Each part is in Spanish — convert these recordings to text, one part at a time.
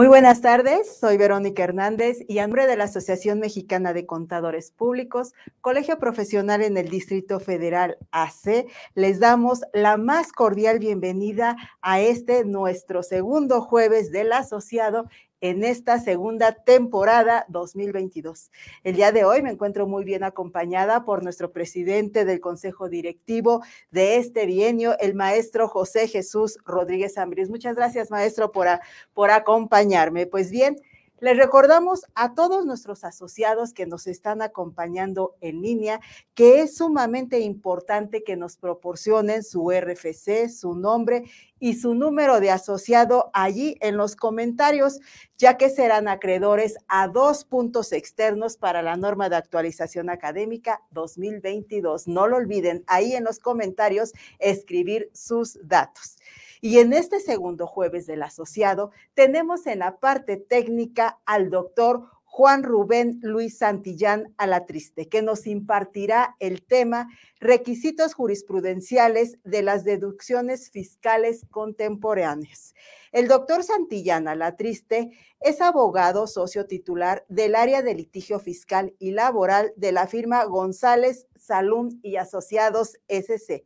Muy buenas tardes, soy Verónica Hernández y a nombre de la Asociación Mexicana de Contadores Públicos, Colegio Profesional en el Distrito Federal AC, les damos la más cordial bienvenida a este nuestro segundo jueves del asociado en esta segunda temporada 2022. El día de hoy me encuentro muy bien acompañada por nuestro presidente del Consejo Directivo de este bienio, el maestro José Jesús Rodríguez Ambris. Muchas gracias, maestro, por, por acompañarme. Pues bien, les recordamos a todos nuestros asociados que nos están acompañando en línea que es sumamente importante que nos proporcionen su RFC, su nombre y su número de asociado allí en los comentarios, ya que serán acreedores a dos puntos externos para la norma de actualización académica 2022. No lo olviden, ahí en los comentarios escribir sus datos. Y en este segundo jueves del asociado tenemos en la parte técnica al doctor Juan Rubén Luis Santillán Alatriste, que nos impartirá el tema requisitos jurisprudenciales de las deducciones fiscales contemporáneas. El doctor Santillán Alatriste es abogado socio titular del área de litigio fiscal y laboral de la firma González, Salum y Asociados SC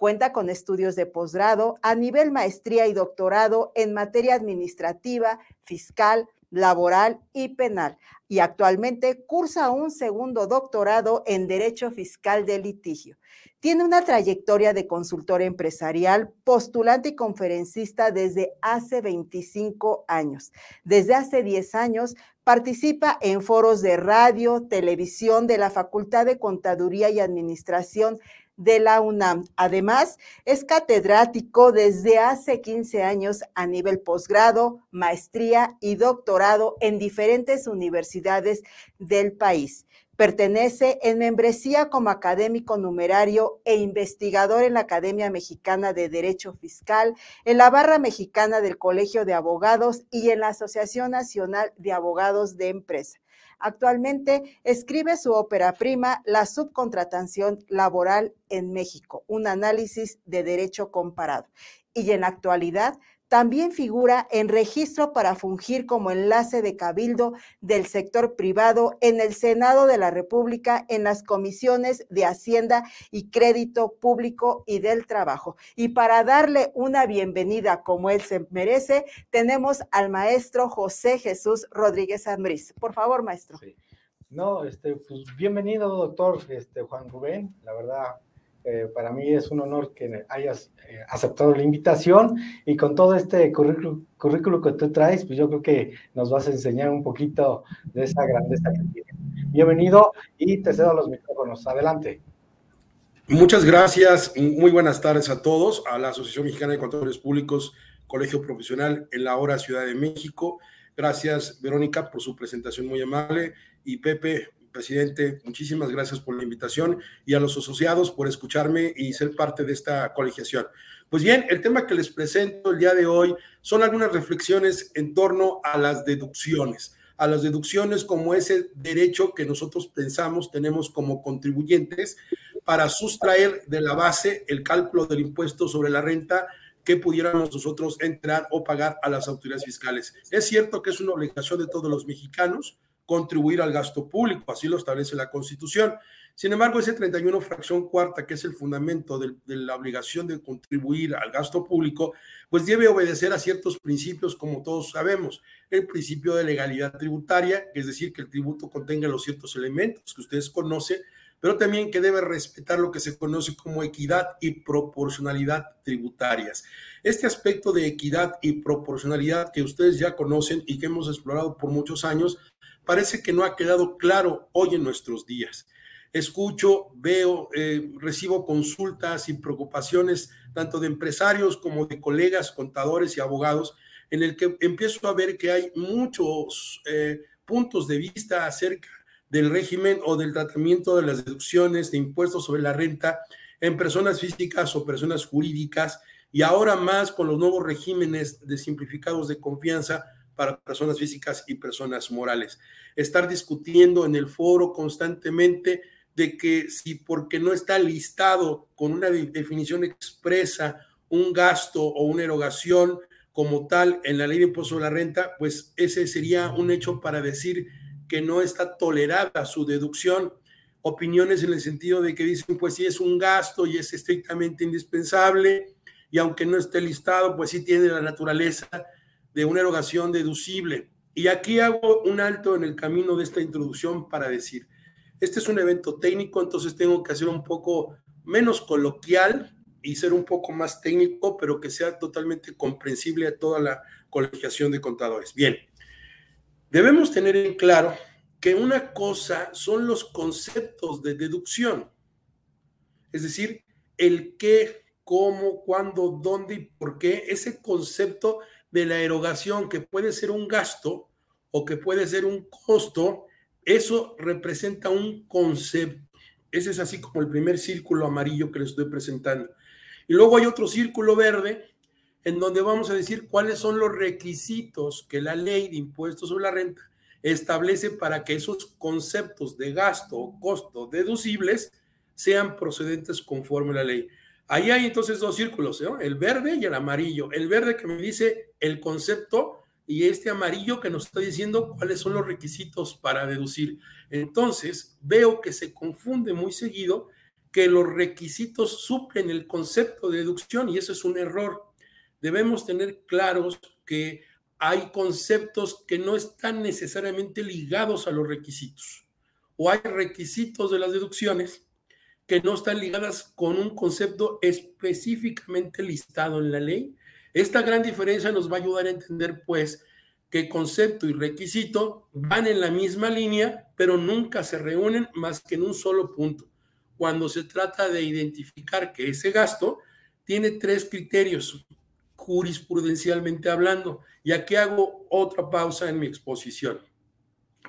Cuenta con estudios de posgrado a nivel maestría y doctorado en materia administrativa, fiscal, laboral y penal. Y actualmente cursa un segundo doctorado en Derecho Fiscal de Litigio. Tiene una trayectoria de consultor empresarial, postulante y conferencista desde hace 25 años. Desde hace 10 años participa en foros de radio, televisión de la Facultad de Contaduría y Administración de la UNAM. Además, es catedrático desde hace 15 años a nivel posgrado, maestría y doctorado en diferentes universidades del país. Pertenece en membresía como académico numerario e investigador en la Academia Mexicana de Derecho Fiscal, en la Barra Mexicana del Colegio de Abogados y en la Asociación Nacional de Abogados de Empresa. Actualmente escribe su ópera prima, La subcontratación laboral en México, un análisis de derecho comparado. Y en la actualidad también figura en registro para fungir como enlace de cabildo del sector privado en el Senado de la República en las comisiones de Hacienda y Crédito Público y del Trabajo. Y para darle una bienvenida como él se merece, tenemos al maestro José Jesús Rodríguez Ambriz. Por favor, maestro. No, este, pues bienvenido, doctor este, Juan Rubén. La verdad, eh, para mí es un honor que hayas eh, aceptado la invitación y con todo este currículo, que tú traes, pues yo creo que nos vas a enseñar un poquito de esa grandeza que tiene. Bienvenido y te cedo los micrófonos. Adelante. Muchas gracias. Muy buenas tardes a todos, a la Asociación Mexicana de Contadores Públicos, Colegio Profesional en la hora Ciudad de México. Gracias, Verónica, por su presentación muy amable y Pepe, presidente, muchísimas gracias por la invitación y a los asociados por escucharme y ser parte de esta colegiación. Pues bien, el tema que les presento el día de hoy son algunas reflexiones en torno a las deducciones, a las deducciones como ese derecho que nosotros pensamos tenemos como contribuyentes para sustraer de la base el cálculo del impuesto sobre la renta que pudiéramos nosotros entrar o pagar a las autoridades fiscales. Es cierto que es una obligación de todos los mexicanos, contribuir al gasto público, así lo establece la Constitución. Sin embargo, ese 31 fracción cuarta, que es el fundamento de, la obligación de contribuir al gasto público, pues debe obedecer a ciertos principios, como todos sabemos. El principio de legalidad tributaria, es decir, que el tributo contenga los ciertos elementos que ustedes conocen, pero también que debe respetar lo que se conoce como equidad y proporcionalidad tributarias. Este aspecto de equidad y proporcionalidad que ustedes ya conocen y que hemos explorado por muchos años, parece que no ha quedado claro hoy en nuestros días. Escucho, veo, eh, recibo consultas y preocupaciones tanto de empresarios como de colegas, contadores y abogados, en el que empiezo a ver que hay muchos eh, puntos de vista acerca del régimen o del tratamiento de las deducciones de impuestos sobre la renta en personas físicas o personas jurídicas y ahora más con los nuevos regímenes de simplificados de confianza para personas físicas y personas morales. Estar discutiendo en el foro constantemente de que si porque no está listado con una definición expresa un gasto o una erogación como tal en la ley de impuesto a la renta, pues ese sería un hecho para decir que no está tolerada su deducción. Opiniones en el sentido de que dicen, pues sí es un gasto y es estrictamente indispensable, y aunque no esté listado, pues sí tiene la naturaleza de una erogación deducible. Y aquí hago un alto en el camino de esta introducción para decir, este es un evento técnico, entonces tengo que hacer un poco menos coloquial y ser un poco más técnico, pero que sea totalmente comprensible a toda la colegiación de contadores. Bien, debemos tener en claro que una cosa son los conceptos de deducción, es decir, el qué, cómo, cuándo, dónde y por qué, ese concepto de la erogación que puede ser un gasto o que puede ser un costo, eso representa un concepto. Ese es así como el primer círculo amarillo que les estoy presentando. Y luego hay otro círculo verde en donde vamos a decir cuáles son los requisitos que la ley de impuestos sobre la renta establece para que esos conceptos de gasto o costo deducibles sean procedentes conforme a la ley. Ahí hay entonces dos círculos, el verde y el amarillo. El verde que me dice el concepto y este amarillo que nos está diciendo cuáles son los requisitos para deducir. Entonces, veo que se confunde muy seguido que los requisitos suplen el concepto de deducción y eso es un error. Debemos tener claros que hay conceptos que no están necesariamente ligados a los requisitos o hay requisitos de las deducciones que no están ligadas con un concepto específicamente listado en la ley. Esta gran diferencia nos va a ayudar a entender, pues, que concepto y requisito van en la misma línea, pero nunca se reúnen más que en un solo punto cuando se trata de identificar que ese gasto tiene tres criterios jurisprudencialmente hablando. Y aquí hago otra pausa en mi exposición.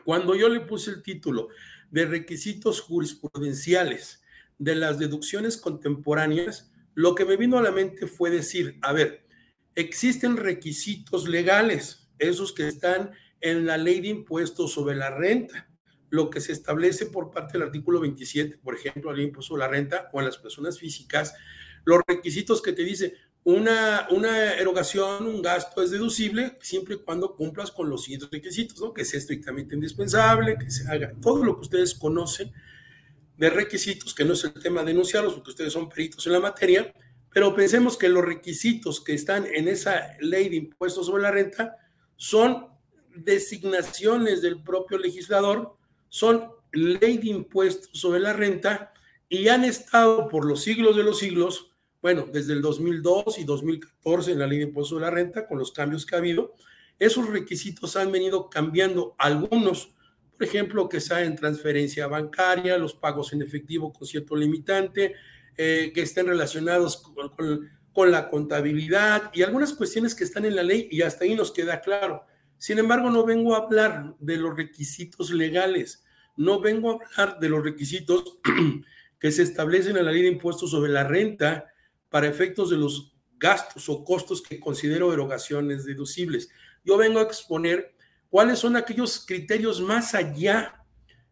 Cuando yo le puse el título de requisitos jurisprudenciales de las deducciones contemporáneas, lo que me vino a la mente fue decir, a ver, existen requisitos legales, esos que están en la ley de impuestos sobre la renta lo que se establece por parte del artículo 27, por ejemplo, al impuesto a la renta o a las personas físicas, los requisitos que te dice una, una erogación, un gasto es deducible siempre y cuando cumplas con los siguientes requisitos, ¿no? que sea estrictamente indispensable, que se haga todo lo que ustedes conocen de requisitos, que no es el tema de enunciarlos porque ustedes son peritos en la materia, pero pensemos que los requisitos que están en esa ley de impuestos sobre la renta son designaciones del propio legislador son ley de impuestos sobre la renta y han estado por los siglos de los siglos, bueno, desde el 2002 y 2014 en la ley de impuestos sobre la renta, con los cambios que ha habido, esos requisitos han venido cambiando algunos, por ejemplo, que sea en transferencia bancaria, los pagos en efectivo con cierto limitante, eh, que estén relacionados con, con la contabilidad y algunas cuestiones que están en la ley y hasta ahí nos queda claro. Sin embargo, no vengo a hablar de los requisitos legales, no vengo a hablar de los requisitos que se establecen en la ley de impuestos sobre la renta para efectos de los gastos o costos que considero erogaciones deducibles. Yo vengo a exponer cuáles son aquellos criterios más allá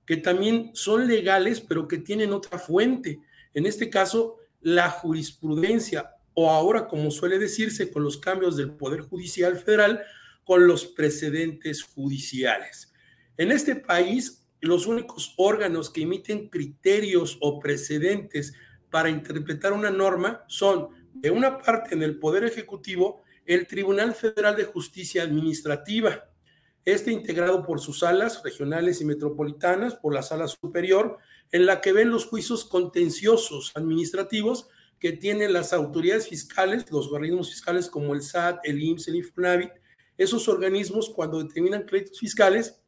que también son legales, pero que tienen otra fuente. En este caso, la jurisprudencia, o ahora como suele decirse con los cambios del Poder Judicial Federal, con los precedentes judiciales. En este país, los únicos órganos que emiten criterios o precedentes para interpretar una norma son, de una parte, en el Poder Ejecutivo, el Tribunal Federal de Justicia Administrativa, este integrado por sus salas regionales y metropolitanas, por la sala superior, en la que ven los juicios contenciosos administrativos que tienen las autoridades fiscales, los organismos fiscales como el SAT, el IMSS, el Infonavit, esos organismos cuando determinan créditos fiscales,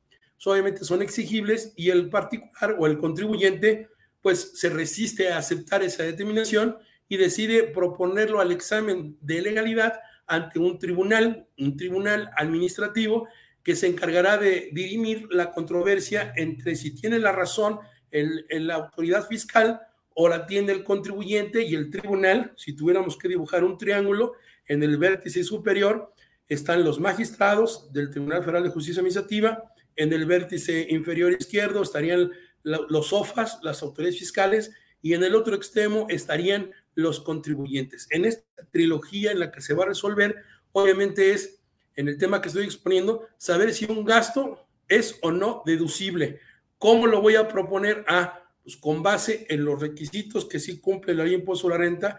obviamente son exigibles y el particular o el contribuyente pues se resiste a aceptar esa determinación y decide proponerlo al examen de legalidad ante un tribunal, un tribunal administrativo que se encargará de dirimir la controversia entre si tiene la razón el, la autoridad fiscal o la tiene el contribuyente y el tribunal, si tuviéramos que dibujar un triángulo en el vértice superior, están los magistrados del Tribunal Federal de Justicia Administrativa, en el vértice inferior izquierdo estarían los SOFAS, las autoridades fiscales, y en el otro extremo estarían los contribuyentes. En esta trilogía en la que se va a resolver obviamente es, en el tema que estoy exponiendo, saber si un gasto es o no deducible. ¿Cómo lo voy a proponer? Ah, pues con base en los requisitos que sí cumple la ley de impuesto a la renta,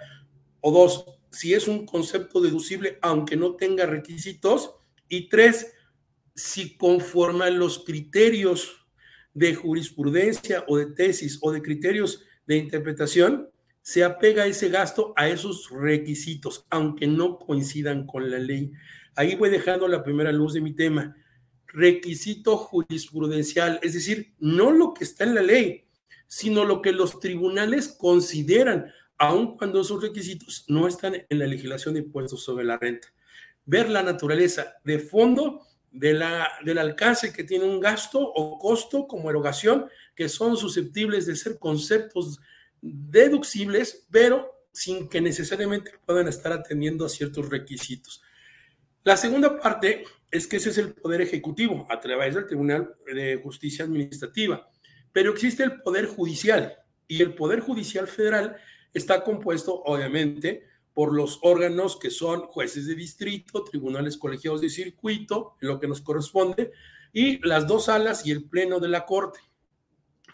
o dos, si es un concepto deducible aunque no tenga requisitos, y tres, si conforme a los criterios de jurisprudencia o de tesis o de criterios de interpretación, se apega ese gasto a esos requisitos, aunque no coincidan con la ley. Ahí voy dejando la primera luz de mi tema. Requisito jurisprudencial, es decir, no lo que está en la ley, sino lo que los tribunales consideran, aun cuando esos requisitos no están en la legislación de impuestos sobre la renta. Ver la naturaleza de fondo del alcance que tiene un gasto o costo como erogación, que son susceptibles de ser conceptos deducibles, pero sin que necesariamente puedan estar atendiendo a ciertos requisitos. La segunda parte es que ese es el Poder Ejecutivo a través del Tribunal de Justicia Administrativa, pero existe el Poder Judicial y el Poder Judicial Federal está compuesto, obviamente, por los órganos que son jueces de distrito, tribunales colegiados de circuito, lo que nos corresponde, y las dos salas y el pleno de la Corte.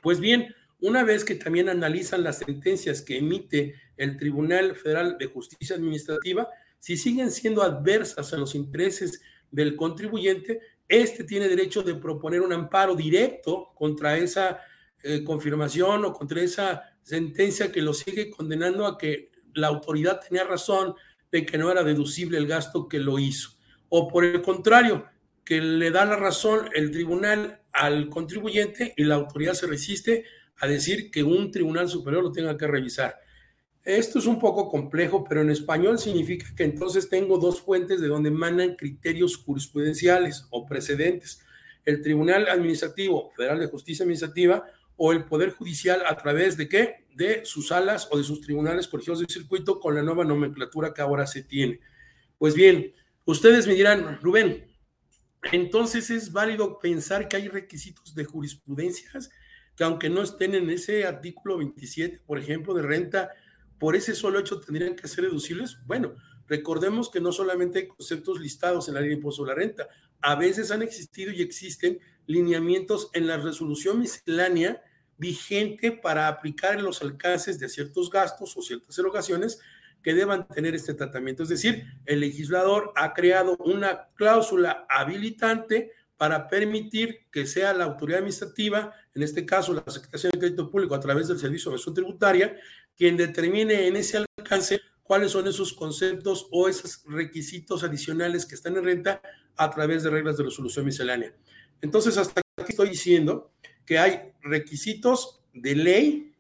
Pues bien, una vez que también analizan las sentencias que emite el Tribunal Federal de Justicia Administrativa, si siguen siendo adversas a los intereses del contribuyente, este tiene derecho de proponer un amparo directo contra esa eh, confirmación o contra esa sentencia que lo sigue condenando a que la autoridad tenía razón de que no era deducible el gasto que lo hizo. O por el contrario, que le da la razón el tribunal al contribuyente y la autoridad se resiste a decir que un tribunal superior lo tenga que revisar. Esto es un poco complejo, pero en español significa que entonces tengo dos fuentes de donde emanan criterios jurisprudenciales o precedentes. El Tribunal Administrativo Federal de Justicia Administrativa o el Poder Judicial a través de qué? De sus salas o de sus tribunales colegiados de circuito con la nueva nomenclatura que ahora se tiene. Pues bien, ustedes me dirán, Rubén, entonces es válido pensar que hay requisitos de jurisprudencias que aunque no estén en ese artículo 27, por ejemplo, de renta, por ese solo hecho tendrían que ser deducibles. Bueno, recordemos que no solamente hay conceptos listados en la ley de impuesto a la renta, a veces han existido y existen lineamientos en la resolución miscelánea vigente para aplicar los alcances de ciertos gastos o ciertas erogaciones que deban tener este tratamiento. Es decir, el legislador ha creado una cláusula habilitante para permitir que sea la autoridad administrativa, en este caso la Secretaría de Crédito Público a través del Servicio de Gestión Tributaria, quien determine en ese alcance cuáles son esos conceptos o esos requisitos adicionales que están en renta a través de reglas de resolución miscelánea. Entonces, hasta aquí estoy diciendo que hay requisitos de ley,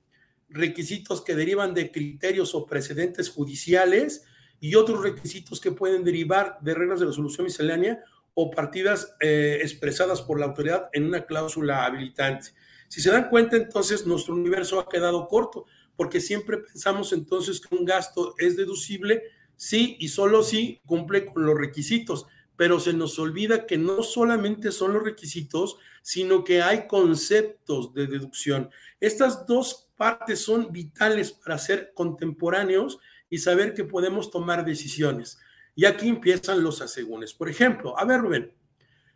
requisitos que derivan de criterios o precedentes judiciales y otros requisitos que pueden derivar de reglas de resolución miscelánea o partidas eh, expresadas por la autoridad en una cláusula habilitante. Si se dan cuenta, entonces nuestro universo ha quedado corto, porque siempre pensamos entonces que un gasto es deducible sí y solo si cumple con los requisitos pero se nos olvida que no solamente son los requisitos, sino que hay conceptos de deducción. Estas dos partes son vitales para ser contemporáneos y saber que podemos tomar decisiones. Y aquí empiezan los asegúnes. Por ejemplo, a ver, Rubén,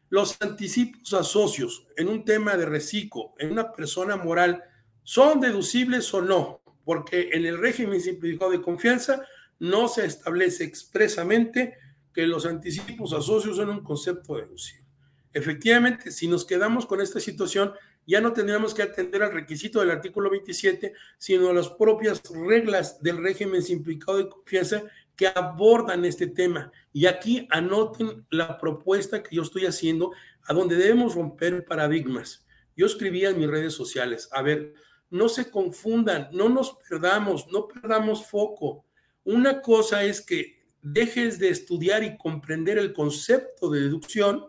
los anticipos a socios en un tema de reciclo, en una persona moral, ¿son deducibles o no? Porque en el régimen simplificado de confianza no se establece expresamente que los anticipos a socios son un concepto deducible. Efectivamente, si nos quedamos con esta situación, ya no tendríamos que atender al requisito del artículo 27, sino a las propias reglas del régimen simplificado de confianza que abordan este tema. Y aquí anoten la propuesta que yo estoy haciendo, a donde debemos romper paradigmas. Yo escribía en mis redes sociales, a ver, no se confundan, no nos perdamos, no perdamos foco. Una cosa es que dejes de estudiar y comprender el concepto de deducción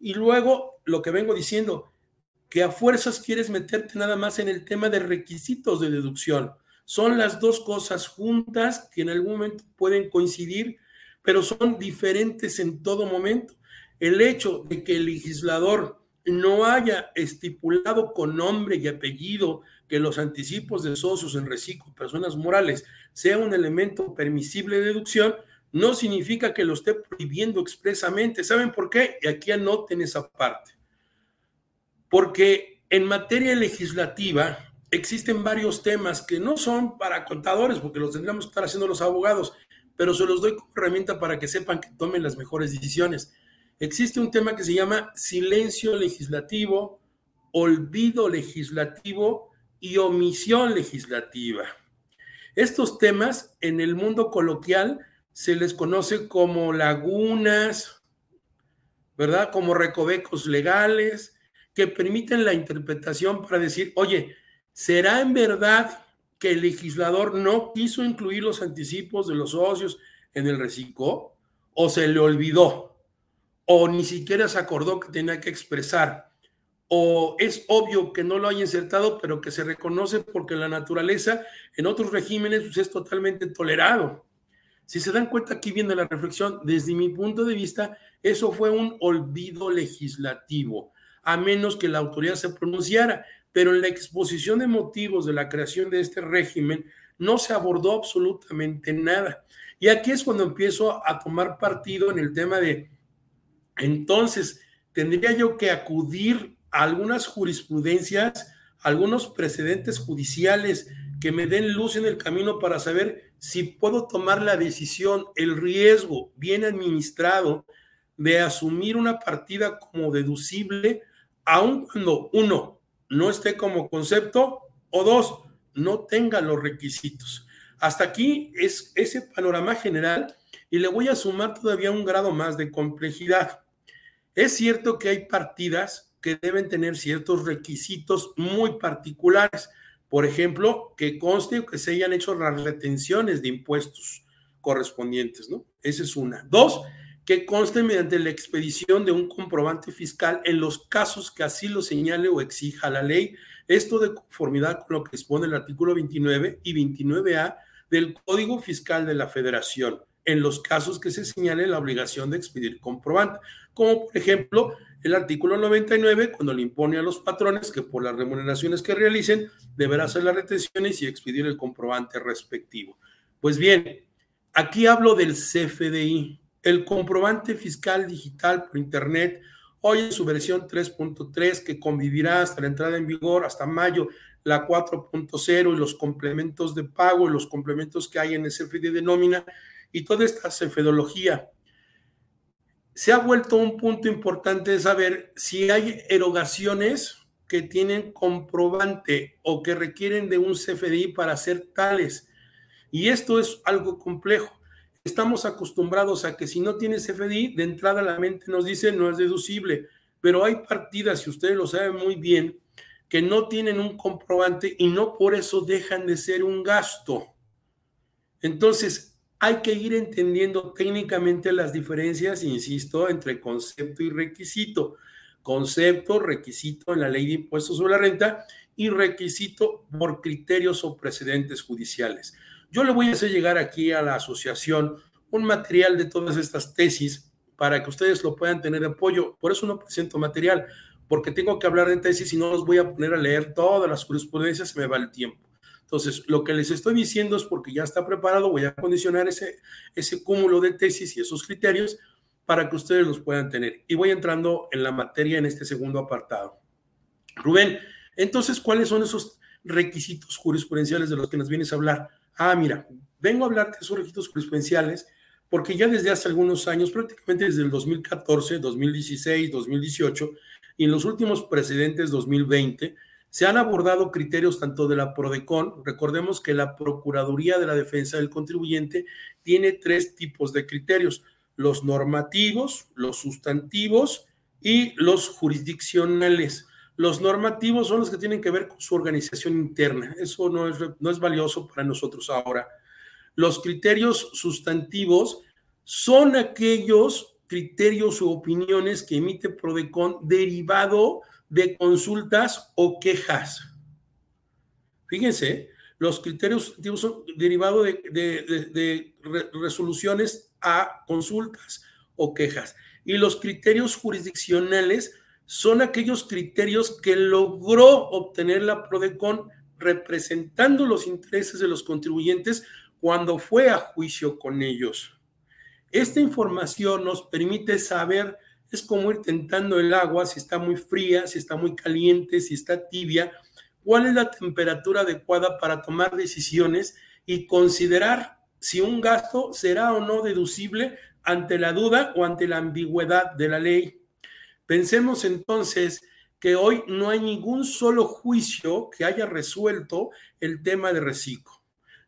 y luego lo que vengo diciendo, que a fuerzas quieres meterte nada más en el tema de requisitos de deducción. Son las dos cosas juntas que en algún momento pueden coincidir, pero son diferentes en todo momento. El hecho de que el legislador no haya estipulado con nombre y apellido que los anticipos de socios en reciclo, personas morales, sea un elemento permisible de deducción, no significa que lo esté prohibiendo expresamente. ¿Saben por qué? Y aquí anoten esa parte. Porque en materia legislativa existen varios temas que no son para contadores, porque los tendríamos que estar haciendo los abogados, pero se los doy como herramienta para que sepan que tomen las mejores decisiones. Existe un tema que se llama silencio legislativo, olvido legislativo y omisión legislativa. Estos temas en el mundo coloquial se les conoce como lagunas, ¿verdad? Como recovecos legales que permiten la interpretación para decir, oye, ¿será en verdad que el legislador no quiso incluir los anticipos de los socios en el reciclo o se le olvidó o ni siquiera se acordó que tenía que expresar o es obvio que no lo haya insertado pero que se reconoce porque la naturaleza en otros regímenes pues, es totalmente tolerado. Si se dan cuenta, aquí viene la reflexión, desde mi punto de vista, eso fue un olvido legislativo, a menos que la autoridad se pronunciara pero en la exposición de motivos de la creación de este régimen no se abordó absolutamente nada. Y aquí es cuando empiezo a tomar partido en el tema de, entonces, tendría yo que acudir algunas jurisprudencias, algunos precedentes judiciales que me den luz en el camino para saber si puedo tomar la decisión, el riesgo bien administrado de asumir una partida como deducible, aun cuando uno no esté como concepto o dos, no tenga los requisitos. Hasta aquí es ese panorama general y le voy a sumar todavía un grado más de complejidad. Es cierto que hay partidas que deben tener ciertos requisitos muy particulares. Por ejemplo, que conste que se hayan hecho las retenciones de impuestos correspondientes, ¿no? Esa es una. Dos, que conste mediante la expedición de un comprobante fiscal en los casos que así lo señale o exija la ley. Esto de conformidad con lo que dispone el artículo 29 y 29A del Código Fiscal de la Federación, en los casos que se señale la obligación de expedir comprobante, como por ejemplo el artículo 99, cuando le impone a los patrones que por las remuneraciones que realicen deberá hacer las retenciones y expedir el comprobante respectivo. Pues bien, aquí hablo del CFDI, el comprobante fiscal digital por Internet, hoy en su versión 3.3, que convivirá hasta la entrada en vigor hasta mayo, la 4.0 y los complementos de pago y los complementos que hay en el CFD de nómina y toda esta cefedología. Se ha vuelto un punto importante de saber si hay erogaciones que tienen comprobante o que requieren de un CFDI para ser tales. Y esto es algo complejo estamos acostumbrados a que si no tienes FDI, de entrada la mente nos dice no es deducible, pero hay partidas, y ustedes lo saben muy bien, que no tienen un comprobante y no por eso dejan de ser un gasto. Entonces, hay que ir entendiendo técnicamente las diferencias, insisto, entre concepto y requisito. Concepto, requisito en la ley de impuestos sobre la renta y requisito por criterios o precedentes judiciales. Yo le voy a hacer llegar aquí a la asociación un material de todas estas tesis para que ustedes lo puedan tener de apoyo. Por eso no presento material, porque tengo que hablar de tesis y no los voy a poner a leer todas las jurisprudencias, se me va el tiempo. Entonces, lo que les estoy diciendo es porque ya está preparado, voy a condicionar ese, ese cúmulo de tesis y esos criterios para que ustedes los puedan tener. Y voy entrando en la materia en este segundo apartado. Rubén, entonces, ¿cuáles son esos requisitos jurisprudenciales de los que nos vienes a hablar? ah, mira, vengo a hablarte de esos registros jurisprudenciales porque ya desde hace algunos años, prácticamente desde el 2014, 2016, 2018 y en los últimos precedentes 2020, se han abordado criterios tanto de la PRODECON, recordemos que la Procuraduría de la Defensa del Contribuyente tiene tres tipos de criterios, los normativos, los sustantivos y los jurisdiccionales. Los normativos son los que tienen que ver con su organización interna. Eso no es, no es valioso para nosotros ahora. Los criterios sustantivos son aquellos criterios o opiniones que emite Prodecon derivado de consultas o quejas. Fíjense, los criterios son derivados de, de, resoluciones a consultas o quejas. Y los criterios jurisdiccionales son aquellos criterios que logró obtener la PRODECON representando los intereses de los contribuyentes cuando fue a juicio con ellos. Esta información nos permite saber, es como ir tentando el agua, si está muy fría, si está muy caliente, si está tibia, cuál es la temperatura adecuada para tomar decisiones y considerar si un gasto será o no deducible ante la duda o ante la ambigüedad de la ley. Pensemos entonces que hoy no hay ningún solo juicio que haya resuelto el tema de reciclo.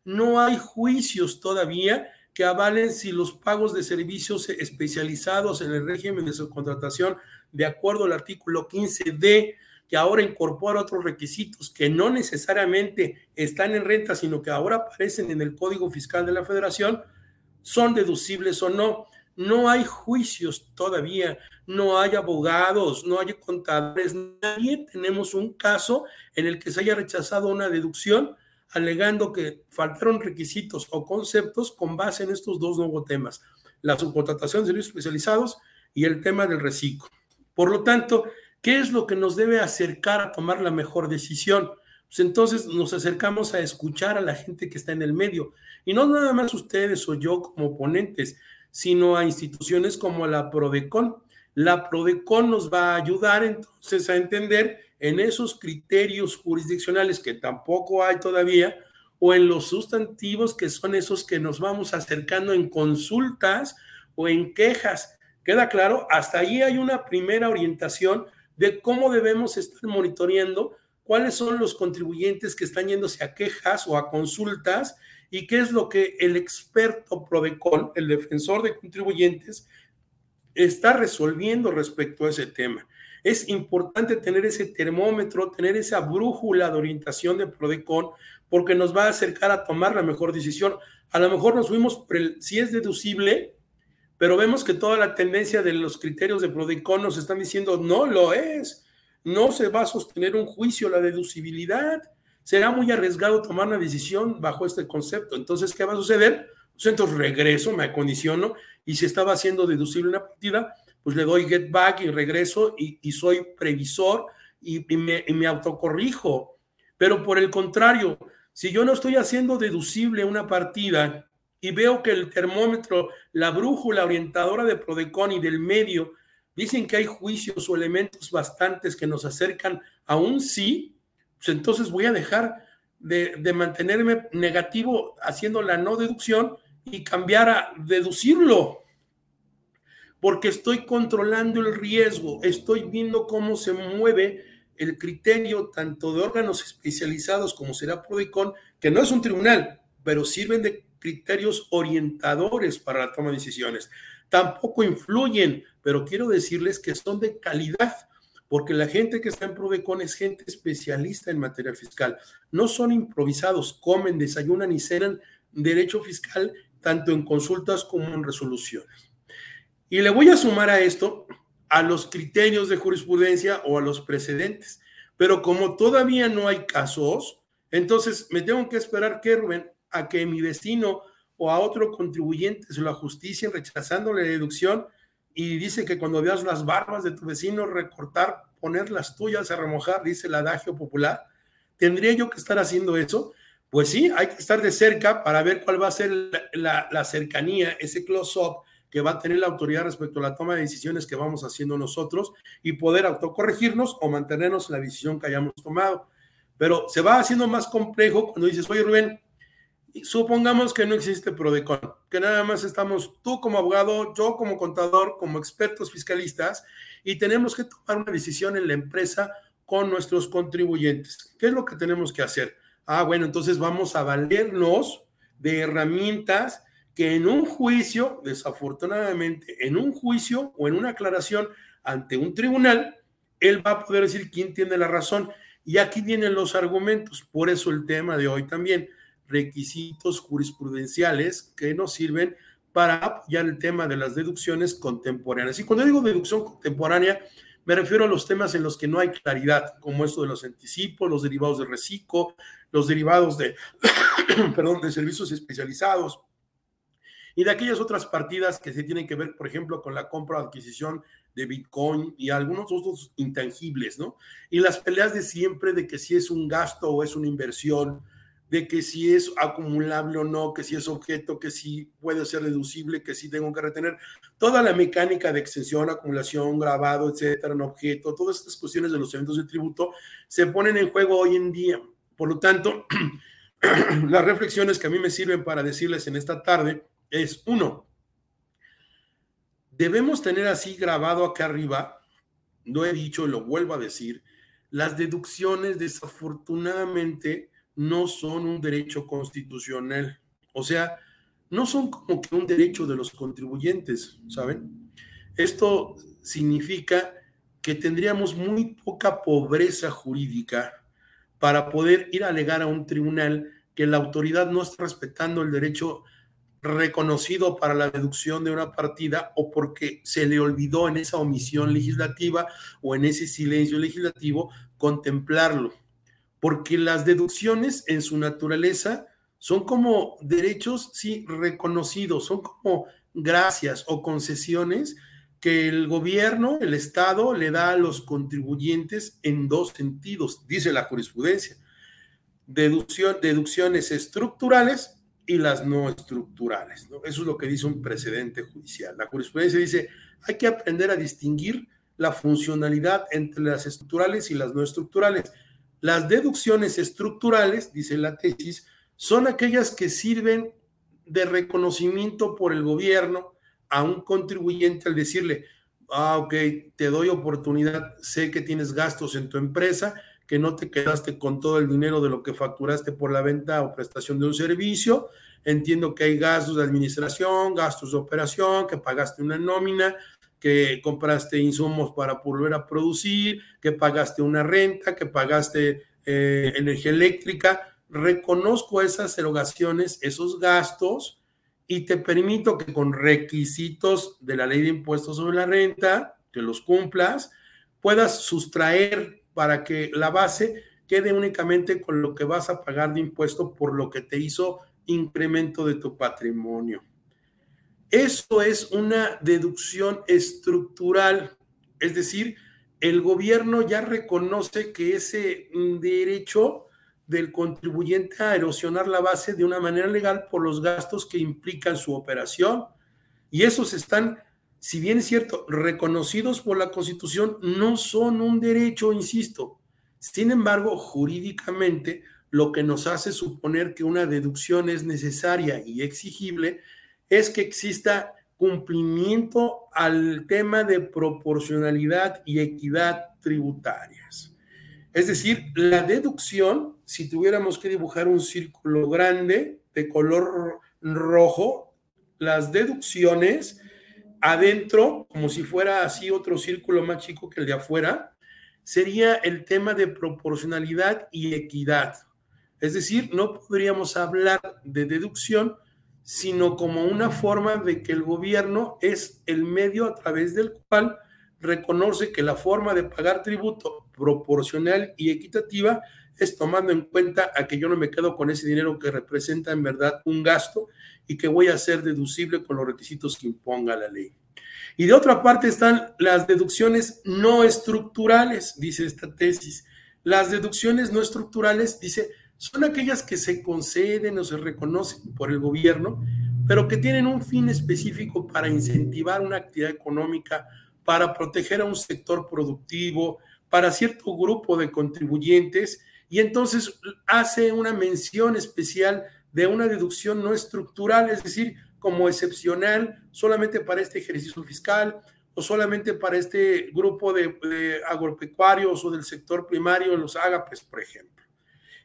No hay juicios todavía que avalen si los pagos de servicios especializados en el régimen de subcontratación, de acuerdo al artículo 15D, que ahora incorpora otros requisitos que no necesariamente están en renta, sino que ahora aparecen en el Código Fiscal de la Federación, son deducibles o no. No hay juicios todavía, no hay abogados, no hay contadores, nadie tenemos un caso en el que se haya rechazado una deducción alegando que faltaron requisitos o conceptos con base en estos dos nuevos temas, la subcontratación de servicios especializados y el tema del reciclo. Por lo tanto, ¿qué es lo que nos debe acercar a tomar la mejor decisión? Pues entonces nos acercamos a escuchar a la gente que está en el medio, y no nada más ustedes o yo como ponentes, sino a instituciones como la Prodecon. La Prodecon nos va a ayudar entonces a entender en esos criterios jurisdiccionales que tampoco hay todavía, o en los sustantivos que son esos que nos vamos acercando en consultas o en quejas. ¿Queda claro? Hasta ahí hay una primera orientación de cómo debemos estar monitoreando cuáles son los contribuyentes que están yéndose a quejas o a consultas y qué es lo que el experto Prodecon, el defensor de contribuyentes, está resolviendo respecto a ese tema. Es importante tener ese termómetro, tener esa brújula de orientación de Prodecon, porque nos va a acercar a tomar la mejor decisión. A lo mejor nos fuimos si es deducible, pero vemos que toda la tendencia de los criterios de Prodecon nos están diciendo no lo es. No se va a sostener un juicio la deducibilidad. Será muy arriesgado tomar una decisión bajo este concepto. Entonces, ¿qué va a suceder? Pues entonces regreso, me acondiciono y si estaba haciendo deducible una partida, pues le doy get back y regreso y, soy previsor y, me, autocorrijo. Pero por el contrario, si yo no estoy haciendo deducible una partida y veo que el termómetro, la brújula orientadora de Prodecon y del medio dicen que hay juicios o elementos bastantes que nos acercan a un sí, pues entonces voy a dejar de, de, mantenerme negativo haciendo la no deducción y cambiar a deducirlo porque estoy controlando el riesgo, estoy viendo cómo se mueve el criterio tanto de órganos especializados como será Prodicon, que no es un tribunal, pero sirven de criterios orientadores para la toma de decisiones. Tampoco influyen, pero quiero decirles que son de calidad, porque la gente que está en Prodecon es gente especialista en materia fiscal. No son improvisados, comen, desayunan y cenan derecho fiscal tanto en consultas como en resoluciones. Y le voy a sumar a esto a los criterios de jurisprudencia o a los precedentes. Pero como todavía no hay casos, entonces me tengo que esperar que Rubén a que mi vecino o a otro contribuyente se lo ajusticien rechazándole la deducción y dice que cuando veas las barbas de tu vecino recortar, poner las tuyas a remojar, dice el adagio popular. ¿Tendría yo que estar haciendo eso? Pues sí, hay que estar de cerca para ver cuál va a ser la cercanía, ese close-up que va a tener la autoridad respecto a la toma de decisiones que vamos haciendo nosotros y poder autocorregirnos o mantenernos en la decisión que hayamos tomado. Pero se va haciendo más complejo cuando dices, oye Rubén, supongamos que no existe PRODECON, que nada más estamos tú como abogado, yo como contador, como expertos fiscalistas y tenemos que tomar una decisión en la empresa con nuestros contribuyentes. ¿Qué es lo que tenemos que hacer? Ah, bueno, entonces vamos a valernos de herramientas que en un juicio, desafortunadamente, en un juicio o en una aclaración ante un tribunal, él va a poder decir quién tiene la razón. Y aquí vienen los argumentos. Por eso el tema de hoy también, requisitos jurisprudenciales que nos sirven para apoyar el tema de las deducciones contemporáneas. Y cuando digo deducción contemporánea, me refiero a los temas en los que no hay claridad, como esto de los anticipos, los derivados de reciclo, los derivados de, perdón, de servicios especializados, y de aquellas otras partidas que se tienen que ver, por ejemplo, con la compra o adquisición de Bitcoin y algunos otros intangibles, ¿no? Y las peleas de siempre de que si es un gasto o es una inversión. de que si es acumulable o no, que si es objeto, que si puede ser deducible, que si tengo que retener. Toda la mecánica de extensión, acumulación, grabado, etcétera, en objeto, todas estas cuestiones de los eventos de tributo se ponen en juego hoy en día. Por lo tanto, las reflexiones que a mí me sirven para decirles en esta tarde es, uno, debemos tener así grabado acá arriba, lo he dicho y lo vuelvo a decir, las deducciones desafortunadamente no son un derecho constitucional. O sea, no son como que un derecho de los contribuyentes, ¿saben? Esto significa que tendríamos muy poca pobreza jurídica para poder ir a alegar a un tribunal que la autoridad no está respetando el derecho reconocido para la deducción de una partida o porque se le olvidó en esa omisión legislativa o en ese silencio legislativo contemplarlo porque las deducciones en su naturaleza son como derechos, sí, reconocidos, son como gracias o concesiones que el gobierno, el Estado, le da a los contribuyentes en dos sentidos, dice la jurisprudencia. Deducción, deducciones estructurales y las no estructurales. Eso es lo que dice un precedente judicial. La jurisprudencia dice, hay que aprender a distinguir la funcionalidad entre las estructurales y las no estructurales. Las deducciones estructurales, dice la tesis, son aquellas que sirven de reconocimiento por el gobierno a un contribuyente al decirle, ah, ok, te doy oportunidad, sé que tienes gastos en tu empresa, que no te quedaste con todo el dinero de lo que facturaste por la venta o prestación de un servicio. Entiendo que hay gastos de administración, gastos de operación, que pagaste una nómina, que compraste insumos para volver a producir, que pagaste una renta, que pagaste eh, energía eléctrica. Reconozco esas erogaciones, esos gastos y te permito que con requisitos de la ley de impuestos sobre la renta, que los cumplas, puedas sustraer para que la base quede únicamente con lo que vas a pagar de impuesto por lo que te hizo incremento de tu patrimonio. Eso es una deducción estructural, es decir, el gobierno ya reconoce que ese derecho del contribuyente a erosionar la base de una manera legal por los gastos que implican su operación. Y esos están, si bien es cierto, reconocidos por la Constitución, no son un derecho, insisto. Sin embargo, jurídicamente, lo que nos hace suponer que una deducción es necesaria y exigible es que exista cumplimiento al tema de proporcionalidad y equidad tributarias. Es decir, la deducción, si tuviéramos que dibujar un círculo grande de color rojo, las deducciones adentro, como si fuera así otro círculo más chico que el de afuera, sería el tema de proporcionalidad y equidad. Es decir, no podríamos hablar de deducción sino como una forma de que el gobierno es el medio a través del cual reconoce que la forma de pagar tributo proporcional y equitativa es tomando en cuenta a que yo no me quedo con ese dinero que representa en verdad un gasto y que voy a hacer deducible con los requisitos que imponga la ley. Y de otra parte están las deducciones no estructurales, dice esta tesis. Las deducciones no estructurales, dice, son aquellas que se conceden o se reconocen por el gobierno, pero que tienen un fin específico para incentivar una actividad económica, para proteger a un sector productivo, para cierto grupo de contribuyentes, y entonces hace una mención especial de una deducción no estructural, es decir, como excepcional solamente para este ejercicio fiscal o solamente para este grupo de, agropecuarios o del sector primario en los ágapes, por ejemplo.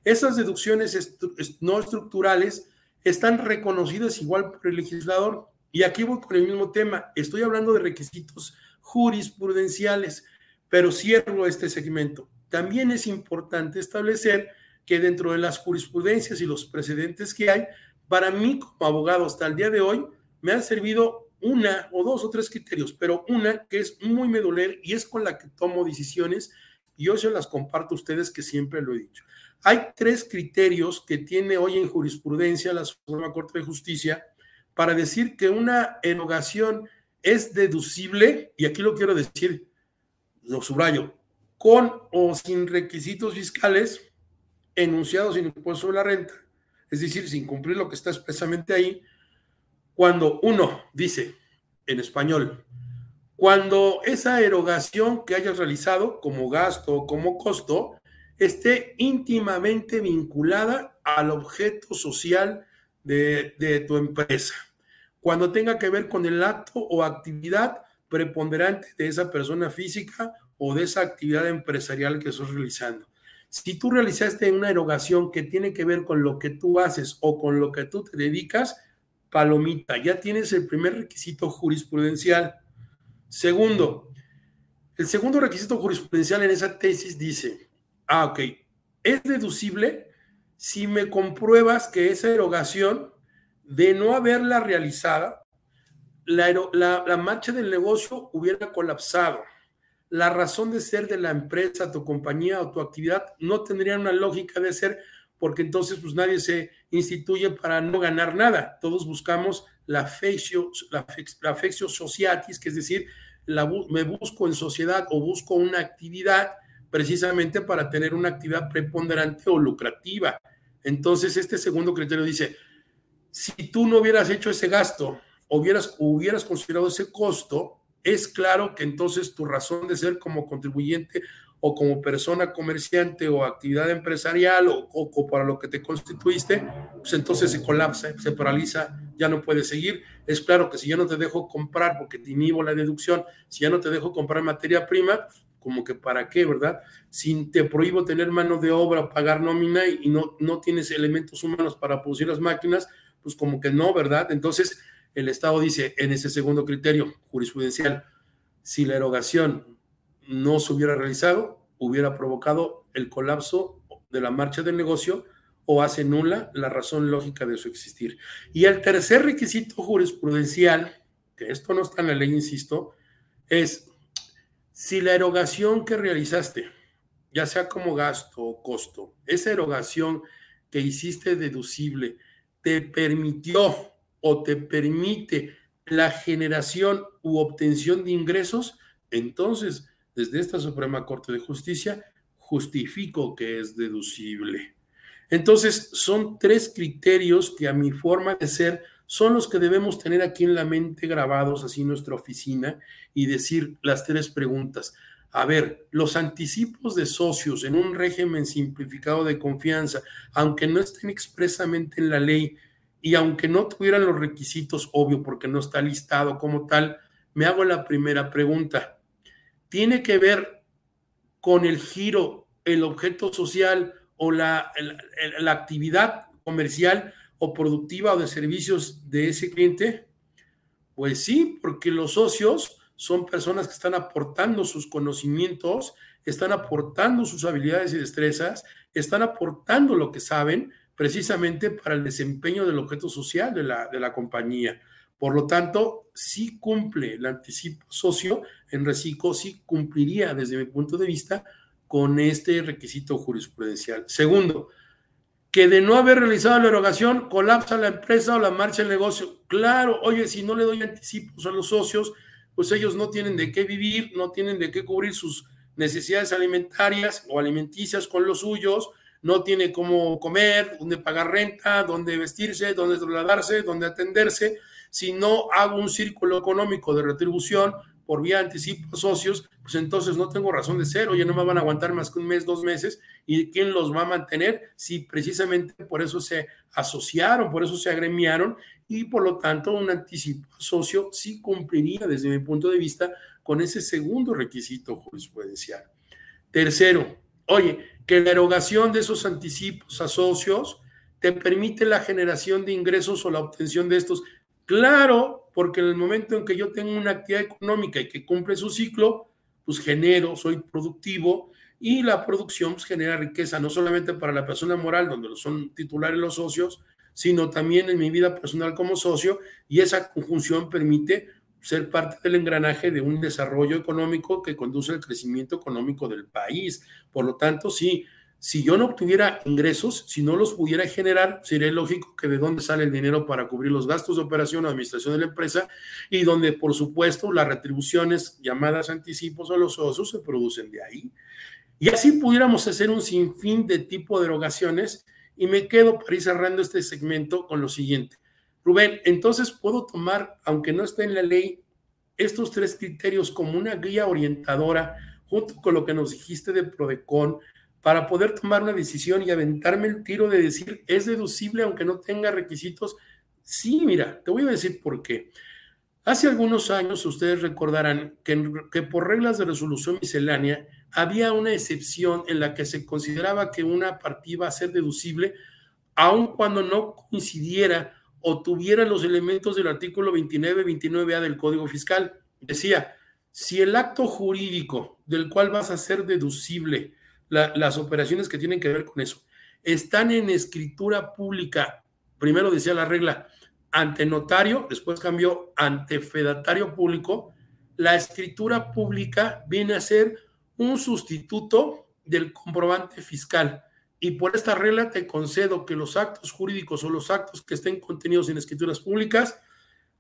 Esas deducciones no estructurales están reconocidas igual por el legislador. Y aquí voy con el mismo tema. Estoy hablando de requisitos jurisprudenciales, pero cierro este segmento. También es importante establecer que dentro de las jurisprudencias y los precedentes que hay, para mí como abogado hasta el día de hoy, me han servido una o dos o tres criterios, pero una que es muy medular y es con la que tomo decisiones y yo se las comparto a ustedes que siempre lo he dicho. Hay tres criterios que tiene hoy en jurisprudencia la Suprema Corte de Justicia para decir que una erogación es deducible, y aquí lo quiero decir, lo subrayo, con o sin requisitos fiscales enunciados en impuesto sobre la renta, es decir, sin cumplir lo que está expresamente ahí, cuando uno dice en español, cuando esa erogación que hayas realizado como gasto o como costo esté íntimamente vinculada al objeto social de, de, tu empresa, cuando tenga que ver con el acto o actividad preponderante de esa persona física o de esa actividad empresarial que estás realizando. Si tú realizaste una erogación que tiene que ver con lo que tú haces o con lo que tú te dedicas, palomita, ya tienes el primer requisito jurisprudencial. Segundo, el segundo requisito jurisprudencial en esa tesis dice, ah, ok, es deducible si me compruebas que esa erogación, de no haberla realizada, la, marcha del negocio hubiera colapsado la razón de ser de la empresa, tu compañía o tu actividad no tendría una lógica de ser porque entonces pues nadie se instituye para no ganar nada. Todos buscamos la feccio, la, sociatis, que es decir, me busco en sociedad o busco una actividad precisamente para tener una actividad preponderante o lucrativa. Entonces, este segundo criterio dice, si tú no hubieras hecho ese gasto, hubieras, hubieras considerado ese costo, es claro que entonces tu razón de ser como contribuyente o como persona comerciante o actividad empresarial o, para lo que te constituiste, pues entonces se colapsa, se paraliza, ya no puedes seguir. Es claro que si yo no te dejo comprar porque te inhibo la deducción, si ya no te dejo comprar materia prima, como que para qué, ¿verdad? Si te prohíbo tener mano de obra, pagar nómina y no, no tienes elementos humanos para producir las máquinas, pues como que no, ¿verdad? Entonces, el Estado dice en ese segundo criterio jurisprudencial, si la erogación no se hubiera realizado, hubiera provocado el colapso de la marcha del negocio o hace nula la razón lógica de su existir. Y el tercer requisito jurisprudencial, que esto no está en la ley, insisto, es si la erogación que realizaste, ya sea como gasto o costo, esa erogación que hiciste deducible, te permitió o te permite la generación u obtención de ingresos, entonces desde esta Suprema Corte de Justicia justifico que es deducible. Entonces son tres criterios que a mi forma de ser son los que debemos tener aquí en la mente grabados así en nuestra oficina y decir las tres preguntas. A ver, los anticipos de socios en un régimen simplificado de confianza, aunque no estén expresamente en la ley, y aunque no tuvieran los requisitos, obvio, porque no está listado como tal, me hago la primera pregunta. ¿Tiene que ver con el giro, el objeto social o la, actividad comercial o productiva o de servicios de ese cliente? Pues sí, porque los socios son personas que están aportando sus conocimientos, están aportando sus habilidades y destrezas, están aportando lo que saben precisamente para el desempeño del objeto social de la, de la compañía. Por lo tanto, sí cumple el anticipo socio en reciclo, sí cumpliría desde mi punto de vista con este requisito jurisprudencial. Segundo, que de no haber realizado la erogación colapsa la empresa o la marcha del negocio. Claro, oye, si no le doy anticipos a los socios, pues ellos no tienen de qué vivir, no tienen de qué cubrir sus necesidades alimentarias o alimenticias con los suyos, no tiene cómo comer, dónde pagar renta, dónde vestirse, dónde trasladarse, dónde atenderse. Si no hago un círculo económico de retribución por vía anticipo socios, pues entonces no tengo razón de ser, oye, no me van a aguantar más que un mes, dos meses, y quién los va a mantener si precisamente por eso se asociaron, por eso se agremiaron, y por lo tanto un anticipo socio sí cumpliría desde mi punto de vista con ese segundo requisito jurisprudencial. Tercero, oye, que la erogación de esos anticipos a socios te permite la generación de ingresos o la obtención de estos. Claro, porque en el momento en que yo tengo una actividad económica y que cumple su ciclo, pues genero, soy productivo y la producción pues, genera riqueza, no solamente para la persona moral, donde son titulares los socios, sino también en mi vida personal como socio y esa conjunción permite ser parte del engranaje de un desarrollo económico que conduce al crecimiento económico del país. Por lo tanto, sí, si yo no obtuviera ingresos, si no los pudiera generar, sería lógico que de dónde sale el dinero para cubrir los gastos de operación o administración de la empresa y donde, por supuesto, las retribuciones llamadas anticipos o los osos se producen de ahí. Y así pudiéramos hacer un sinfín de tipo de erogaciones Y me quedo para ir cerrando este segmento con lo siguiente. Rubén, entonces puedo tomar, aunque no esté en la ley, estos tres criterios como una guía orientadora, junto con lo que nos dijiste de Prodecon, para poder tomar una decisión y aventarme el tiro de decir, es deducible aunque no tenga requisitos. Sí, mira, te voy a decir por qué. Hace algunos años ustedes recordarán que, que, por reglas de resolución miscelánea había una excepción en la que se consideraba que una partida iba a ser deducible aun cuando no coincidiera o tuviera los elementos del artículo 29, 29A del Código Fiscal. Decía, si el acto jurídico del cual vas a ser deducible las operaciones que tienen que ver con eso están en escritura pública, primero decía la regla, ante notario, después cambió ante fedatario público, la escritura pública viene a ser un sustituto del comprobante fiscal. Y por esta regla te concedo que los actos jurídicos o los actos que estén contenidos en escrituras públicas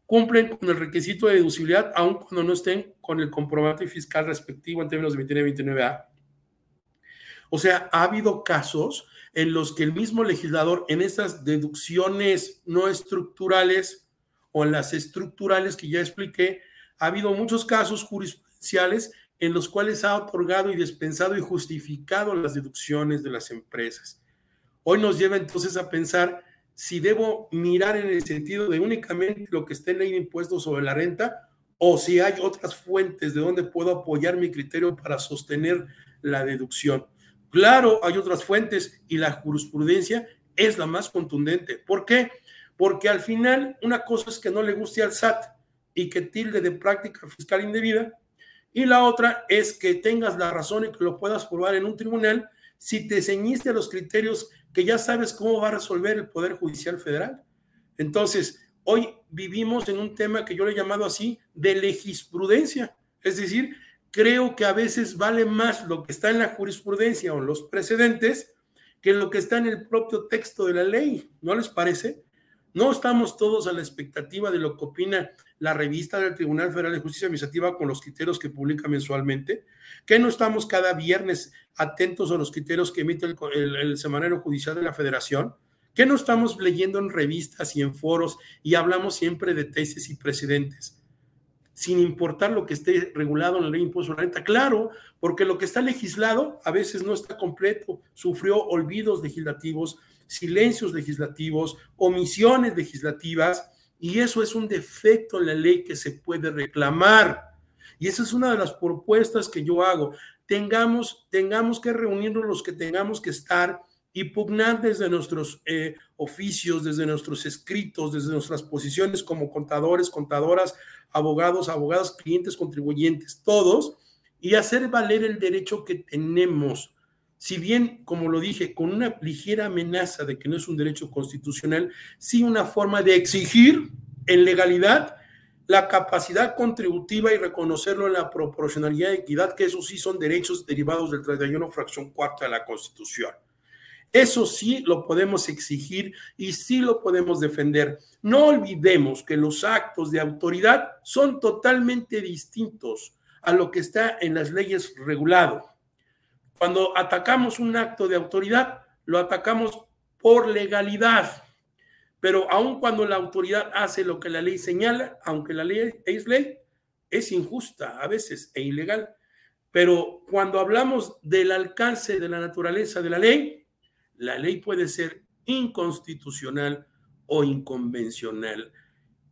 cumplen con el requisito de deducibilidad, aun cuando no estén con el comprobante fiscal respectivo en términos de 29 y 29A. O sea, ha habido casos en los que el mismo legislador en estas deducciones no estructurales o en las estructurales que ya expliqué, ha habido muchos casos jurisprudenciales en los cuales ha otorgado y dispensado y justificado las deducciones de las empresas. Hoy nos lleva entonces a pensar si debo mirar en el sentido de únicamente lo que está en ley de impuestos sobre la renta o si hay otras fuentes de donde puedo apoyar mi criterio para sostener la deducción. Claro, hay otras fuentes y la jurisprudencia es la más contundente. ¿Por qué? Porque al final una cosa es que no le guste al SAT y que tilde de práctica fiscal indebida y la otra es que tengas la razón y que lo puedas probar en un tribunal si te ceñiste a los criterios que ya sabes cómo va a resolver el Poder Judicial Federal. Entonces, hoy vivimos en un tema que yo le he llamado así de legisprudencia. Es decir, creo que a veces vale más lo que está en la jurisprudencia o en los precedentes que lo que está en el propio texto de la ley. ¿No les parece? No estamos todos a la expectativa de lo que opina la revista del Tribunal Federal de Justicia Administrativa con los criterios que publica mensualmente, que no estamos cada viernes atentos a los criterios que emite el, el, semanario judicial de la Federación, que no estamos leyendo en revistas y en foros y hablamos siempre de tesis y precedentes, sin importar lo que esté regulado en la ley impuesto a la renta. Claro, porque lo que está legislado a veces no está completo, sufrió olvidos legislativos, silencios legislativos, omisiones legislativas, y eso es un defecto en la ley que se puede reclamar. Y esa es una de las propuestas que yo hago. Tengamos, tengamos que reunirnos los que tengamos que estar y pugnar desde nuestros eh, oficios, desde nuestros escritos, desde nuestras posiciones como contadores, contadoras, abogados, abogadas, clientes, contribuyentes, todos, y hacer valer el derecho que tenemos si bien, como lo dije, con una ligera amenaza de que no es un derecho constitucional, sí una forma de exigir en legalidad la capacidad contributiva y reconocerlo en la proporcionalidad y equidad, que eso sí son derechos derivados del 31 fracción cuarta de la Constitución. Eso sí lo podemos exigir y sí lo podemos defender. No olvidemos que los actos de autoridad son totalmente distintos a lo que está en las leyes regulado. Cuando atacamos un acto de autoridad, lo atacamos por legalidad. Pero aun cuando la autoridad hace lo que la ley señala, aunque la ley es ley, es injusta a veces e ilegal. Pero cuando hablamos del alcance de la naturaleza de la ley, la ley puede ser inconstitucional o inconvencional.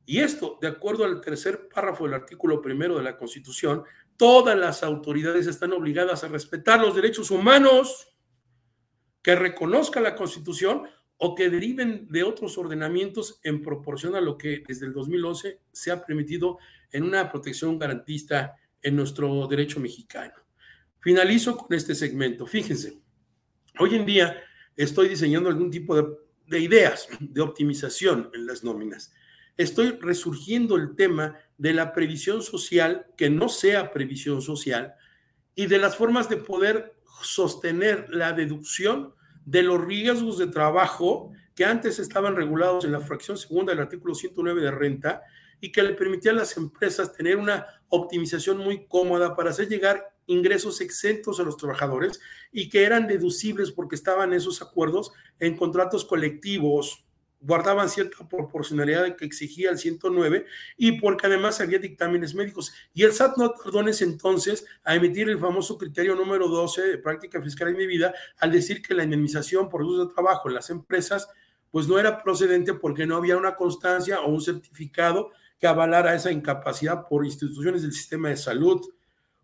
Y esto, de acuerdo al tercer párrafo del artículo primero de la Constitución, todas las autoridades están obligadas a respetar los derechos humanos que reconozca la Constitución o que deriven de otros ordenamientos en proporción a lo que desde el 2011 se ha permitido en una protección garantista en nuestro derecho mexicano. Finalizo con este segmento. Fíjense, hoy en día estoy diseñando algún tipo de, de ideas de optimización en las nóminas estoy resurgiendo el tema de la previsión social que no sea previsión social y de las formas de poder sostener la deducción de los riesgos de trabajo que antes estaban regulados en la fracción segunda del artículo 109 de renta y que le permitían a las empresas tener una optimización muy cómoda para hacer llegar ingresos exentos a los trabajadores y que eran deducibles porque estaban esos acuerdos en contratos colectivos, guardaban cierta proporcionalidad que exigía el 109 y porque además había dictámenes médicos. Y el SAT no tardó en ese entonces a emitir el famoso criterio número 12 de práctica fiscal en mi vida al decir que la indemnización por uso de trabajo en las empresas pues no era procedente porque no había una constancia o un certificado que avalara esa incapacidad por instituciones del sistema de salud.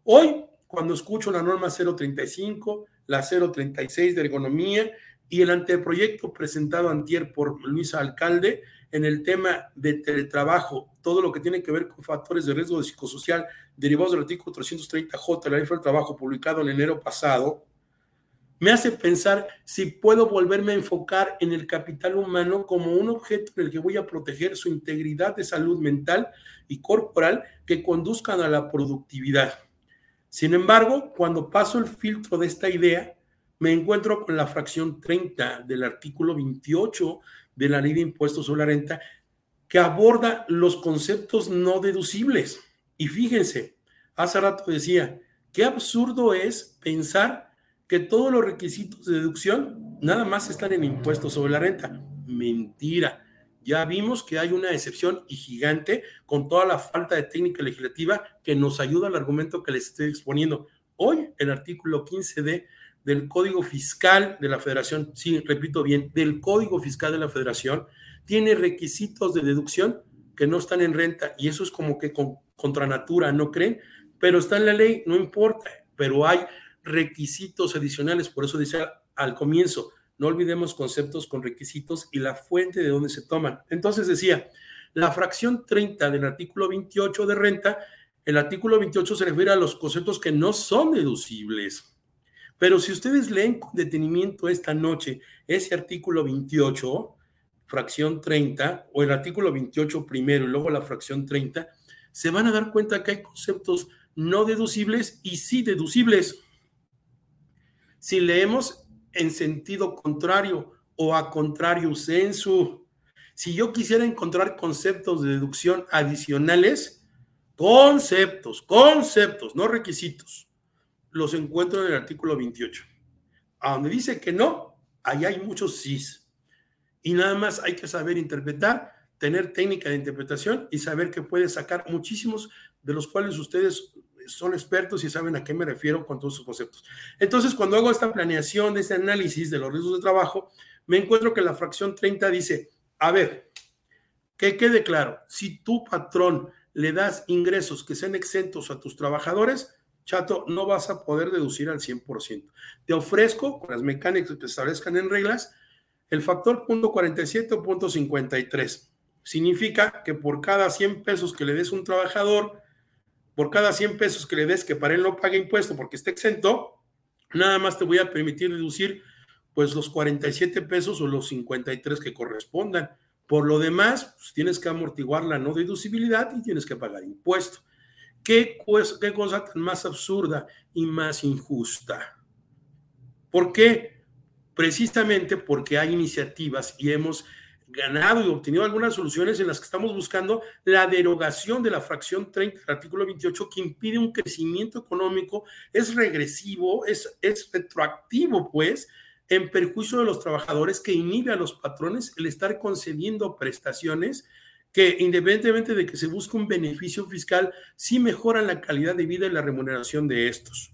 Hoy, cuando escucho la norma 035, la 036 de ergonomía y el anteproyecto presentado antier por Luisa Alcalde en el tema de teletrabajo, todo lo que tiene que ver con factores de riesgo psicosocial derivados del artículo 330J de la ley del trabajo publicado en enero pasado, me hace pensar si puedo volverme a enfocar en el capital humano como un objeto en el que voy a proteger su integridad de salud mental y corporal que conduzcan a la productividad. Sin embargo, cuando paso el filtro de esta idea, me encuentro con la fracción 30 del artículo 28 de la ley de impuestos sobre la renta que aborda los conceptos no deducibles. Y fíjense, hace rato decía, qué absurdo es pensar que todos los requisitos de deducción nada más están en impuestos sobre la renta. Mentira. Ya vimos que hay una excepción y gigante con toda la falta de técnica legislativa que nos ayuda al argumento que les estoy exponiendo. Hoy, el artículo 15D del Código Fiscal de la Federación, sí, repito bien, del Código Fiscal de la Federación, tiene requisitos de deducción que no están en renta y eso es como que con, contra natura, ¿no creen? Pero está en la ley, no importa, pero hay requisitos adicionales, por eso dice al comienzo, no olvidemos conceptos con requisitos y la fuente de donde se toman. Entonces decía, la fracción 30 del artículo 28 de renta, el artículo 28 se refiere a los conceptos que no son deducibles. Pero si ustedes leen con detenimiento esta noche ese artículo 28, fracción 30, o el artículo 28 primero y luego la fracción 30, se van a dar cuenta que hay conceptos no deducibles y sí deducibles. Si leemos en sentido contrario o a contrario sensu, si yo quisiera encontrar conceptos de deducción adicionales, conceptos, conceptos, no requisitos, los encuentro en el artículo 28. A donde dice que no, ahí hay muchos sís. Y nada más hay que saber interpretar, tener técnica de interpretación y saber que puede sacar muchísimos de los cuales ustedes son expertos y saben a qué me refiero con todos sus conceptos. Entonces, cuando hago esta planeación, este análisis de los riesgos de trabajo, me encuentro que la fracción 30 dice, a ver, que quede claro, si tu patrón le das ingresos que sean exentos a tus trabajadores, chato, no vas a poder deducir al 100%. Te ofrezco, con las mecánicas que establezcan en reglas, el factor punto 47 o punto 53. Significa que por cada 100 pesos que le des a un trabajador, por cada 100 pesos que le des que para él no pague impuesto porque esté exento, nada más te voy a permitir deducir pues los 47 pesos o los 53 que correspondan. Por lo demás, pues, tienes que amortiguar la no deducibilidad y tienes que pagar impuesto. ¿Qué, ¿Qué cosa tan más absurda y más injusta? ¿Por qué? Precisamente porque hay iniciativas y hemos ganado y obtenido algunas soluciones en las que estamos buscando la derogación de la fracción 30 del artículo 28 que impide un crecimiento económico, es regresivo, es, es retroactivo, pues, en perjuicio de los trabajadores que inhibe a los patrones el estar concediendo prestaciones que independientemente de que se busque un beneficio fiscal, sí mejoran la calidad de vida y la remuneración de estos.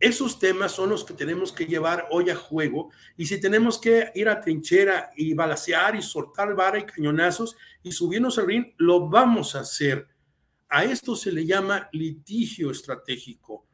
Esos temas son los que tenemos que llevar hoy a juego y si tenemos que ir a trinchera y balasear y soltar vara y cañonazos y subirnos al ring, lo vamos a hacer. A esto se le llama litigio estratégico.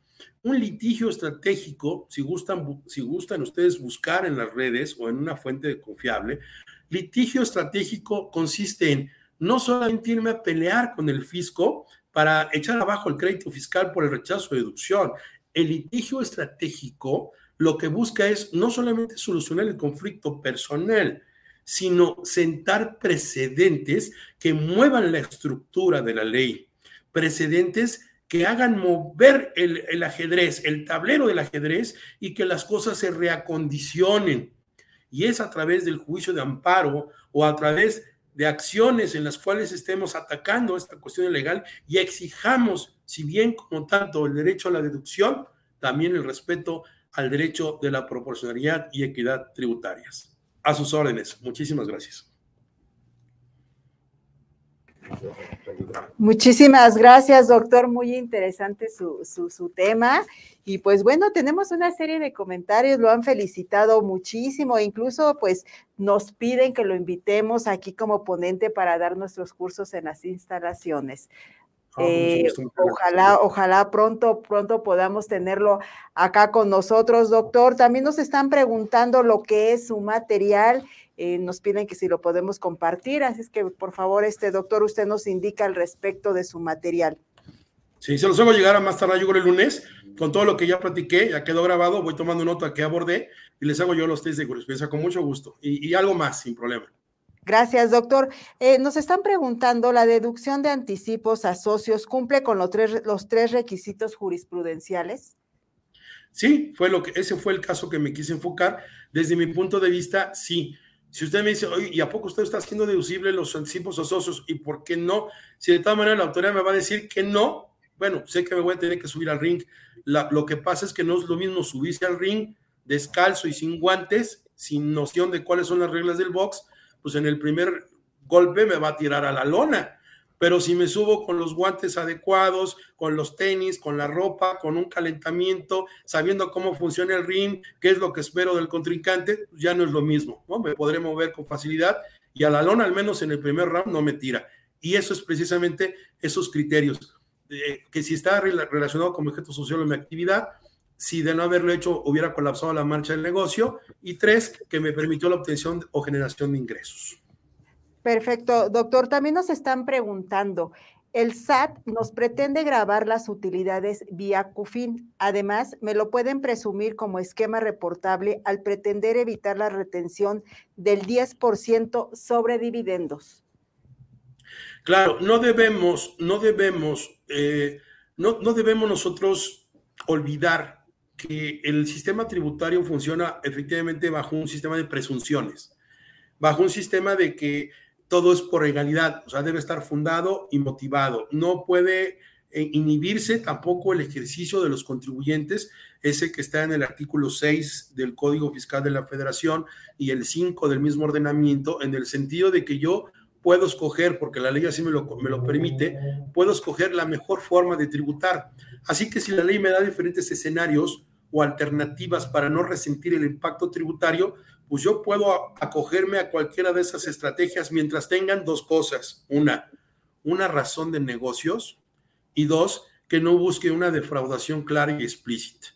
Un litigio estratégico, si gustan, si gustan ustedes buscar en las redes o en una fuente confiable, litigio estratégico consiste en no solamente irme a pelear con el fisco para echar abajo el crédito fiscal por el rechazo de deducción, el litigio estratégico lo que busca es no solamente solucionar el conflicto personal, sino sentar precedentes que muevan la estructura de la ley, precedentes que hagan mover el, el, ajedrez, el tablero del ajedrez y que las cosas se reacondicionen. Y es a través del juicio de amparo o a través de acciones en las cuales estemos atacando esta cuestión legal y exijamos, si bien como tanto el derecho a la deducción, también el respeto al derecho de la proporcionalidad y equidad tributarias. A sus órdenes. Muchísimas gracias. Muchísimas gracias, doctor. Muy interesante su, su, tema. Y pues bueno, tenemos una serie de comentarios, lo han felicitado muchísimo, incluso pues nos piden que lo invitemos aquí como ponente para dar nuestros cursos en las instalaciones. Ah, eh, ojalá, ojalá pronto, pronto podamos tenerlo acá con nosotros, doctor. También nos están preguntando lo que es su material eh, nos piden que si lo podemos compartir, así es que por favor, este doctor, usted nos indica al respecto de su material. Sí, se los hago llegar a más tarde, yo el lunes, con todo lo que ya platiqué, ya quedó grabado, voy tomando nota que abordé y les hago yo los test de jurisprudencia con mucho gusto y, algo más, sin problema. Gracias, doctor. Eh, nos están preguntando, ¿la deducción de anticipos a socios cumple con los tres, los tres requisitos jurisprudenciales? Sí, fue lo que, ese fue el caso que me quise enfocar. Desde mi punto de vista, sí. Si usted me dice, oye, ¿y a poco usted está haciendo deducible los anticipos socios? ¿Y por qué no? Si de todas maneras la autoridad me va a decir que no, bueno, sé que me voy a tener que subir al ring. lo que pasa es que no es lo mismo subirse al ring descalzo y sin guantes, sin noción de cuáles son las reglas del box, pues en el primer golpe me va a tirar a la lona. Pero si me subo con los guantes adecuados, con los tenis, con la ropa, con un calentamiento, sabiendo cómo funciona el ring, qué es lo que espero del contrincante, ya no es lo mismo, ¿no? Me podré mover con facilidad y a la lona, al menos en el primer round, no me tira. Y eso es precisamente esos criterios, que si está relacionado con mi objeto social o mi actividad, si de no haberlo hecho hubiera colapsado la marcha del negocio, y tres, que me permitió la obtención o generación de ingresos. Perfecto, doctor. También nos están preguntando, el SAT nos pretende grabar las utilidades vía CUFIN. Además, me lo pueden presumir como esquema reportable al pretender evitar la retención del 10% sobre dividendos. Claro, no debemos, no debemos, eh, no, no debemos nosotros olvidar que el sistema tributario funciona efectivamente bajo un sistema de presunciones, bajo un sistema de que todo es por legalidad, o sea, debe estar fundado y motivado. No puede eh, inhibirse tampoco el ejercicio de los contribuyentes, ese que está en el artículo 6 del Código Fiscal de la Federación y el 5 del mismo ordenamiento, en el sentido de que yo puedo escoger, porque la ley así me lo, me lo permite, puedo escoger la mejor forma de tributar. Así que si la ley me da diferentes escenarios o alternativas para no resentir el impacto tributario, pues yo puedo acogerme a cualquiera de esas estrategias mientras tengan dos cosas. Una, una razón de negocios y dos, que no busque una defraudación clara y explícita.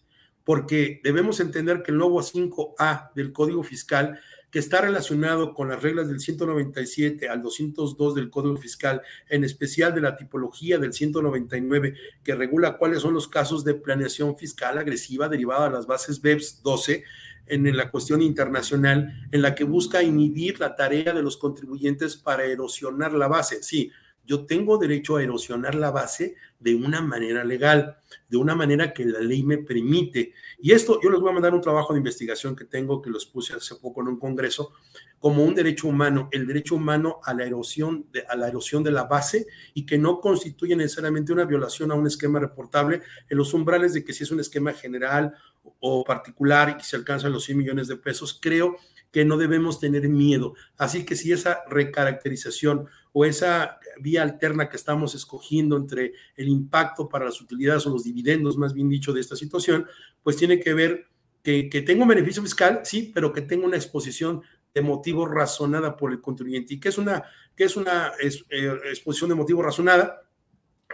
Porque debemos entender que el nuevo 5A del Código Fiscal, que está relacionado con las reglas del 197 al 202 del Código Fiscal, en especial de la tipología del 199, que regula cuáles son los casos de planeación fiscal agresiva derivada de las bases BEPS 12, en la cuestión internacional en la que busca inhibir la tarea de los contribuyentes para erosionar la base. Sí, yo tengo derecho a erosionar la base de una manera legal, de una manera que la ley me permite. Y esto, yo les voy a mandar un trabajo de investigación que tengo, que los puse hace poco en un congreso, como un derecho humano, el derecho humano a la erosión de, a la erosión de la base y que no constituye necesariamente una violación a un esquema reportable en los umbrales de que si es un esquema general o particular y que se alcanzan los 100 millones de pesos, creo que no debemos tener miedo. Así que si esa recaracterización o esa vía alterna que estamos escogiendo entre el impacto para las utilidades o los dividendos, más bien dicho, de esta situación, pues tiene que ver que, que tenga un beneficio fiscal, sí, pero que tenga una exposición de motivo razonada por el contribuyente. ¿Y qué es una, qué es una eh, exposición de motivo razonada?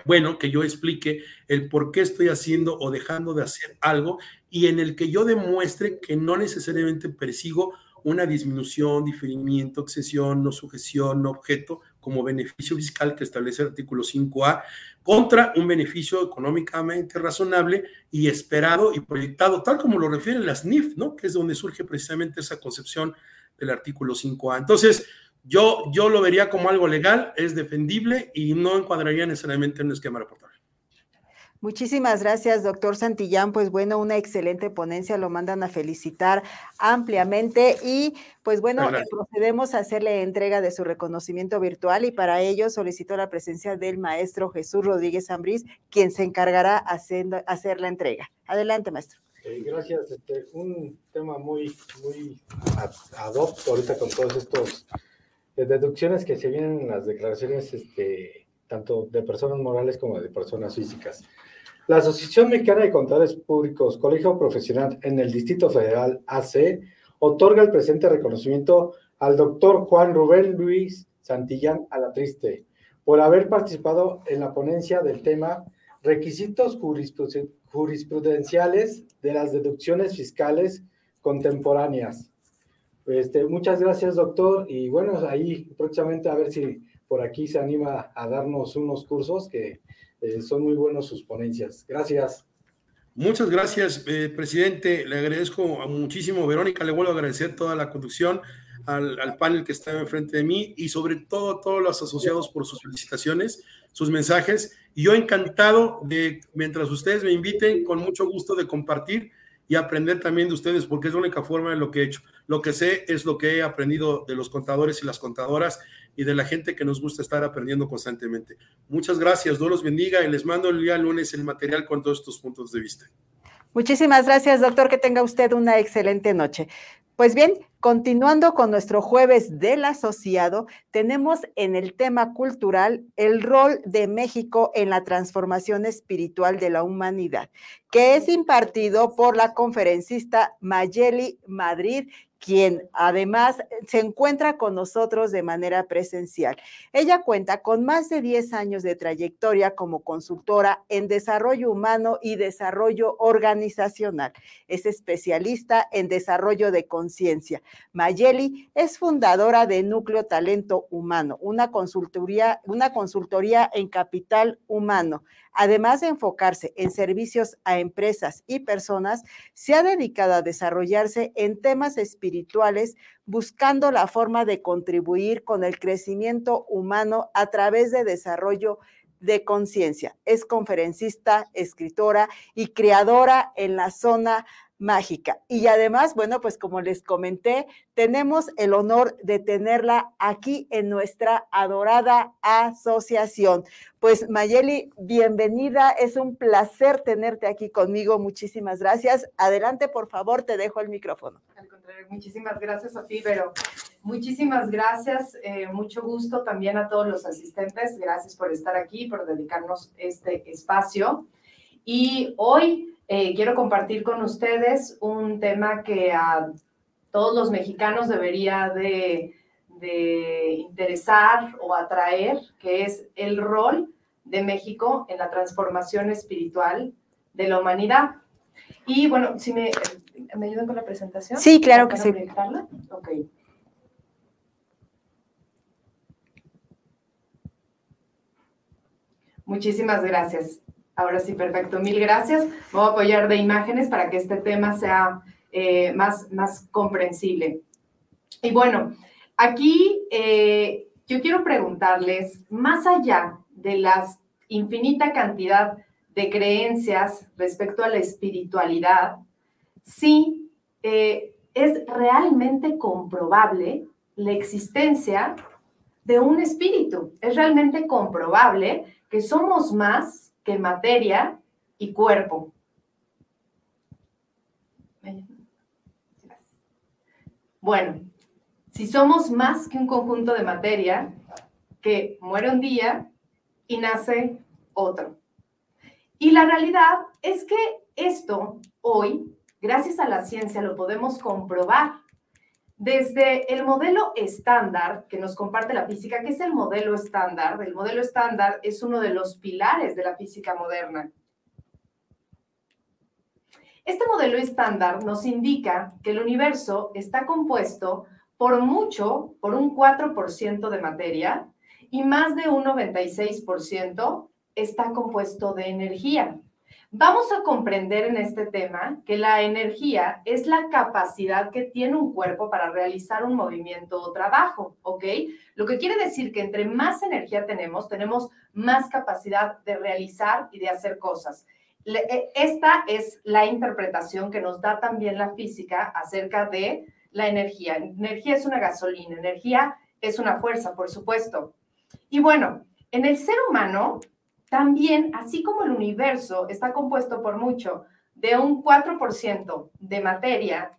Bueno, que yo explique el por qué estoy haciendo o dejando de hacer algo y en el que yo demuestre que no necesariamente persigo una disminución, diferimiento, excesión, no sujeción, no objeto, como beneficio fiscal que establece el artículo 5A, contra un beneficio económicamente razonable y esperado y proyectado, tal como lo refieren las NIF, ¿no? Que es donde surge precisamente esa concepción del artículo 5A. Entonces, yo, yo lo vería como algo legal, es defendible y no encuadraría necesariamente en un esquema reportable. Muchísimas gracias, doctor Santillán. Pues bueno, una excelente ponencia, lo mandan a felicitar ampliamente y pues bueno, procedemos a hacerle entrega de su reconocimiento virtual y para ello solicito la presencia del maestro Jesús Rodríguez Ambrís, quien se encargará haciendo, hacer la entrega. Adelante, maestro. gracias. Este, un tema muy, muy adopto ahorita con todos estos eh, deducciones que se vienen en las declaraciones este, tanto de personas morales como de personas físicas. La Asociación Mexicana de Contadores Públicos, Colegio Profesional en el Distrito Federal AC, otorga el presente reconocimiento al doctor Juan Rubén Luis Santillán Alatriste por haber participado en la ponencia del tema Requisitos jurisprudenciales de las deducciones fiscales contemporáneas. Este, muchas gracias, doctor. Y bueno, ahí próximamente a ver si por aquí se anima a darnos unos cursos que eh, son muy buenos sus ponencias. Gracias. Muchas gracias, eh, presidente. Le agradezco muchísimo, Verónica. Le vuelvo a agradecer toda la conducción, al, panel que está enfrente de mí y sobre todo a todos los asociados por sus felicitaciones, sus mensajes. Y yo encantado de, mientras ustedes me inviten, con mucho gusto de compartir y aprender también de ustedes, porque es la única forma de lo que he hecho. Lo que sé es lo que he aprendido de los contadores y las contadoras y de la gente que nos gusta estar aprendiendo constantemente. Muchas gracias, Dios los bendiga y les mando el día lunes el material con todos estos puntos de vista. Muchísimas gracias, doctor. Que tenga usted una excelente noche. Pues bien, continuando con nuestro jueves del asociado, tenemos en el tema cultural el rol de México en la transformación espiritual de la humanidad, que es impartido por la conferencista Mayeli Madrid quien además se encuentra con nosotros de manera presencial. Ella cuenta con más de 10 años de trayectoria como consultora en desarrollo humano y desarrollo organizacional. Es especialista en desarrollo de conciencia. Mayeli es fundadora de Núcleo Talento Humano, una consultoría, una consultoría en capital humano. Además de enfocarse en servicios a empresas y personas, se ha dedicado a desarrollarse en temas espirituales, buscando la forma de contribuir con el crecimiento humano a través de desarrollo de conciencia. Es conferencista, escritora y creadora en la zona mágica. Y además, bueno, pues como les comenté, tenemos el honor de tenerla aquí en nuestra adorada asociación. Pues Mayeli, bienvenida, es un placer tenerte aquí conmigo, muchísimas gracias. Adelante, por favor, te dejo el micrófono. Al contrario, muchísimas gracias a ti, pero muchísimas gracias, eh, mucho gusto también a todos los asistentes, gracias por estar aquí, por dedicarnos este espacio. Y hoy eh, quiero compartir con ustedes un tema que a todos los mexicanos debería de, interesar o atraer, que es el rol de México en la transformación espiritual de la humanidad. Y bueno, si me, ¿me ayudan con la presentación. Sí, claro que sí. Ok. Muchísimas gracias. Ahora sí, perfecto. Mil gracias. voy a apoyar de imágenes para que este tema sea eh, más, más comprensible. Y bueno, aquí eh, yo quiero preguntarles, más allá de la infinita cantidad de creencias respecto a la espiritualidad, sí eh, es realmente comprobable la existencia de un espíritu. Es realmente comprobable que somos más que materia y cuerpo. Bueno, si somos más que un conjunto de materia que muere un día y nace otro. Y la realidad es que esto hoy, gracias a la ciencia, lo podemos comprobar. Desde el modelo estándar que nos comparte la física, que es el modelo estándar, el modelo estándar es uno de los pilares de la física moderna. Este modelo estándar nos indica que el universo está compuesto por mucho, por un 4% de materia y más de un 96% está compuesto de energía. Vamos a comprender en este tema que la energía es la capacidad que tiene un cuerpo para realizar un movimiento o trabajo, ¿ok? Lo que quiere decir que entre más energía tenemos, tenemos más capacidad de realizar y de hacer cosas. E, esta es la interpretación que nos da también la física acerca de la energía. Energía es una gasolina, energía es una fuerza, por supuesto. Y bueno, en el ser humano también, así como el universo está compuesto por mucho de un 4% de materia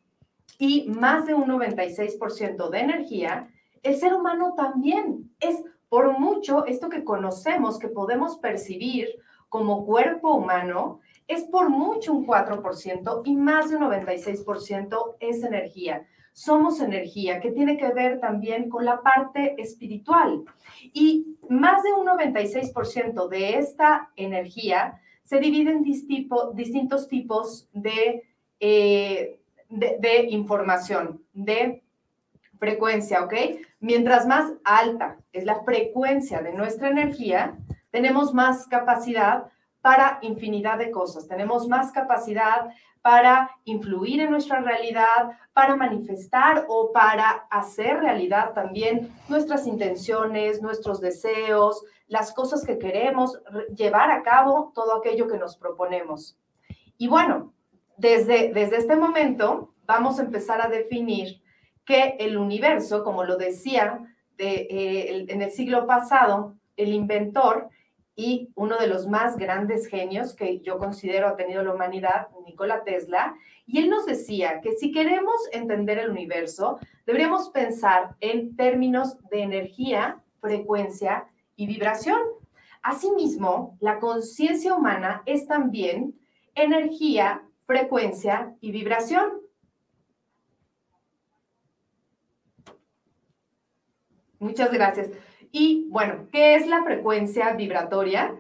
y más de un 96% de energía, el ser humano también. Es por mucho esto que conocemos, que podemos percibir como cuerpo humano, es por mucho un 4% y más de un 96% es energía somos energía, que tiene que ver también con la parte espiritual. Y más de un 96% de esta energía se divide en distintos tipos eh, de, de información, de frecuencia, ¿ok? Mientras más alta es la frecuencia de nuestra energía, tenemos más capacidad para infinidad de cosas. Tenemos más capacidad para influir en nuestra realidad, para manifestar o para hacer realidad también nuestras intenciones, nuestros deseos, las cosas que queremos, llevar a cabo todo aquello que nos proponemos. Y bueno, desde, desde este momento vamos a empezar a definir que el universo, como lo decía de, eh, en el siglo pasado, el inventor y uno de los más grandes genios que yo considero ha tenido la humanidad, Nikola Tesla, y él nos decía que si queremos entender el universo, deberíamos pensar en términos de energía, frecuencia y vibración. Asimismo, la conciencia humana es también energía, frecuencia y vibración. Muchas gracias. Y bueno, ¿qué es la frecuencia vibratoria?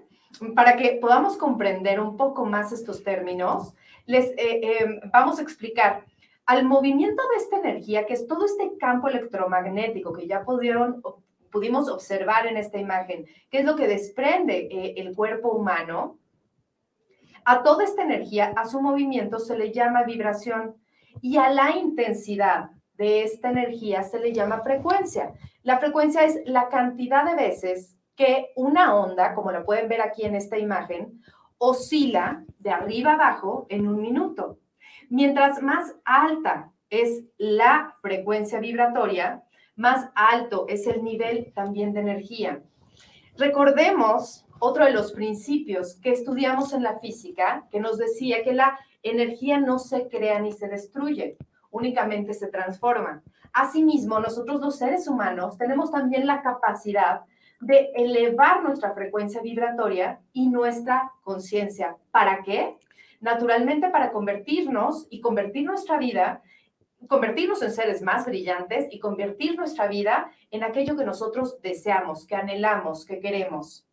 Para que podamos comprender un poco más estos términos, les eh, em, vamos a explicar al movimiento de esta energía, que es todo este campo electromagnético que ya pudieron, pudimos observar en esta imagen, que es lo que desprende eh, el cuerpo humano, a toda esta energía, a su movimiento se le llama vibración y a la intensidad de esta energía se le llama frecuencia. La frecuencia es la cantidad de veces que una onda, como la pueden ver aquí en esta imagen, oscila de arriba abajo en un minuto. Mientras más alta es la frecuencia vibratoria, más alto es el nivel también de energía. Recordemos otro de los principios que estudiamos en la física, que nos decía que la energía no se crea ni se destruye, únicamente se transforma. Asimismo, nosotros los seres humanos tenemos también la capacidad de elevar nuestra frecuencia vibratoria y nuestra conciencia. ¿Para qué? Naturalmente para convertirnos y convertir nuestra vida, convertirnos en seres más brillantes y convertir nuestra vida en aquello que nosotros deseamos, que anhelamos, que queremos.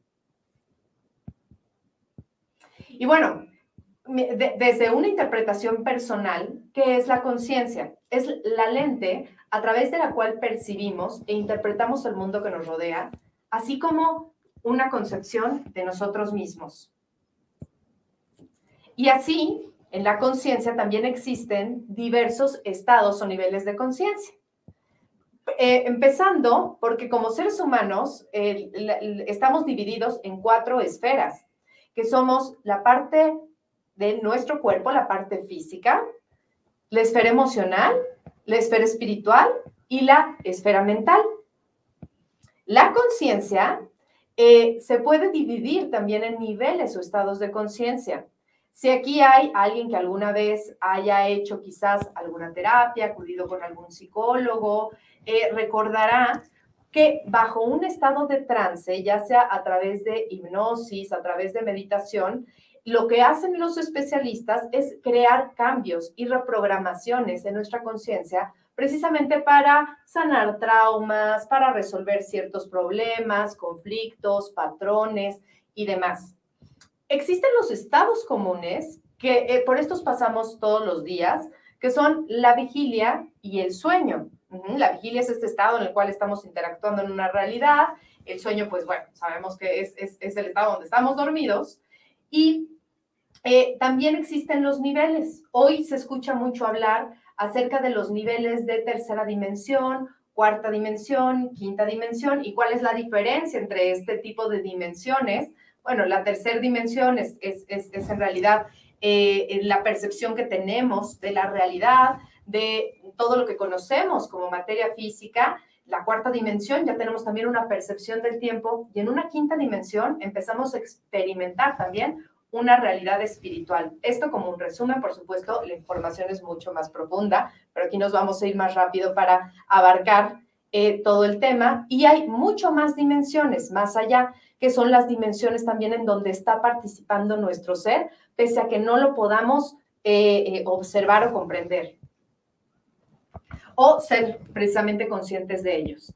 Y bueno, desde una interpretación personal, ¿qué es la conciencia? Es la lente a través de la cual percibimos e interpretamos el mundo que nos rodea, así como una concepción de nosotros mismos. Y así, en la conciencia también existen diversos estados o niveles de conciencia. Eh, empezando porque como seres humanos estamos divididos en cuatro esferas, que somos la parte de nuestro cuerpo, la parte física, la esfera emocional, la esfera espiritual y la esfera mental. La conciencia eh, se puede dividir también en niveles o estados de conciencia. Si aquí hay alguien que alguna vez haya hecho quizás alguna terapia, acudido con algún psicólogo, eh, recordará que bajo un estado de trance, ya sea a través de hipnosis, a través de meditación, lo que hacen los especialistas es crear cambios y reprogramaciones en nuestra conciencia precisamente para sanar traumas, para resolver ciertos problemas, conflictos, patrones y demás. Existen los estados comunes que eh, por estos pasamos todos los días, que son la vigilia y el sueño. La vigilia es este estado en el cual estamos interactuando en una realidad. El sueño, pues bueno, sabemos que es, el estado donde estamos dormidos. Y eh, también existen los niveles. Hoy se escucha mucho hablar acerca de los niveles de tercera dimensión, cuarta dimensión, quinta dimensión y cuál es la diferencia entre este tipo de dimensiones. Bueno, la tercera dimensión es, es, es, en realidad eh, la percepción que tenemos de la realidad, de todo lo que conocemos como materia física. La cuarta dimensión ya tenemos también una percepción del tiempo y en una quinta dimensión empezamos a experimentar también una realidad espiritual. Esto como un resumen, por supuesto, la información es mucho más profunda, pero aquí nos vamos a ir más rápido para abarcar eh, todo el tema. Y hay mucho más dimensiones más allá, que son las dimensiones también en donde está participando nuestro ser, pese a que no lo podamos eh, eh, observar o comprender o ser precisamente conscientes de ellos.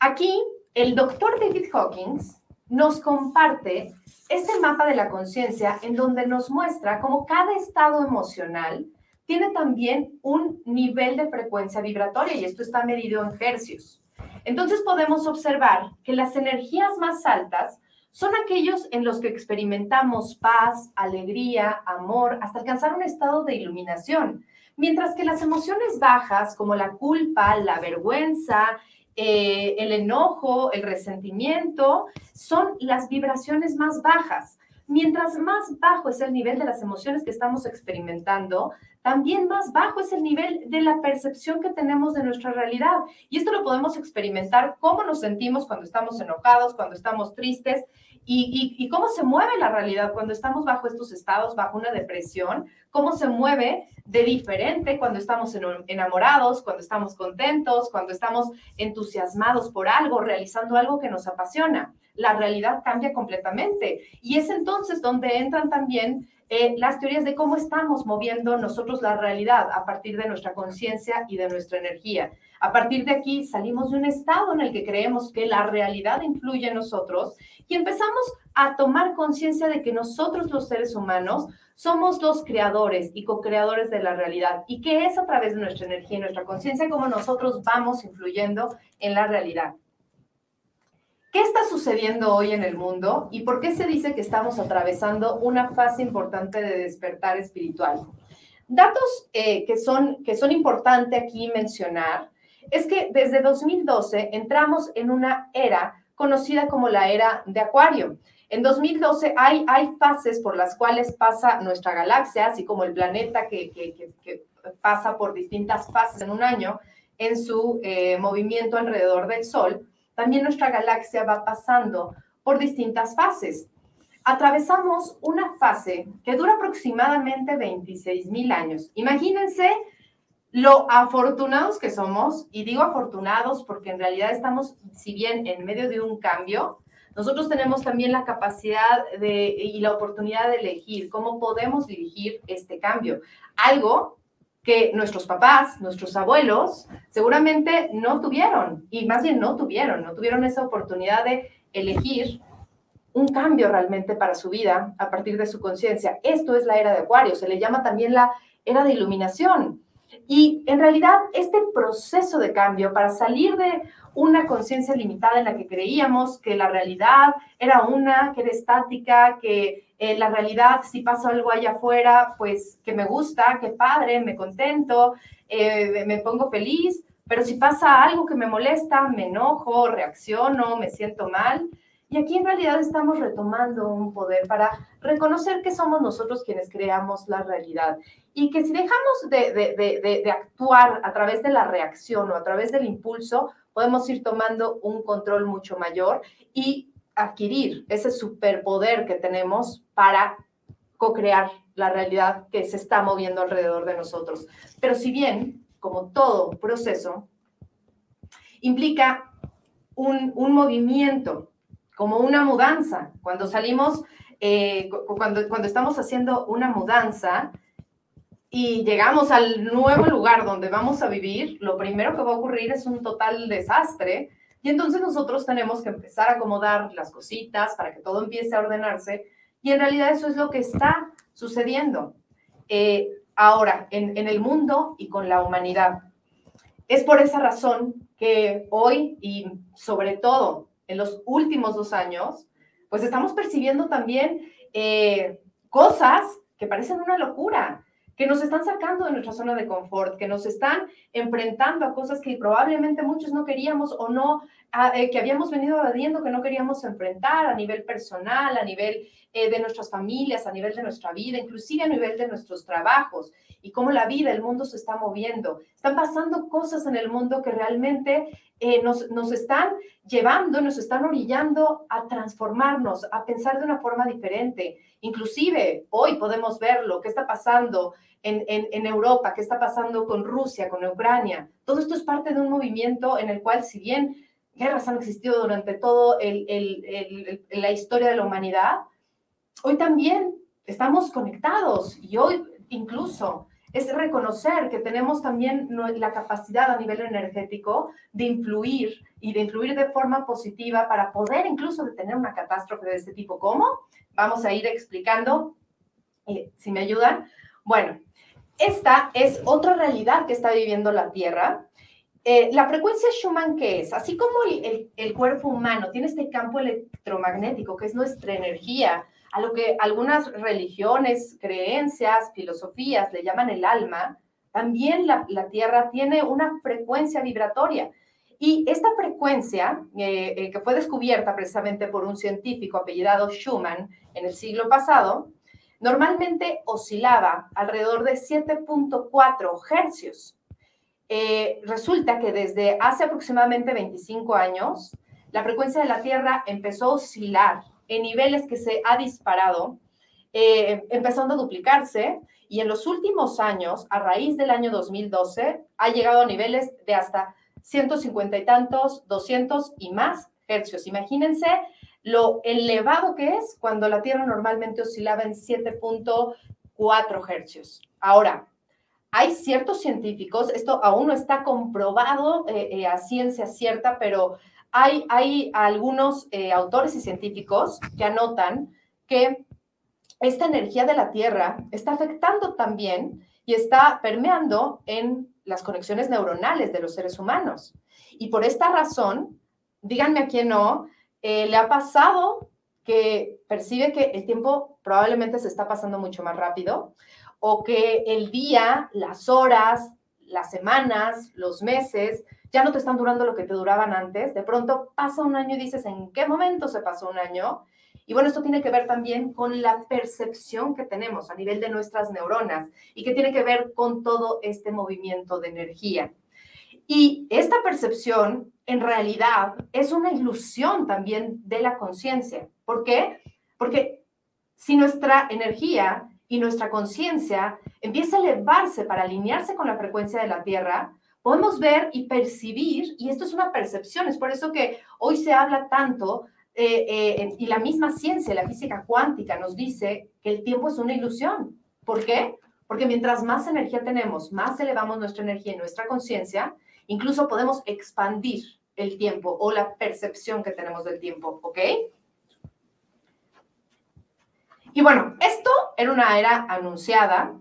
Aquí, el doctor David Hawkins nos comparte este mapa de la conciencia en donde nos muestra cómo cada estado emocional tiene también un nivel de frecuencia vibratoria y esto está medido en hercios. Entonces podemos observar que las energías más altas son aquellos en los que experimentamos paz, alegría, amor, hasta alcanzar un estado de iluminación, mientras que las emociones bajas como la culpa, la vergüenza, eh, el enojo, el resentimiento, son las vibraciones más bajas. Mientras más bajo es el nivel de las emociones que estamos experimentando, también más bajo es el nivel de la percepción que tenemos de nuestra realidad. Y esto lo podemos experimentar cómo nos sentimos cuando estamos enojados, cuando estamos tristes y, cómo se mueve la realidad cuando estamos bajo estos estados, bajo una depresión, cómo se mueve de diferente cuando estamos enamorados, cuando estamos contentos, cuando estamos entusiasmados por algo, realizando algo que nos apasiona. La realidad cambia completamente. Y es entonces donde entran también eh, las teorías de cómo estamos moviendo nosotros la realidad a partir de nuestra conciencia y de nuestra energía. A partir de aquí salimos de un estado en el que creemos que la realidad influye en nosotros y empezamos a tomar conciencia de que nosotros los seres humanos somos los creadores y co-creadores de la realidad y que es a través de nuestra energía y nuestra conciencia como nosotros vamos influyendo en la realidad. ¿Qué está sucediendo hoy en el mundo y por qué se dice que estamos atravesando una fase importante de despertar espiritual? Datos eh, que, son, que son importantes aquí mencionar es que desde 2012 entramos en una era conocida como la era de Acuario. En 2012 hay, hay fases por las cuales pasa nuestra galaxia, así como el planeta que, que, pasa por distintas fases en un año en su eh, movimiento alrededor del Sol. También nuestra galaxia va pasando por distintas fases. Atravesamos una fase que dura aproximadamente 26 mil años. Imagínense lo afortunados que somos, y digo afortunados porque en realidad estamos, si bien en medio de un cambio, nosotros tenemos también la capacidad de, y la oportunidad de elegir cómo podemos dirigir este cambio. Algo que nuestros papás, nuestros abuelos, seguramente no tuvieron, y más bien no tuvieron, no tuvieron esa oportunidad de elegir un cambio realmente para su vida a partir de su conciencia. Esto es la era de Acuario, se le llama también la era de iluminación. Y en realidad este proceso de cambio para salir de una conciencia limitada en la que creíamos que la realidad era una, que era estática, que eh, la realidad, si pasa algo allá afuera, pues que me gusta, que padre, me contento, eh, me pongo feliz, pero si pasa algo que me molesta, me enojo, reacciono, me siento mal. Y aquí en realidad estamos retomando un poder para reconocer que somos nosotros quienes creamos la realidad y que si dejamos de, actuar a través de la reacción o a través del impulso, podemos ir tomando un control mucho mayor y adquirir ese superpoder que tenemos para co-crear la realidad que se está moviendo alrededor de nosotros. Pero si bien, como todo proceso, implica un, un movimiento como una mudanza. Cuando salimos, eh, cuando, cuando estamos haciendo una mudanza y llegamos al nuevo lugar donde vamos a vivir, lo primero que va a ocurrir es un total desastre. Y entonces nosotros tenemos que empezar a acomodar las cositas para que todo empiece a ordenarse. Y en realidad eso es lo que está sucediendo eh, ahora en, en el mundo y con la humanidad. Es por esa razón que hoy y sobre todo en los últimos dos años, pues estamos percibiendo también eh, cosas que parecen una locura, que nos están sacando de nuestra zona de confort, que nos están enfrentando a cosas que probablemente muchos no queríamos o no, eh, que habíamos venido evadiendo, que no queríamos enfrentar a nivel personal, a nivel eh, de nuestras familias, a nivel de nuestra vida, inclusive a nivel de nuestros trabajos y cómo la vida, el mundo se está moviendo. Están pasando cosas en el mundo que realmente eh, nos, nos están llevando, nos están orillando a transformarnos, a pensar de una forma diferente. Inclusive hoy podemos ver lo que está pasando en, en, Europa, qué está pasando con Rusia, con Ucrania. Todo esto es parte de un movimiento en el cual, si bien guerras han existido durante toda la historia de la humanidad, hoy también estamos conectados y hoy incluso es reconocer que tenemos también la capacidad a nivel energético de influir y de influir de forma positiva para poder incluso detener una catástrofe de este tipo. ¿Cómo? Vamos a ir explicando, eh, si me ayudan. Bueno, esta es otra realidad que está viviendo la Tierra. Eh, la frecuencia Schumann, ¿qué es? Así como el cuerpo humano tiene este campo electromagnético, que es nuestra energía, a lo que algunas religiones, creencias, filosofías le llaman el alma, también la, Tierra tiene una frecuencia vibratoria. Y esta frecuencia, eh, eh, que fue descubierta precisamente por un científico apellidado Schumann en el siglo pasado, normalmente oscilaba alrededor de 7.4 hercios. Eh, resulta que desde hace aproximadamente 25 años, la frecuencia de la Tierra empezó a oscilar en niveles que se ha disparado, eh, empezando a duplicarse y en los últimos años, a raíz del año 2012, ha llegado a niveles de hasta 150 y tantos, 200 y más hercios. Imagínense lo elevado que es cuando la Tierra normalmente oscilaba en 7.4 hercios. Ahora, hay ciertos científicos, esto aún no está comprobado eh, eh, a ciencia cierta, pero hay, algunos eh, autores y científicos que anotan que esta energía de la Tierra está afectando también y está permeando en las conexiones neuronales de los seres humanos. Y por esta razón, díganme a quién no, eh, le ha pasado que percibe que el tiempo probablemente se está pasando mucho más rápido o que el día, las horas, las semanas, los meses ya no te están durando lo que te duraban antes. De pronto pasa un año y dices, ¿en qué momento se pasó un año? Y bueno, esto tiene que ver también con la percepción que tenemos a nivel de nuestras neuronas y que tiene que ver con todo este movimiento de energía. Y esta percepción en realidad es una ilusión también de la conciencia. ¿Por qué? Porque si nuestra energía y nuestra conciencia empieza a elevarse para alinearse con la frecuencia de la Tierra, podemos ver y percibir, y esto es una percepción, es por eso que hoy se habla tanto, eh, eh, y la misma ciencia, la física cuántica nos dice que el tiempo es una ilusión. ¿Por qué? Porque mientras más energía tenemos, más elevamos nuestra energía y nuestra conciencia, incluso podemos expandir el tiempo o la percepción que tenemos del tiempo, ¿ok? Y bueno, esto era una era anunciada.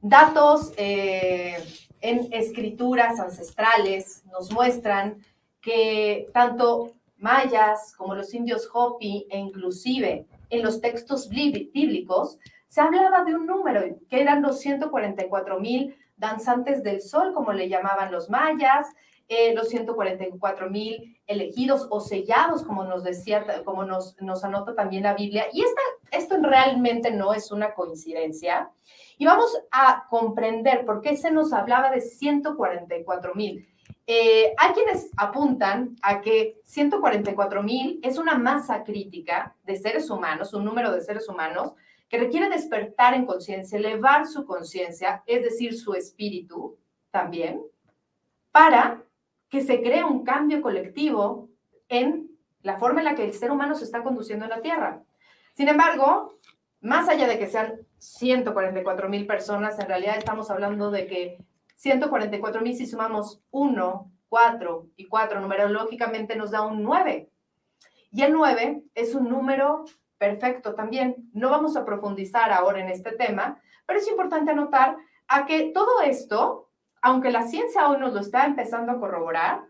Datos eh, en escrituras ancestrales nos muestran que tanto mayas como los indios Hopi e inclusive en los textos bíblicos se hablaba de un número que eran los 144 mil danzantes del sol, como le llamaban los mayas, eh, los 144 mil elegidos o sellados, como nos decía, como nos, nos anota también la Biblia. Y esta, esto realmente no es una coincidencia. Y vamos a comprender por qué se nos hablaba de 144 mil. Eh, hay quienes apuntan a que 144 mil es una masa crítica de seres humanos, un número de seres humanos que requiere despertar en conciencia, elevar su conciencia, es decir, su espíritu también, para que se cree un cambio colectivo en la forma en la que el ser humano se está conduciendo en la Tierra. Sin embargo, más allá de que sean 144 mil personas, en realidad estamos hablando de que 144 mil si sumamos 1, 4 y 4 numerológicamente nos da un 9. Y el 9 es un número perfecto también. No vamos a profundizar ahora en este tema, pero es importante anotar a que todo esto, aunque la ciencia hoy nos lo está empezando a corroborar,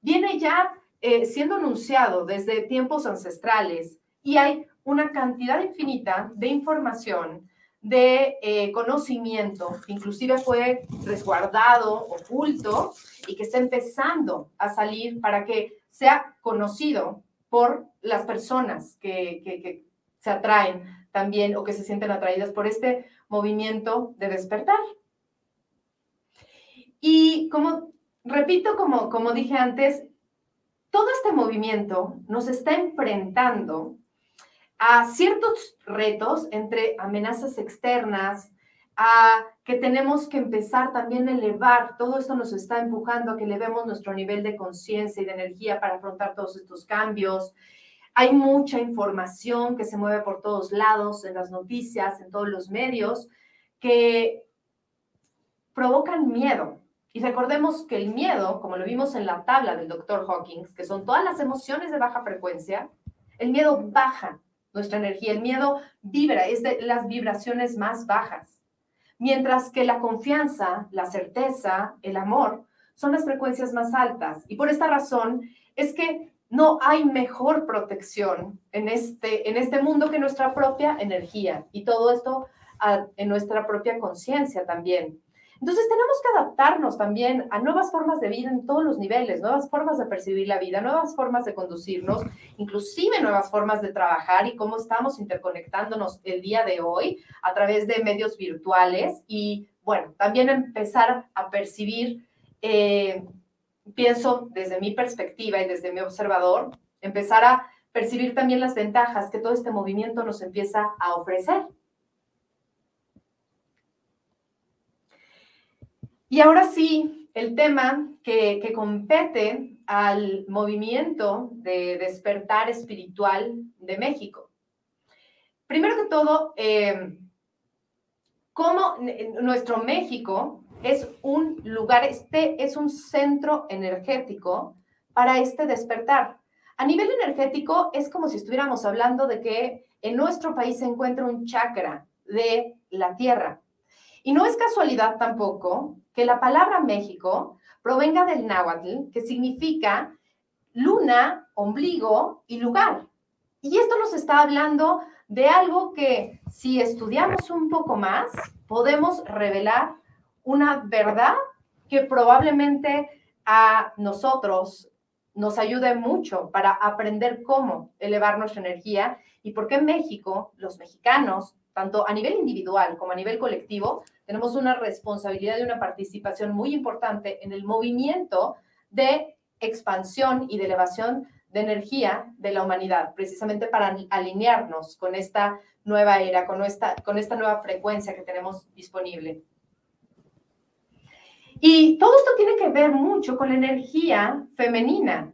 viene ya eh, siendo anunciado desde tiempos ancestrales y hay una cantidad infinita de información de eh, conocimiento, inclusive fue resguardado, oculto, y que está empezando a salir para que sea conocido por las personas que se atraen también o que se sienten atraídas por este movimiento de despertar. Y como, repito, como, como dije antes, todo este movimiento nos está enfrentando a ciertos retos entre amenazas externas, a que tenemos que empezar también a elevar, todo esto nos está empujando a que elevemos nuestro nivel de conciencia y de energía para afrontar todos estos cambios. Hay mucha información que se mueve por todos lados, en las noticias, en todos los medios, que provocan miedo. Y recordemos que el miedo, como lo vimos en la tabla del doctor Hawkins, que son todas las emociones de baja frecuencia, el miedo baja nuestra energía. El miedo vibra, es de las vibraciones más bajas. Mientras que la confianza, la certeza, el amor son las frecuencias más altas. Y por esta razón es que no hay mejor protección en este, en este mundo que nuestra propia energía. Y todo esto ah, en nuestra propia conciencia también. Entonces tenemos que adaptarnos también a nuevas formas de vida en todos los niveles, nuevas formas de percibir la vida, nuevas formas de conducirnos, inclusive nuevas formas de trabajar y cómo estamos interconectándonos el día de hoy a través de medios virtuales y bueno, también empezar a percibir, eh, pienso desde mi perspectiva y desde mi observador, empezar a percibir también las ventajas que todo este movimiento nos empieza a ofrecer. Y ahora sí, el tema que, compete al movimiento de despertar espiritual de México. Primero que todo, eh, cómo nuestro México es un lugar, este es un centro energético para este despertar. A nivel energético es como si estuviéramos hablando de que en nuestro país se encuentra un chakra de la tierra. Y no es casualidad tampoco que la palabra México provenga del náhuatl, que significa luna, ombligo y lugar. Y esto nos está hablando de algo que si estudiamos un poco más, podemos revelar una verdad que probablemente a nosotros nos ayude mucho para aprender cómo elevar nuestra energía y por qué México, los mexicanos, tanto a nivel individual como a nivel colectivo, tenemos una responsabilidad y una participación muy importante en el movimiento de expansión y de elevación de energía de la humanidad, precisamente para alinearnos con esta nueva era, con esta, con esta nueva frecuencia que tenemos disponible. Y todo esto tiene que ver mucho con la energía femenina.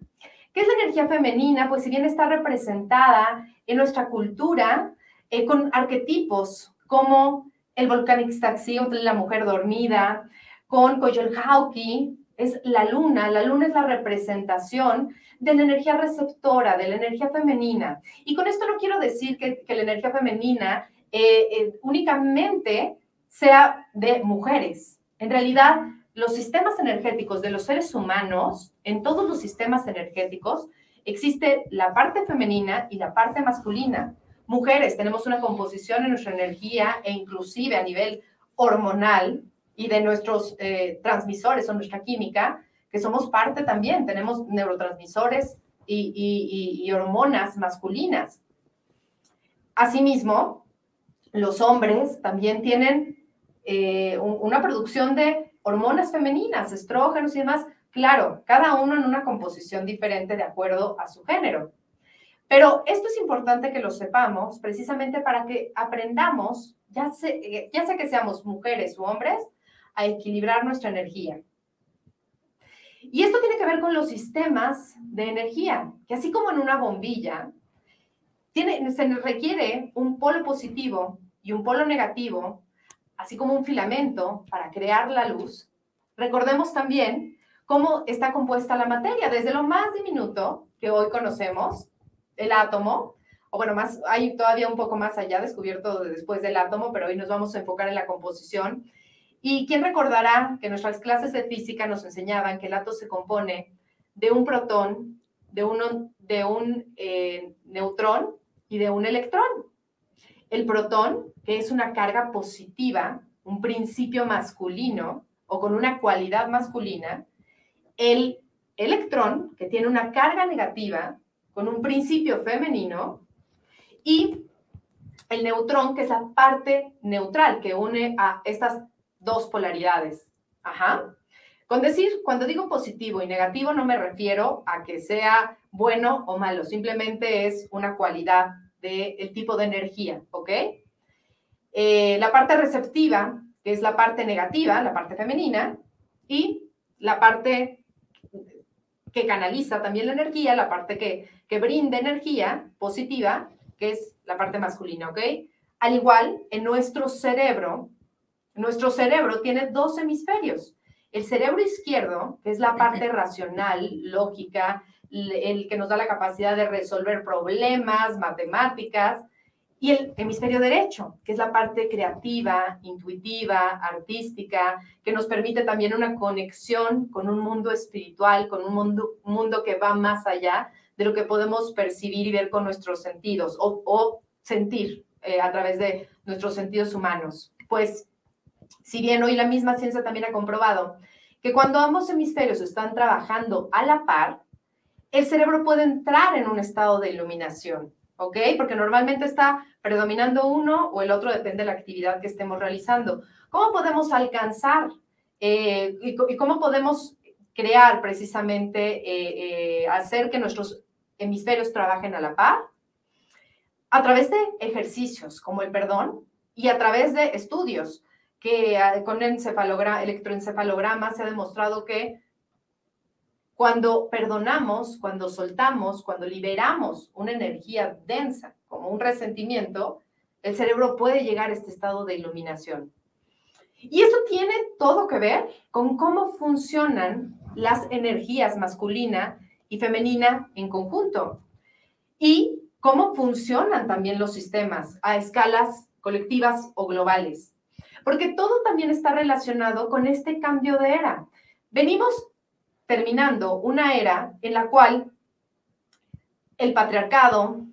¿Qué es la energía femenina? Pues si bien está representada en nuestra cultura, eh, con arquetipos como el volcán Ixtaccíhuatl, la mujer dormida, con Coyolxauhqui, es la luna. La luna es la representación de la energía receptora, de la energía femenina. Y con esto no quiero decir que, la energía femenina eh, eh, únicamente sea de mujeres. En realidad, los sistemas energéticos de los seres humanos, en todos los sistemas energéticos, existe la parte femenina y la parte masculina mujeres tenemos una composición en nuestra energía e inclusive a nivel hormonal y de nuestros eh, transmisores o nuestra química, que somos parte también, tenemos neurotransmisores y, hormonas masculinas. Asimismo, los hombres también tienen eh, una producción de hormonas femeninas, estrógenos y demás, claro, cada uno en una composición diferente de acuerdo a su género. Pero esto es importante que lo sepamos precisamente para que aprendamos, ya sea, ya sea que seamos mujeres u hombres, a equilibrar nuestra energía. Y esto tiene que ver con los sistemas de energía, que así como en una bombilla, se requiere un polo positivo y un polo negativo, así como un filamento para crear la luz. Recordemos también cómo está compuesta la materia, desde lo más diminuto que hoy conocemos, el átomo, o bueno, más, hay todavía un poco más allá descubierto después del átomo, pero hoy nos vamos a enfocar en la composición. ¿Y quién recordará que nuestras clases de física nos enseñaban que el átomo se compone de un protón, de, uno, de un eh, neutrón y de un electrón? el protón, que es una carga positiva, un principio masculino o con una cualidad masculina, el electrón, que tiene una carga negativa con un principio femenino, y el neutrón, que es la parte neutral que une a estas dos polaridades. Ajá. Con decir, cuando digo positivo y negativo, no me refiero a que sea bueno o malo, simplemente es una cualidad del tipo de energía, ¿ok? Eh, la parte receptiva, que es la parte negativa, la parte femenina, y la parte que canaliza también la energía, la parte que, que brinda energía positiva, que es la parte masculina, ¿ok? Al igual, en nuestro cerebro, nuestro cerebro tiene dos hemisferios. El cerebro izquierdo, que es la parte racional, lógica, el que nos da la capacidad de resolver problemas, matemáticas, y el hemisferio derecho, que es la parte creativa, intuitiva, artística, que nos permite también una conexión con un mundo espiritual, con un mundo, mundo que va más allá de lo que podemos percibir y ver con nuestros sentidos o, sentir eh, a través de nuestros sentidos humanos. Pues, si bien hoy la misma ciencia también ha comprobado que cuando ambos hemisferios están trabajando a la par, el cerebro puede entrar en un estado de iluminación, ¿ok? Porque normalmente está predominando uno o el otro, depende de la actividad que estemos realizando. ¿Cómo podemos alcanzar eh, y, cómo podemos crear precisamente, eh, hacer que nuestros hemisferios trabajen a la par, a través de ejercicios como el perdón y a través de estudios que ah, con electroencefalograma se ha demostrado que cuando perdonamos, cuando soltamos, cuando liberamos una energía densa, como un resentimiento, el cerebro puede llegar a este estado de iluminación. Y eso tiene todo que ver con cómo funcionan las energías masculina y femenina en conjunto. Y cómo funcionan también los sistemas a escalas colectivas o globales. Porque todo también está relacionado con este cambio de era. Venimos terminando una era en la cual el patriarcado,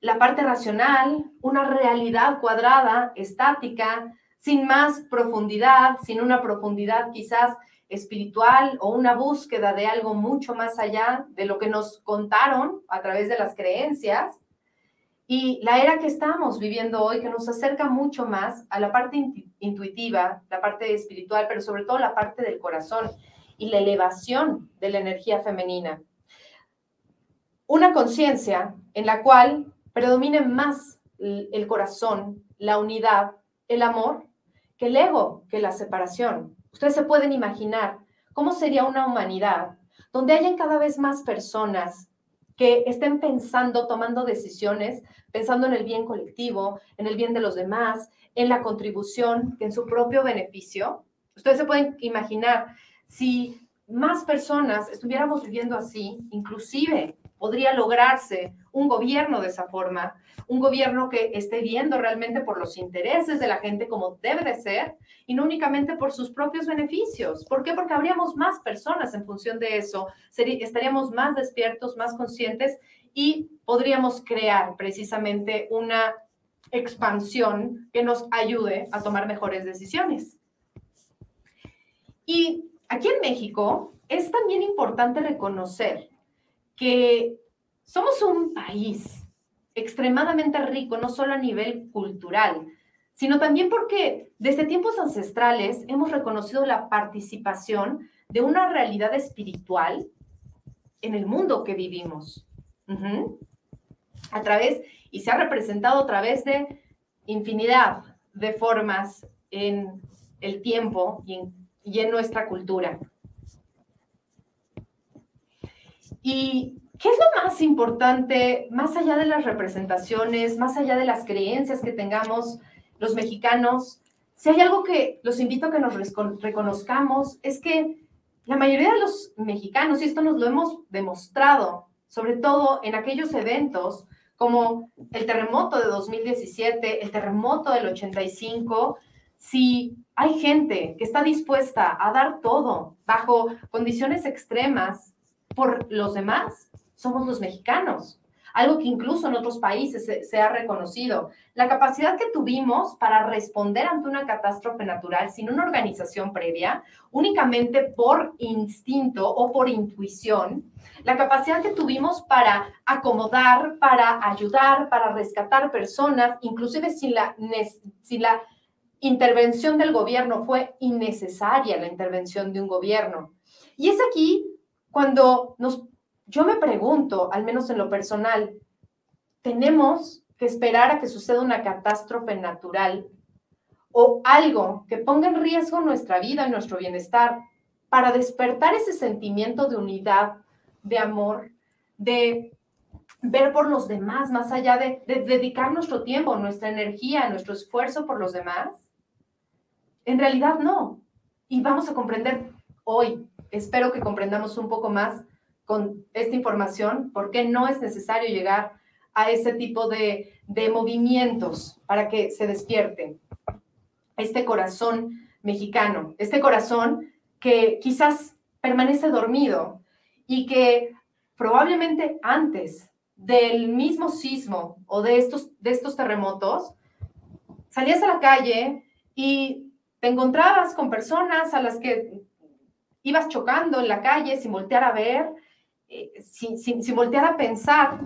la parte racional, una realidad cuadrada, estática, sin más profundidad, sin una profundidad quizás espiritual o una búsqueda de algo mucho más allá de lo que nos contaron a través de las creencias. Y la era que estamos viviendo hoy, que nos acerca mucho más a la parte intuitiva, la parte espiritual, pero sobre todo la parte del corazón y la elevación de la energía femenina. Una conciencia en la cual predomine más el corazón, la unidad, el amor, que el ego, que la separación. Ustedes se pueden imaginar cómo sería una humanidad donde hayan cada vez más personas que estén pensando, tomando decisiones, pensando en el bien colectivo, en el bien de los demás, en la contribución, en su propio beneficio. Ustedes se pueden imaginar si más personas estuviéramos viviendo así, inclusive podría lograrse un gobierno de esa forma, un gobierno que esté viendo realmente por los intereses de la gente como debe de ser y no únicamente por sus propios beneficios. ¿Por qué? Porque habríamos más personas en función de eso, estaríamos más despiertos, más conscientes y podríamos crear precisamente una expansión que nos ayude a tomar mejores decisiones. Y aquí en México es también importante reconocer que somos un país extremadamente rico, no solo a nivel cultural, sino también porque desde tiempos ancestrales hemos reconocido la participación de una realidad espiritual en el mundo que vivimos. A través, y se ha representado a través de infinidad de formas en el tiempo y en, y en nuestra cultura. ¿Y qué es lo más importante, más allá de las representaciones, más allá de las creencias que tengamos los mexicanos? Si hay algo que los invito a que nos reconozcamos, es que la mayoría de los mexicanos, y esto nos lo hemos demostrado, sobre todo en aquellos eventos como el terremoto de 2017, el terremoto del 85, si hay gente que está dispuesta a dar todo bajo condiciones extremas, por los demás, somos los mexicanos. algo que incluso en otros países se, ha reconocido. La capacidad que tuvimos para responder ante una catástrofe natural sin una organización previa, únicamente por instinto o por intuición, la capacidad que tuvimos para acomodar, para ayudar, para rescatar personas, inclusive sin la, sin la intervención del gobierno, fue innecesaria la intervención de un gobierno. Y es aquí cuando nos yo me pregunto, al menos en lo personal, ¿tenemos que esperar a que suceda una catástrofe natural o algo que ponga en riesgo nuestra vida y nuestro bienestar para despertar ese sentimiento de unidad, de amor, de ver por los demás, más allá de, dedicar nuestro tiempo, nuestra energía, nuestro esfuerzo por los demás? En realidad no. Y vamos a comprender hoy, espero que comprendamos un poco más con esta información, porque no es necesario llegar a ese tipo de, de movimientos para que se despierte este corazón mexicano, este corazón que quizás permanece dormido y que probablemente antes del mismo sismo o de estos, de estos terremotos, salías a la calle y te encontrabas con personas a las que ibas chocando en la calle sin voltear a ver, eh, sin, voltear a pensar,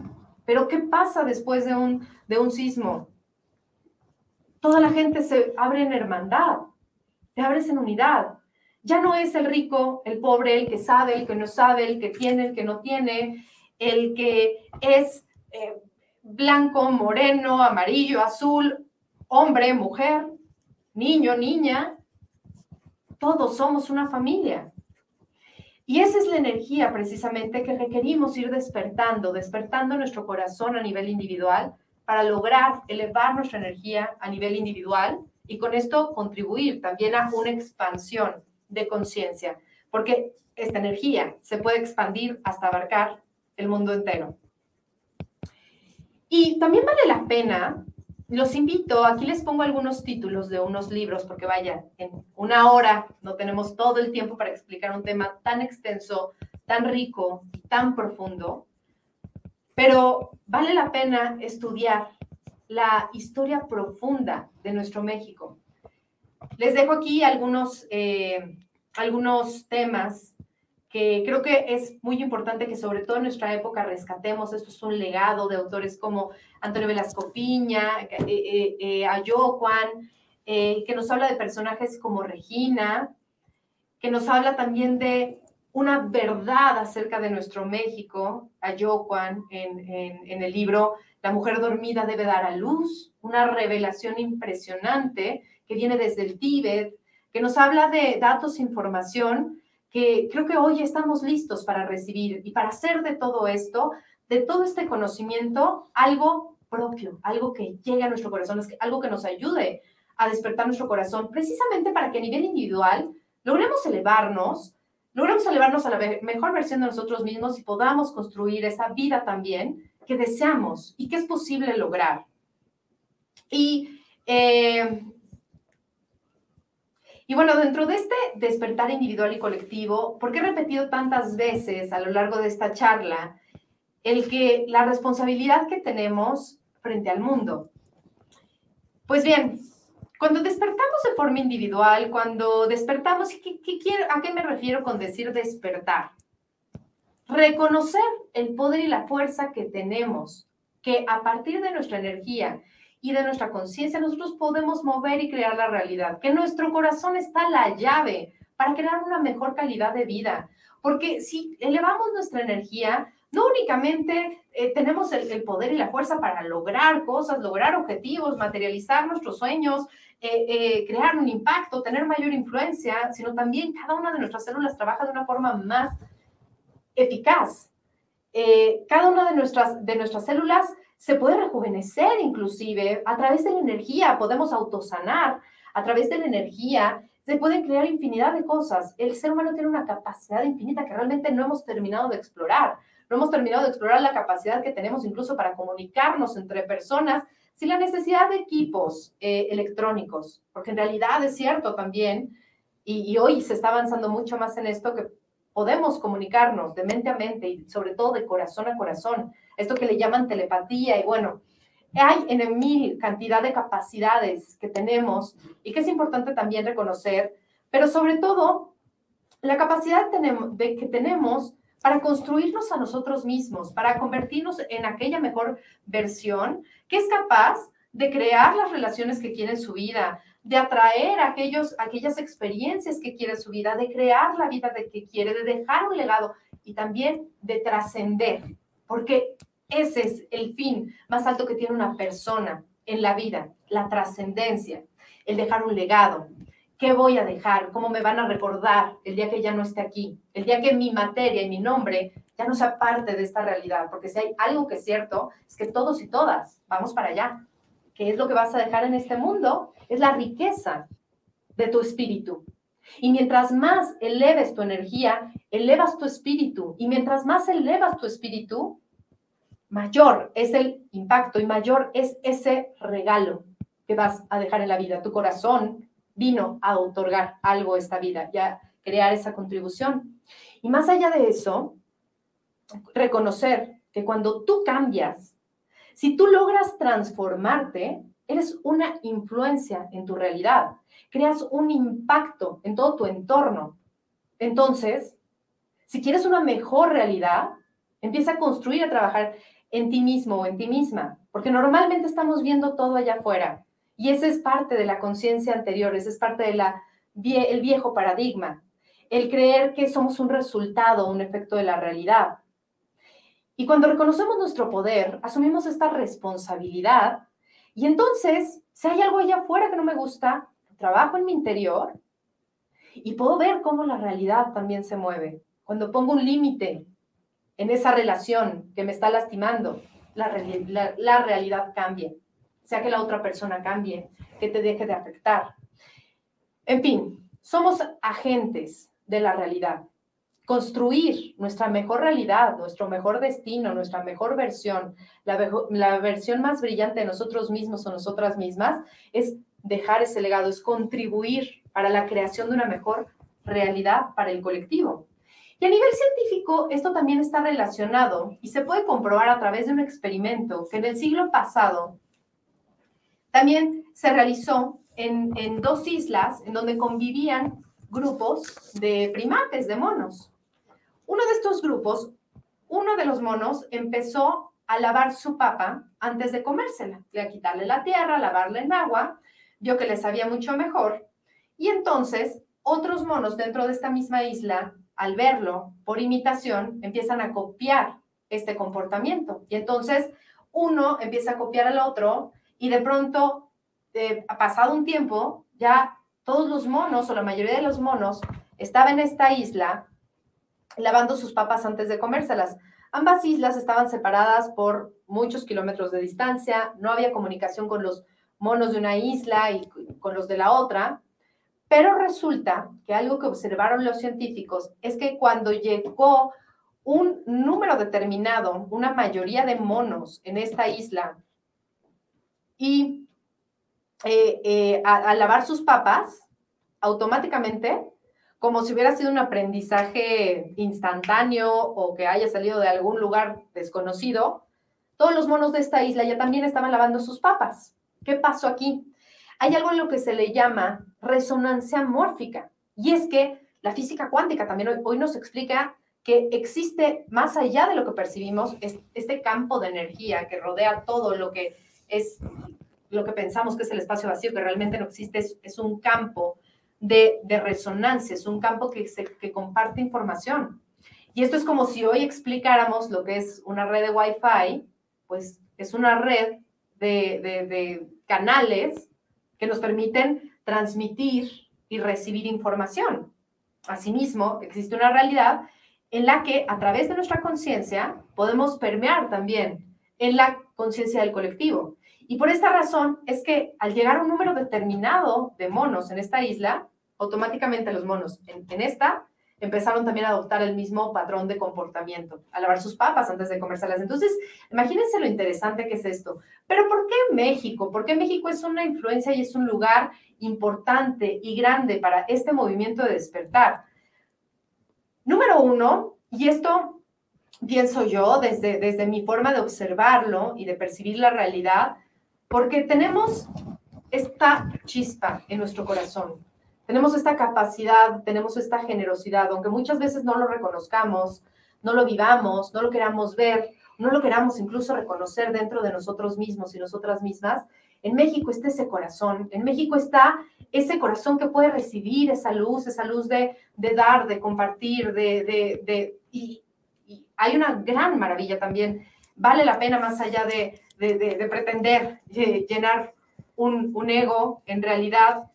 pero ¿qué pasa después de un, de un sismo? Toda la gente se abre en hermandad, te abres en unidad. Ya no es el rico, el pobre, el que sabe, el que no sabe, el que tiene, el que no tiene, el que es eh, blanco, moreno, amarillo, azul, hombre, mujer, niño, niña. Todos somos una familia. Y esa es la energía precisamente que requerimos ir despertando, despertando nuestro corazón a nivel individual para lograr elevar nuestra energía a nivel individual y con esto contribuir también a una expansión de conciencia, porque esta energía se puede expandir hasta abarcar el mundo entero. Y también vale la pena los invito, aquí les pongo algunos títulos de unos libros, porque vaya, en una hora no tenemos todo el tiempo para explicar un tema tan extenso, tan rico, tan profundo, pero vale la pena estudiar la historia profunda de nuestro México. Les dejo aquí algunos, eh, algunos temas creo que es muy importante que sobre todo en nuestra época rescatemos. Esto es un legado de autores como Antonio Velasco Piña, eh, eh, eh Ayocuan, eh, que nos habla de personajes como Regina, que nos habla también de una verdad acerca de nuestro México, Ayocuan, en, en, en el libro La mujer dormida debe dar a luz, una revelación impresionante que viene desde el Tíbet, que nos habla de datos, información que creo que hoy estamos listos para recibir y para hacer de todo esto, de todo este conocimiento, algo propio, algo que llegue a nuestro corazón, algo que nos ayude a despertar nuestro corazón, precisamente para que a nivel individual logremos elevarnos, logremos elevarnos a la mejor versión de nosotros mismos y podamos construir esa vida también que deseamos y que es posible lograr. Y eh, y bueno, dentro de este despertar individual y colectivo, ¿por qué he repetido tantas veces a lo largo de esta charla el que la responsabilidad que tenemos frente al mundo? Pues bien, cuando despertamos de forma individual, cuando despertamos, ¿qué, quiero, ¿a qué me refiero con decir despertar? Reconocer el poder y la fuerza que tenemos, que a partir de nuestra energía y de nuestra conciencia, nosotros podemos mover y crear la realidad, que nuestro corazón está la llave para crear una mejor calidad de vida. Porque si elevamos nuestra energía, no únicamente eh, tenemos el, poder y la fuerza para lograr cosas, lograr objetivos, materializar nuestros sueños, eh, eh, crear un impacto, tener mayor influencia, sino también cada una de nuestras células trabaja de una forma más eficaz. cada una de nuestras, de nuestras células se puede rejuvenecer inclusive a través de la energía, podemos autosanar a través de la energía, se pueden crear infinidad de cosas. El ser humano tiene una capacidad infinita que realmente no hemos terminado de explorar. No hemos terminado de explorar la capacidad que tenemos incluso para comunicarnos entre personas sin la necesidad de equipos eh, electrónicos, porque en realidad es cierto también, y, y hoy se está avanzando mucho más en esto, que podemos comunicarnos de mente a mente y sobre todo de corazón a corazón, esto que le llaman telepatía y bueno, hay en mil cantidad de capacidades que tenemos y que es importante también reconocer, pero sobre todo la capacidad de que tenemos para construirnos a nosotros mismos, para convertirnos en aquella mejor versión que es capaz de crear las relaciones que quiere en su vida, de atraer aquellos, aquellas experiencias que quiere en su vida, de crear la vida de que quiere, de dejar un legado y también de trascender, porque ese es el fin más alto que tiene una persona en la vida, la trascendencia, el dejar un legado. ¿Qué voy a dejar? ¿Cómo me van a recordar el día que ya no esté aquí? El día que mi materia y mi nombre ya no sea parte de esta realidad. Porque si hay algo que es cierto, es que todos y todas vamos para allá. ¿Qué es lo que vas a dejar en este mundo? Es la riqueza de tu espíritu. Y mientras más eleves tu energía, elevas tu espíritu. Y mientras más elevas tu espíritu, mayor es el impacto y mayor es ese regalo que vas a dejar en la vida. Tu corazón vino a otorgar algo a esta vida y a crear esa contribución. Y más allá de eso, reconocer que cuando tú cambias, si tú logras transformarte, eres una influencia en tu realidad, creas un impacto en todo tu entorno. Entonces, si quieres una mejor realidad, empieza a construir, a trabajar en ti mismo o en ti misma, porque normalmente estamos viendo todo allá afuera y ese es parte de la conciencia anterior, ese es parte del el viejo paradigma, el creer que somos un resultado, un efecto de la realidad. Y cuando reconocemos nuestro poder, asumimos esta responsabilidad y entonces, si hay algo allá afuera que no me gusta, trabajo en mi interior y puedo ver cómo la realidad también se mueve. Cuando pongo un límite en esa relación que me está lastimando, la, realidad cambia, sea que la otra persona cambie, que te deje de afectar. En fin, somos agentes de la realidad. Construir nuestra mejor realidad, nuestro mejor destino, nuestra mejor versión, la, versión más brillante de nosotros mismos o nosotras mismas, es dejar ese legado, es contribuir para la creación de una mejor realidad para el colectivo. Y a nivel científico, esto también está relacionado y se puede comprobar a través de un experimento que en el siglo pasado también se realizó en dos islas en donde convivían grupos de primates, de monos. Uno de estos grupos, uno de los monos empezó a lavar su papa antes de comérsela, a quitarle la tierra, lavarla en agua, vio que le sabía mucho mejor, y entonces otros monos dentro de esta misma isla al verlo por imitación, empiezan a copiar este comportamiento. Y entonces uno empieza a copiar al otro y de pronto, eh, ha pasado un tiempo, ya todos los monos o la mayoría de los monos estaban en esta isla lavando sus papas antes de comérselas. Ambas islas estaban separadas por muchos kilómetros de distancia, no había comunicación con los monos de una isla y con los de la otra, pero resulta que algo que observaron los científicos es que cuando llegó un número determinado, una mayoría de monos en esta isla, y eh, eh, a, lavar sus papas, automáticamente, como si hubiera sido un aprendizaje instantáneo o que haya salido de algún lugar desconocido, todos los monos de esta isla ya también estaban lavando sus papas. ¿Qué pasó aquí? hay algo en lo que se le llama resonancia mórfica. Y es que la física cuántica también hoy, nos explica que existe más allá de lo que percibimos este campo de energía que rodea todo lo que es lo que pensamos que es el espacio vacío, que realmente no existe, es, un campo de, resonancia, es un campo que, comparte información. Y esto es como si hoy explicáramos lo que es una red de Wi-Fi, pues es una red de, de, de canales que nos permiten transmitir y recibir información. Asimismo, existe una realidad en la que a través de nuestra conciencia podemos permear también en la conciencia del colectivo. Y por esta razón es que al llegar a un número determinado de monos en esta isla, automáticamente los monos en, esta empezaron también a adoptar el mismo patrón de comportamiento, a lavar sus papas antes de comérselas. Entonces, imagínense lo interesante que es esto. Pero ¿por qué México? ¿Por qué México es una influencia y es un lugar importante y grande para este movimiento de despertar? Número uno, y esto pienso yo desde, desde mi forma de observarlo y de percibir la realidad, porque tenemos esta chispa en nuestro corazón, tenemos esta capacidad, tenemos esta generosidad, aunque muchas veces no lo reconozcamos, no lo vivamos, no lo queramos ver, no lo queramos incluso reconocer dentro de nosotros mismos y nosotras mismas, en México está ese corazón, en México está ese corazón que puede recibir esa luz, esa luz de, dar, de compartir, de, y, hay una gran maravilla también. Vale la pena más allá de, pretender llenar un, un ego, en realidad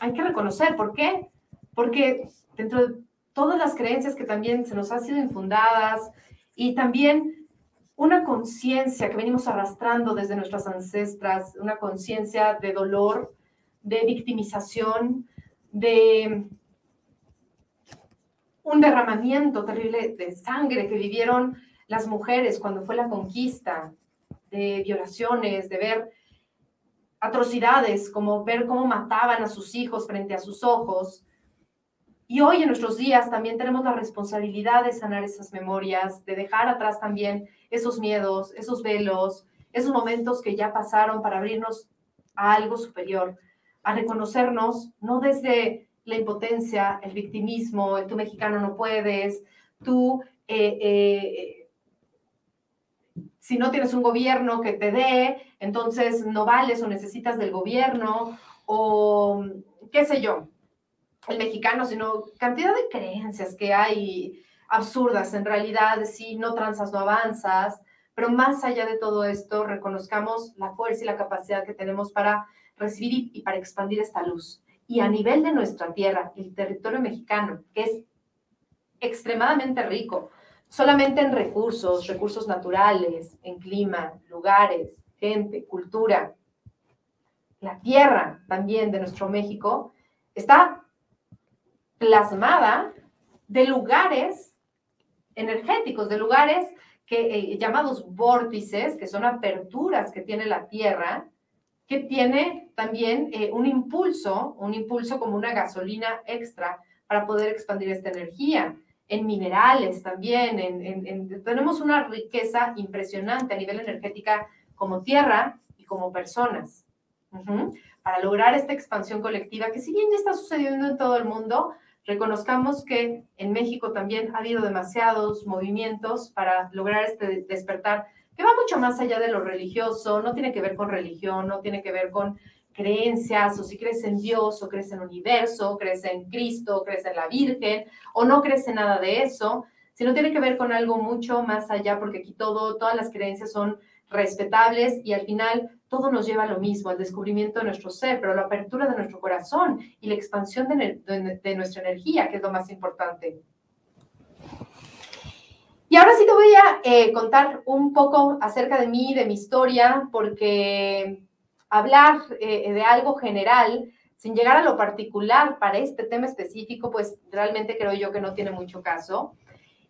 hay que reconocer. ¿Por qué? Porque dentro de todas las creencias que también se nos han sido infundadas y también una conciencia que venimos arrastrando desde nuestras ancestras, una conciencia de dolor, de victimización, de un derramamiento terrible de sangre que vivieron las mujeres cuando fue la conquista, violaciones, de ver atrocidades, como ver cómo mataban a sus hijos frente a sus ojos, y hoy en nuestros días también tenemos la responsabilidad de sanar esas memorias, de dejar atrás también esos miedos, esos velos, esos momentos que ya pasaron para abrirnos a algo superior, a reconocernos no desde la impotencia, el victimismo, el tú mexicano no puedes, tú, eh, eh, si no tienes un gobierno que te dé, entonces no vales o necesitas del gobierno, o qué sé yo, el mexicano, sino cantidad de creencias que hay absurdas. En realidad, si no transas, no avanzas. Pero más allá de todo esto, reconozcamos la fuerza y la capacidad que tenemos para recibir y, para expandir esta luz. Y a nivel de nuestra tierra, el territorio mexicano, que es extremadamente rico, solamente en recursos, recursos naturales, en clima, lugares, gente, cultura. La tierra también de nuestro México está plasmada de lugares energéticos, de lugares que, eh, llamados vórtices, que son aperturas que tiene la Tierra, que tiene también eh, un impulso, un impulso como una gasolina extra para poder expandir esta energía. En minerales también, tenemos una riqueza impresionante a nivel energética como tierra y como personas. Para lograr esta expansión colectiva, que si bien ya está sucediendo en todo el mundo, reconozcamos que en México también ha habido demasiados movimientos para lograr este despertar que va mucho más allá de lo religioso, no tiene que ver con religión, no tiene que ver con creencias, o si crees en Dios, o crees en el universo, crees en Cristo, crees en la Virgen, o no crees en nada de eso, sino tiene que ver con algo mucho más allá, porque aquí todo, todas las creencias son respetables y al final todo nos lleva a lo mismo, al descubrimiento de nuestro ser, pero la apertura de nuestro corazón y la expansión de, nuestra energía, que es lo más importante. Y ahora sí te voy a eh, contar un poco acerca de mí, de mi historia, porque hablar eh, de algo general, sin llegar a lo particular para este tema específico, pues realmente creo yo que no tiene mucho caso.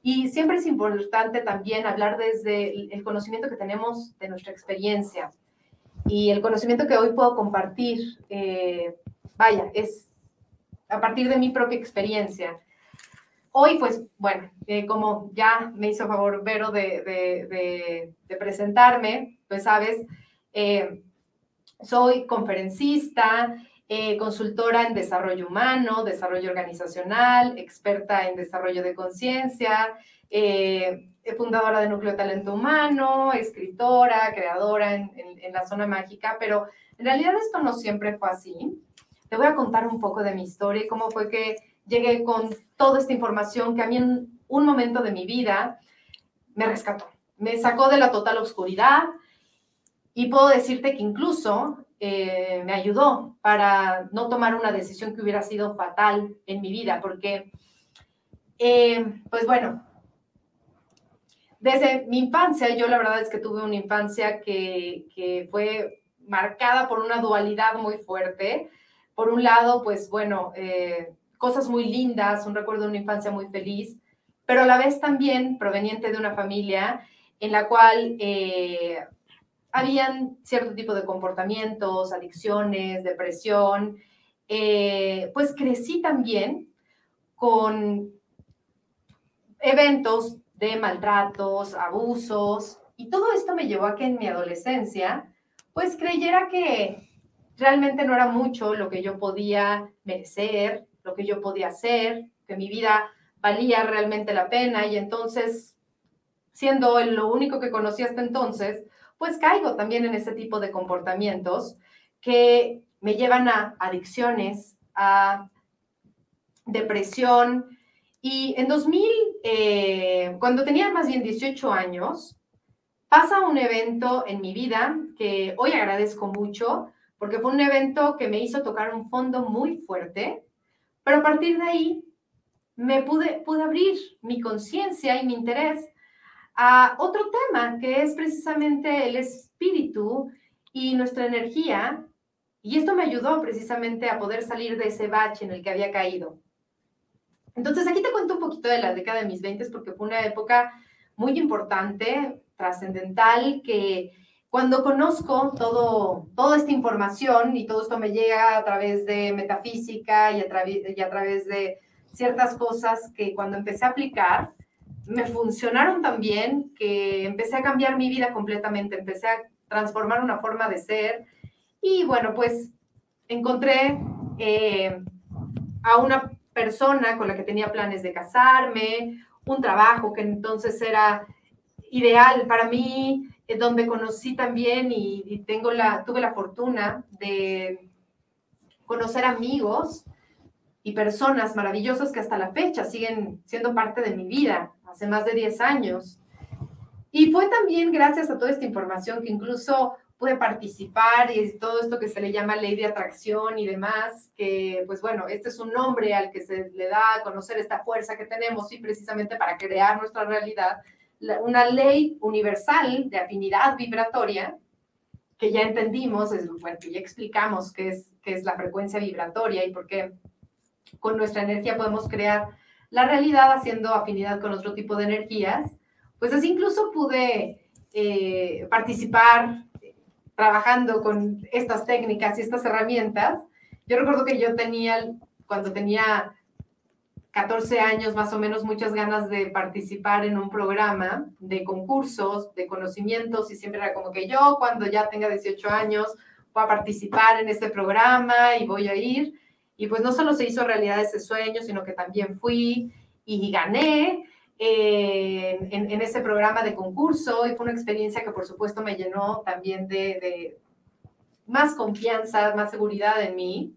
Y siempre es importante también hablar desde el conocimiento que tenemos de nuestra experiencia. Y el conocimiento que hoy puedo compartir, eh, vaya, es a partir de mi propia experiencia. Hoy, pues, bueno, eh, como ya me hizo favor Vero de, presentarme, pues, sabes, eh, soy conferencista, consultora en desarrollo humano, desarrollo organizacional, experta en desarrollo de conciencia, fundadora de Núcleo Talento Humano, escritora, creadora en, la zona mágica, pero en realidad esto no siempre fue así. Te voy a contar un poco de mi historia y cómo fue que llegué con toda esta información que a mí en un momento de mi vida me rescató, me sacó de la total oscuridad y puedo decirte que incluso eh, me ayudó para no tomar una decisión que hubiera sido fatal en mi vida, porque, eh, pues bueno, desde mi infancia, yo la verdad es que tuve una infancia que, que fue marcada por una dualidad muy fuerte. Por un lado, pues bueno, eh, cosas muy lindas, un recuerdo de una infancia muy feliz, pero a la vez también proveniente de una familia en la cual habían cierto tipo de comportamientos, adicciones, depresión. Eh, pues crecí también con eventos de maltratos, abusos, y todo esto me llevó a que en mi adolescencia, pues creyera que realmente no era mucho lo que yo podía merecer, lo que yo podía hacer, que mi vida valía realmente la pena y entonces, siendo lo único que conocía hasta entonces, pues caigo también en ese tipo de comportamientos que me llevan a adicciones, a depresión. Y en 2000, eh, cuando tenía más bien 18 años, pasa un evento en mi vida que hoy agradezco mucho, porque fue un evento que me hizo tocar un fondo muy fuerte, pero a partir de ahí me pude, pude abrir mi conciencia y mi interés a otro tema, que es precisamente el espíritu y nuestra energía. Y esto me ayudó precisamente a poder salir de ese bache en el que había caído. Entonces, aquí te cuento un poquito de la década de mis 20 porque fue una época muy importante, trascendental, que cuando conozco todo, toda esta información y todo esto me llega a través de metafísica y a, y a través de ciertas cosas que cuando empecé a aplicar, me funcionaron tan bien que empecé a cambiar mi vida completamente, empecé a transformar una forma de ser. Y bueno, pues encontré eh, a una persona con la que tenía planes de casarme, un trabajo que entonces era ideal para mí, eh, donde conocí también y, tengo la, tuve la fortuna de conocer amigos y personas maravillosas que hasta la fecha siguen siendo parte de mi vida, hace más de 10 años. Y fue también gracias a toda esta información que incluso pude participar y todo esto que se le llama ley de atracción y demás, que pues bueno, este es un nombre al que se le da a conocer esta fuerza que tenemos y precisamente para crear nuestra realidad, una ley universal de afinidad vibratoria que ya entendimos, es, bueno, que ya explicamos qué es, qué es la frecuencia vibratoria y por qué con nuestra energía podemos crear la realidad haciendo afinidad con otro tipo de energías, pues así incluso pude eh, participar trabajando con estas técnicas y estas herramientas. Yo recuerdo que yo tenía, cuando tenía 14 años más o menos, muchas ganas de participar en un programa de concursos, de conocimientos, y siempre era como que yo, cuando ya tenga 18 años, voy a participar en este programa y voy a ir. Y pues no solo se hizo realidad ese sueño, sino que también fui y gané eh, en, ese programa de concurso y fue una experiencia que por supuesto me llenó también de, más confianza, más seguridad en mí.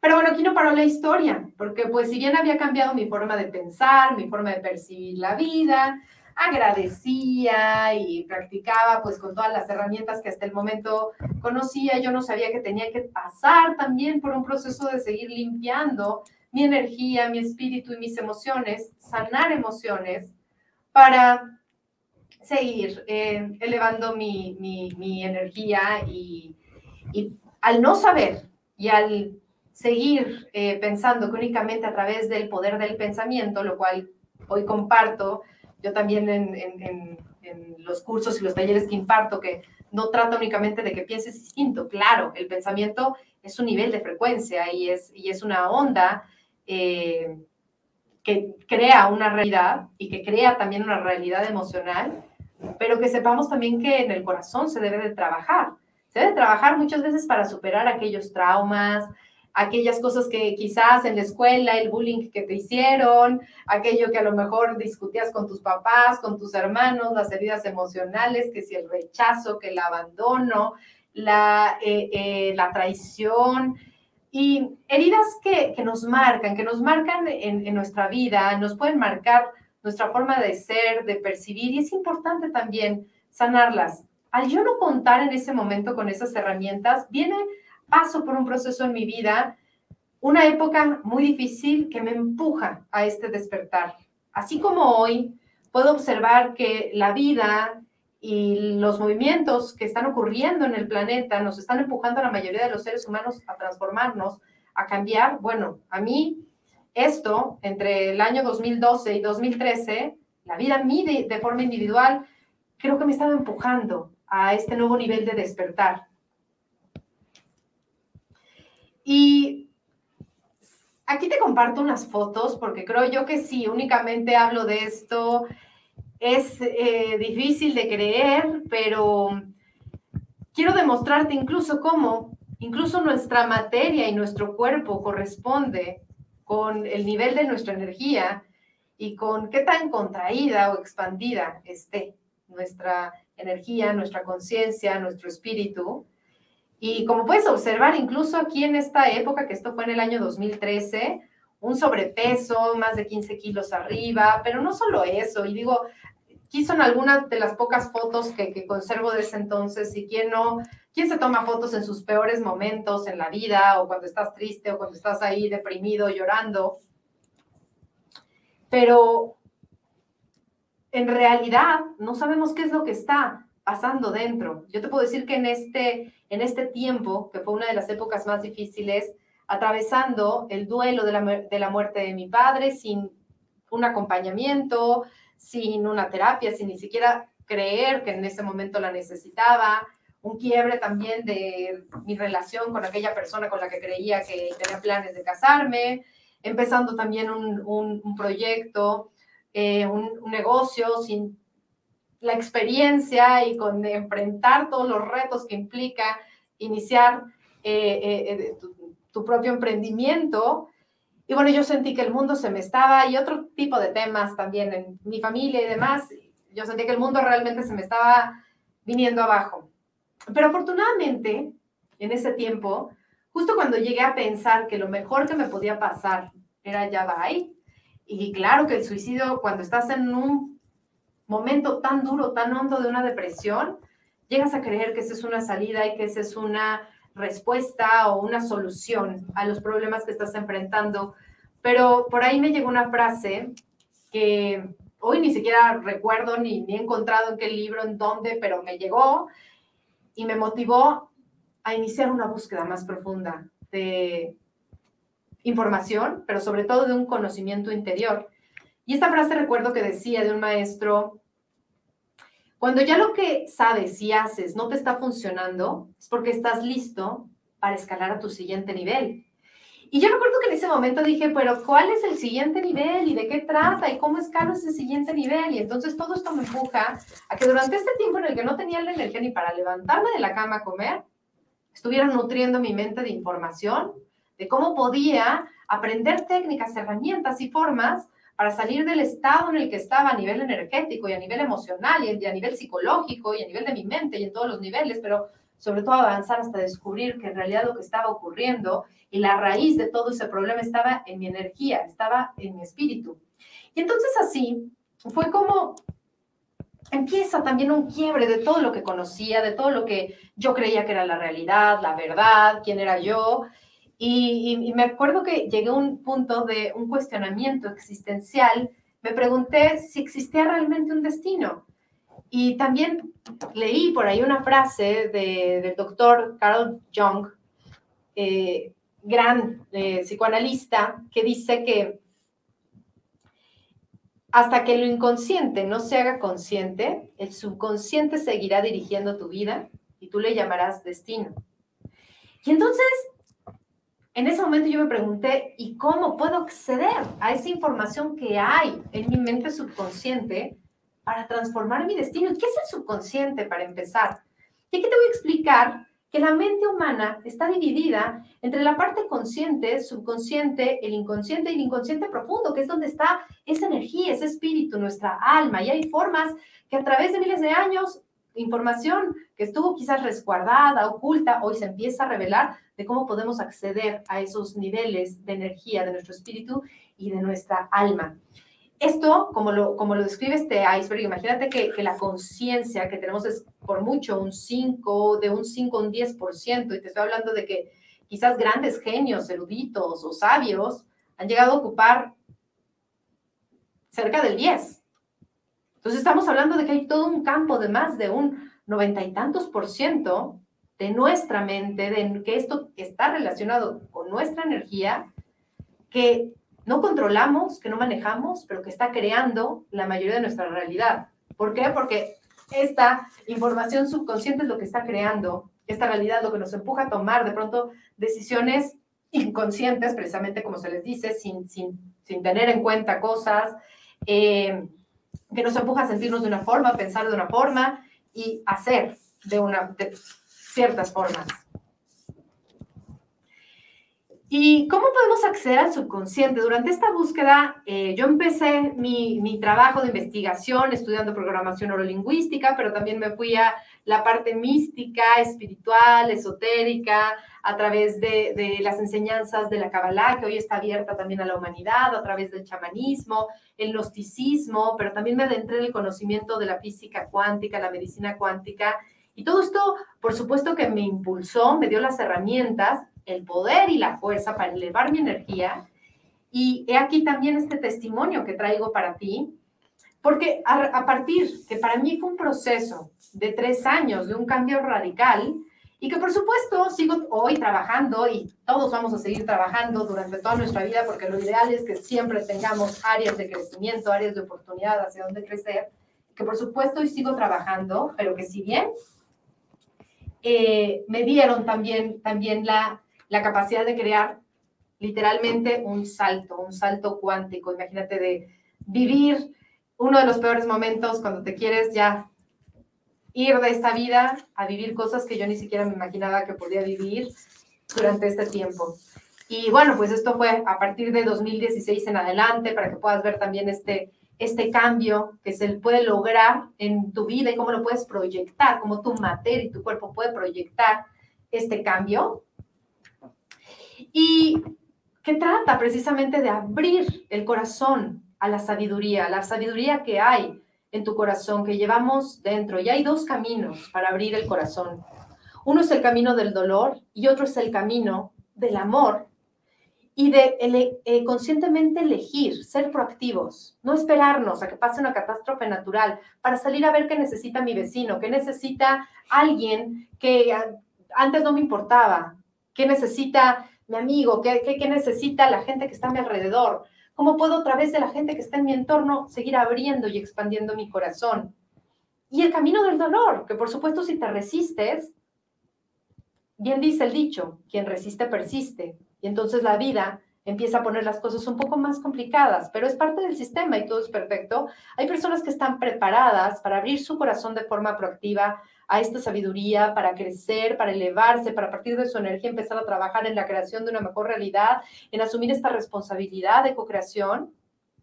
Pero bueno, aquí no paró la historia, porque pues si bien había cambiado mi forma de pensar, mi forma de percibir la vida, agradecía y practicaba pues con todas las herramientas que hasta el momento conocía, yo no sabía que tenía que pasar también por un proceso de seguir limpiando mi energía, mi espíritu y mis emociones, sanar emociones para seguir eh, elevando mi, mi, energía y, y, al no saber y al seguir eh, pensando únicamente a través del poder del pensamiento, lo cual hoy comparto, yo también en, los cursos y los talleres que imparto, que no trata únicamente de que pienses distinto, claro, el pensamiento es un nivel de frecuencia y es, y es una onda eh, que crea una realidad y que crea también una realidad emocional, pero que sepamos también que en el corazón se debe de trabajar. Se debe trabajar muchas veces para superar aquellos traumas, aquellas cosas que quizás en la escuela, el bullying que te hicieron, aquello que a lo mejor discutías con tus papás, con tus hermanos, las heridas emocionales, que si el rechazo, que el abandono, la, eh, eh, la traición, y heridas que, nos marcan, que nos marcan en, nuestra vida, nos pueden marcar nuestra forma de ser, de percibir, y es importante también sanarlas. Al yo no contar en ese momento con esas herramientas, viene, paso por un proceso en mi vida, una época muy difícil que me empuja a este despertar. Así como hoy puedo observar que la vida y los movimientos que están ocurriendo en el planeta nos están empujando a la mayoría de los seres humanos a transformarnos, a cambiar. Bueno, a mí esto, entre el año 2012 y 2013, la vida a de, forma individual, creo que me estaba empujando a este nuevo nivel de despertar. Y aquí te comparto unas fotos porque creo yo que si únicamente hablo de esto es eh, difícil de creer, pero quiero demostrarte incluso cómo incluso nuestra materia y nuestro cuerpo corresponde con el nivel de nuestra energía y con qué tan contraída o expandida esté nuestra energía, nuestra conciencia, nuestro espíritu. Y como puedes observar, incluso aquí en esta época, que esto fue en el año 2013, un sobrepeso, más de 15 kilos arriba, pero no solo eso, y digo, aquí son algunas de las pocas fotos que, conservo de ese entonces, y quién no, quién se toma fotos en sus peores momentos en la vida, o cuando estás triste, o cuando estás ahí deprimido, llorando. Pero en realidad no sabemos qué es lo que está pasando dentro. Yo te puedo decir que en este, en este tiempo, que fue una de las épocas más difíciles, atravesando el duelo de la, de la muerte de mi padre sin un acompañamiento, sin una terapia, sin ni siquiera creer que en ese momento la necesitaba, un quiebre también de mi relación con aquella persona con la que creía que tenía planes de casarme, empezando también un, un, proyecto, eh, un, un, negocio sin la experiencia y con enfrentar todos los retos que implica iniciar eh, eh, tu, tu, propio emprendimiento. Y bueno, yo sentí que el mundo se me estaba, y otro tipo de temas también en mi familia y demás, yo sentí que el mundo realmente se me estaba viniendo abajo. Pero afortunadamente, en ese tiempo, justo cuando llegué a pensar que lo mejor que me podía pasar era ya bye, y claro que el suicidio, cuando estás en un momento tan duro, tan hondo de una depresión, llegas a creer que esa es una salida y que esa es una respuesta o una solución a los problemas que estás enfrentando. Pero por ahí me llegó una frase que hoy ni siquiera recuerdo ni, ni he encontrado en qué libro, en dónde, pero me llegó y me motivó a iniciar una búsqueda más profunda de información, pero sobre todo de un conocimiento interior. Y esta frase recuerdo que decía de un maestro, cuando ya lo que sabes y haces no te está funcionando, es porque estás listo para escalar a tu siguiente nivel. Y yo recuerdo que en ese momento dije, pero ¿cuál es el siguiente nivel y de qué trata y cómo escalo ese siguiente nivel? Y entonces todo esto me empuja a que durante este tiempo en el que no tenía la energía ni para levantarme de la cama a comer, estuviera nutriendo mi mente de información, de cómo podía aprender técnicas, herramientas y formas para salir del estado en el que estaba a nivel energético y a nivel emocional y a nivel psicológico y a nivel de mi mente y en todos los niveles, pero sobre todo avanzar hasta descubrir que en realidad lo que estaba ocurriendo y la raíz de todo ese problema estaba en mi energía, estaba en mi espíritu. Y entonces así fue como empieza también un quiebre de todo lo que conocía, de todo lo que yo creía que era la realidad, la verdad, quién era yo. Y, y, me acuerdo que llegué a un punto de un cuestionamiento existencial. Me pregunté si existía realmente un destino. Y también leí por ahí una frase de, del doctor Carl Jung, eh, gran eh, psicoanalista, que dice que hasta que lo inconsciente no se haga consciente, el subconsciente seguirá dirigiendo tu vida y tú le llamarás destino. Y entonces, en ese momento yo me pregunté, ¿y cómo puedo acceder a esa información que hay en mi mente subconsciente para transformar mi destino? ¿Qué es el subconsciente para empezar? Y aquí te voy a explicar que la mente humana está dividida entre la parte consciente, subconsciente, el inconsciente y el inconsciente profundo, que es donde está esa energía, ese espíritu, nuestra alma. Y hay formas que a través de miles de años, información que estuvo quizás resguardada, oculta, hoy se empieza a revelar de cómo podemos acceder a esos niveles de energía de nuestro espíritu y de nuestra alma. Esto, como lo, como lo describe este iceberg, imagínate que, que la conciencia que tenemos es por mucho un 5, de un 5 a un 10%, y te estoy hablando de que quizás grandes genios, eruditos o sabios han llegado a ocupar cerca del 10. Entonces estamos hablando de que hay todo un campo de más de un noventa y tantos por ciento de nuestra mente, de que esto está relacionado con nuestra energía, que no controlamos, que no manejamos, pero que está creando la mayoría de nuestra realidad. ¿Por qué? Porque esta información subconsciente es lo que está creando esta realidad, lo que nos empuja a tomar de pronto decisiones inconscientes, precisamente como se les dice, sin, sin, sin tener en cuenta cosas, eh, que nos empuja a sentirnos de una forma, pensar de una forma y hacer de, una, ciertas formas. ¿Y cómo podemos acceder al subconsciente? Durante esta búsqueda, eh, yo empecé mi, mi, trabajo de investigación estudiando programación neurolingüística, pero también me fui a la parte mística, espiritual, esotérica, a través de, de las enseñanzas de la Kabbalah, que hoy está abierta también a la humanidad, a través del chamanismo, el gnosticismo, pero también me adentré en el conocimiento de la física cuántica, la medicina cuántica. Y todo esto, por supuesto que me impulsó, me dio las herramientas el poder y la fuerza para elevar mi energía. Y he aquí también este testimonio que traigo para ti, porque a, partir, que para mí fue un proceso de tres años, de un cambio radical, y que por supuesto sigo hoy trabajando y todos vamos a seguir trabajando durante toda nuestra vida, porque lo ideal es que siempre tengamos áreas de crecimiento, áreas de oportunidad hacia donde crecer, que por supuesto hoy sigo trabajando, pero que si bien eh, me dieron también, también la, la capacidad de crear literalmente un salto, un salto cuántico. Imagínate de vivir uno de los peores momentos cuando te quieres ya ir de esta vida a vivir cosas que yo ni siquiera me imaginaba que podía vivir durante este tiempo. Y bueno, pues esto fue a partir de 2016 en adelante para que puedas ver también este, este cambio que se puede lograr en tu vida y cómo lo puedes proyectar, cómo tu materia y tu cuerpo puede proyectar este cambio y que trata precisamente de abrir el corazón a la sabiduría, la sabiduría que hay en tu corazón, que llevamos dentro. Y hay dos caminos para abrir el corazón. Uno es el camino del dolor y otro es el camino del amor y de eh, conscientemente elegir, ser proactivos, no esperarnos a que pase una catástrofe natural para salir a ver qué necesita mi vecino, qué necesita alguien que antes no me importaba, qué necesita mi amigo, qué, qué, necesita la gente que está a mi alrededor, cómo puedo a través de la gente que está en mi entorno seguir abriendo y expandiendo mi corazón. Y el camino del dolor, que por supuesto si te resistes, bien dice el dicho, quien resiste persiste. Y entonces la vida empieza a poner las cosas un poco más complicadas, pero es parte del sistema y todo es perfecto. Hay personas que están preparadas para abrir su corazón de forma proactiva a esta sabiduría, para crecer, para elevarse, para partir de su energía empezar a trabajar en la creación de una mejor realidad, en asumir esta responsabilidad de co-creación.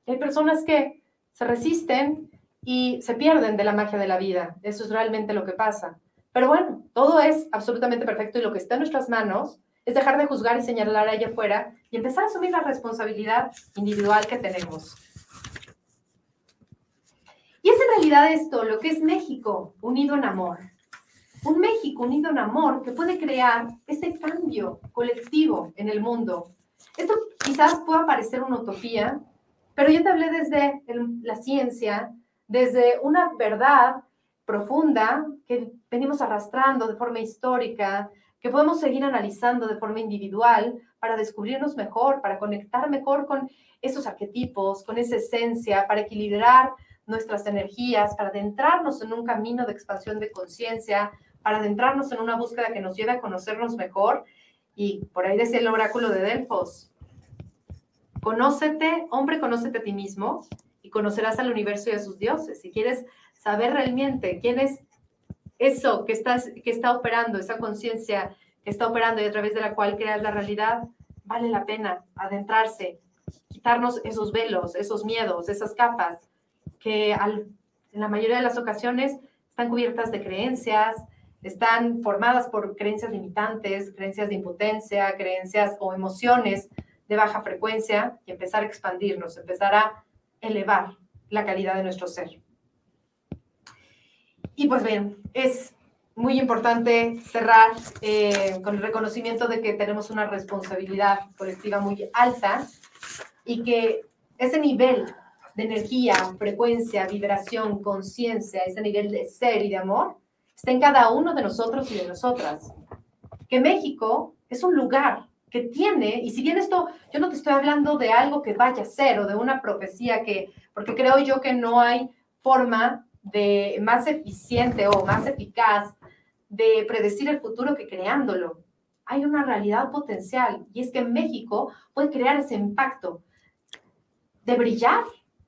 Hay personas que se resisten y se pierden de la magia de la vida. Eso es realmente lo que pasa. Pero bueno, todo es absolutamente perfecto y lo que está en nuestras manos es dejar de juzgar y señalar allá afuera y empezar a asumir la responsabilidad individual que tenemos. Y es en realidad esto lo que es México unido en amor. Un México unido en amor que puede crear este cambio colectivo en el mundo. Esto quizás pueda parecer una utopía, pero yo te hablé desde la ciencia, desde una verdad profunda que venimos arrastrando de forma histórica, que podemos seguir analizando de forma individual para descubrirnos mejor, para conectar mejor con esos arquetipos, con esa esencia, para equilibrar nuestras energías, para adentrarnos en un camino de expansión de conciencia, para adentrarnos en una búsqueda que nos lleve a conocernos mejor. Y por ahí decía el oráculo de Delfos, conócete, hombre, conócete a ti mismo y conocerás al universo y a sus dioses. Si quieres saber realmente quién es eso que, estás, que está operando, esa conciencia que está operando y a través de la cual creas la realidad, vale la pena adentrarse, quitarnos esos velos, esos miedos, esas capas que en la mayoría de las ocasiones están cubiertas de creencias, están formadas por creencias limitantes, creencias de impotencia, creencias o emociones de baja frecuencia y empezar a expandirnos, empezar a elevar la calidad de nuestro ser. Y pues bien, es muy importante cerrar eh, con el reconocimiento de que tenemos una responsabilidad colectiva muy alta y que ese nivel de energía, frecuencia, vibración, conciencia, ese nivel de ser y de amor, está en cada uno de nosotros y de nosotras. Que México es un lugar que tiene, y si bien esto, yo no te estoy hablando de algo que vaya a ser o de una profecía que, porque creo yo que no hay forma de más eficiente o más eficaz de predecir el futuro que creándolo. hay una realidad potencial y es que México puede crear ese impacto de brillar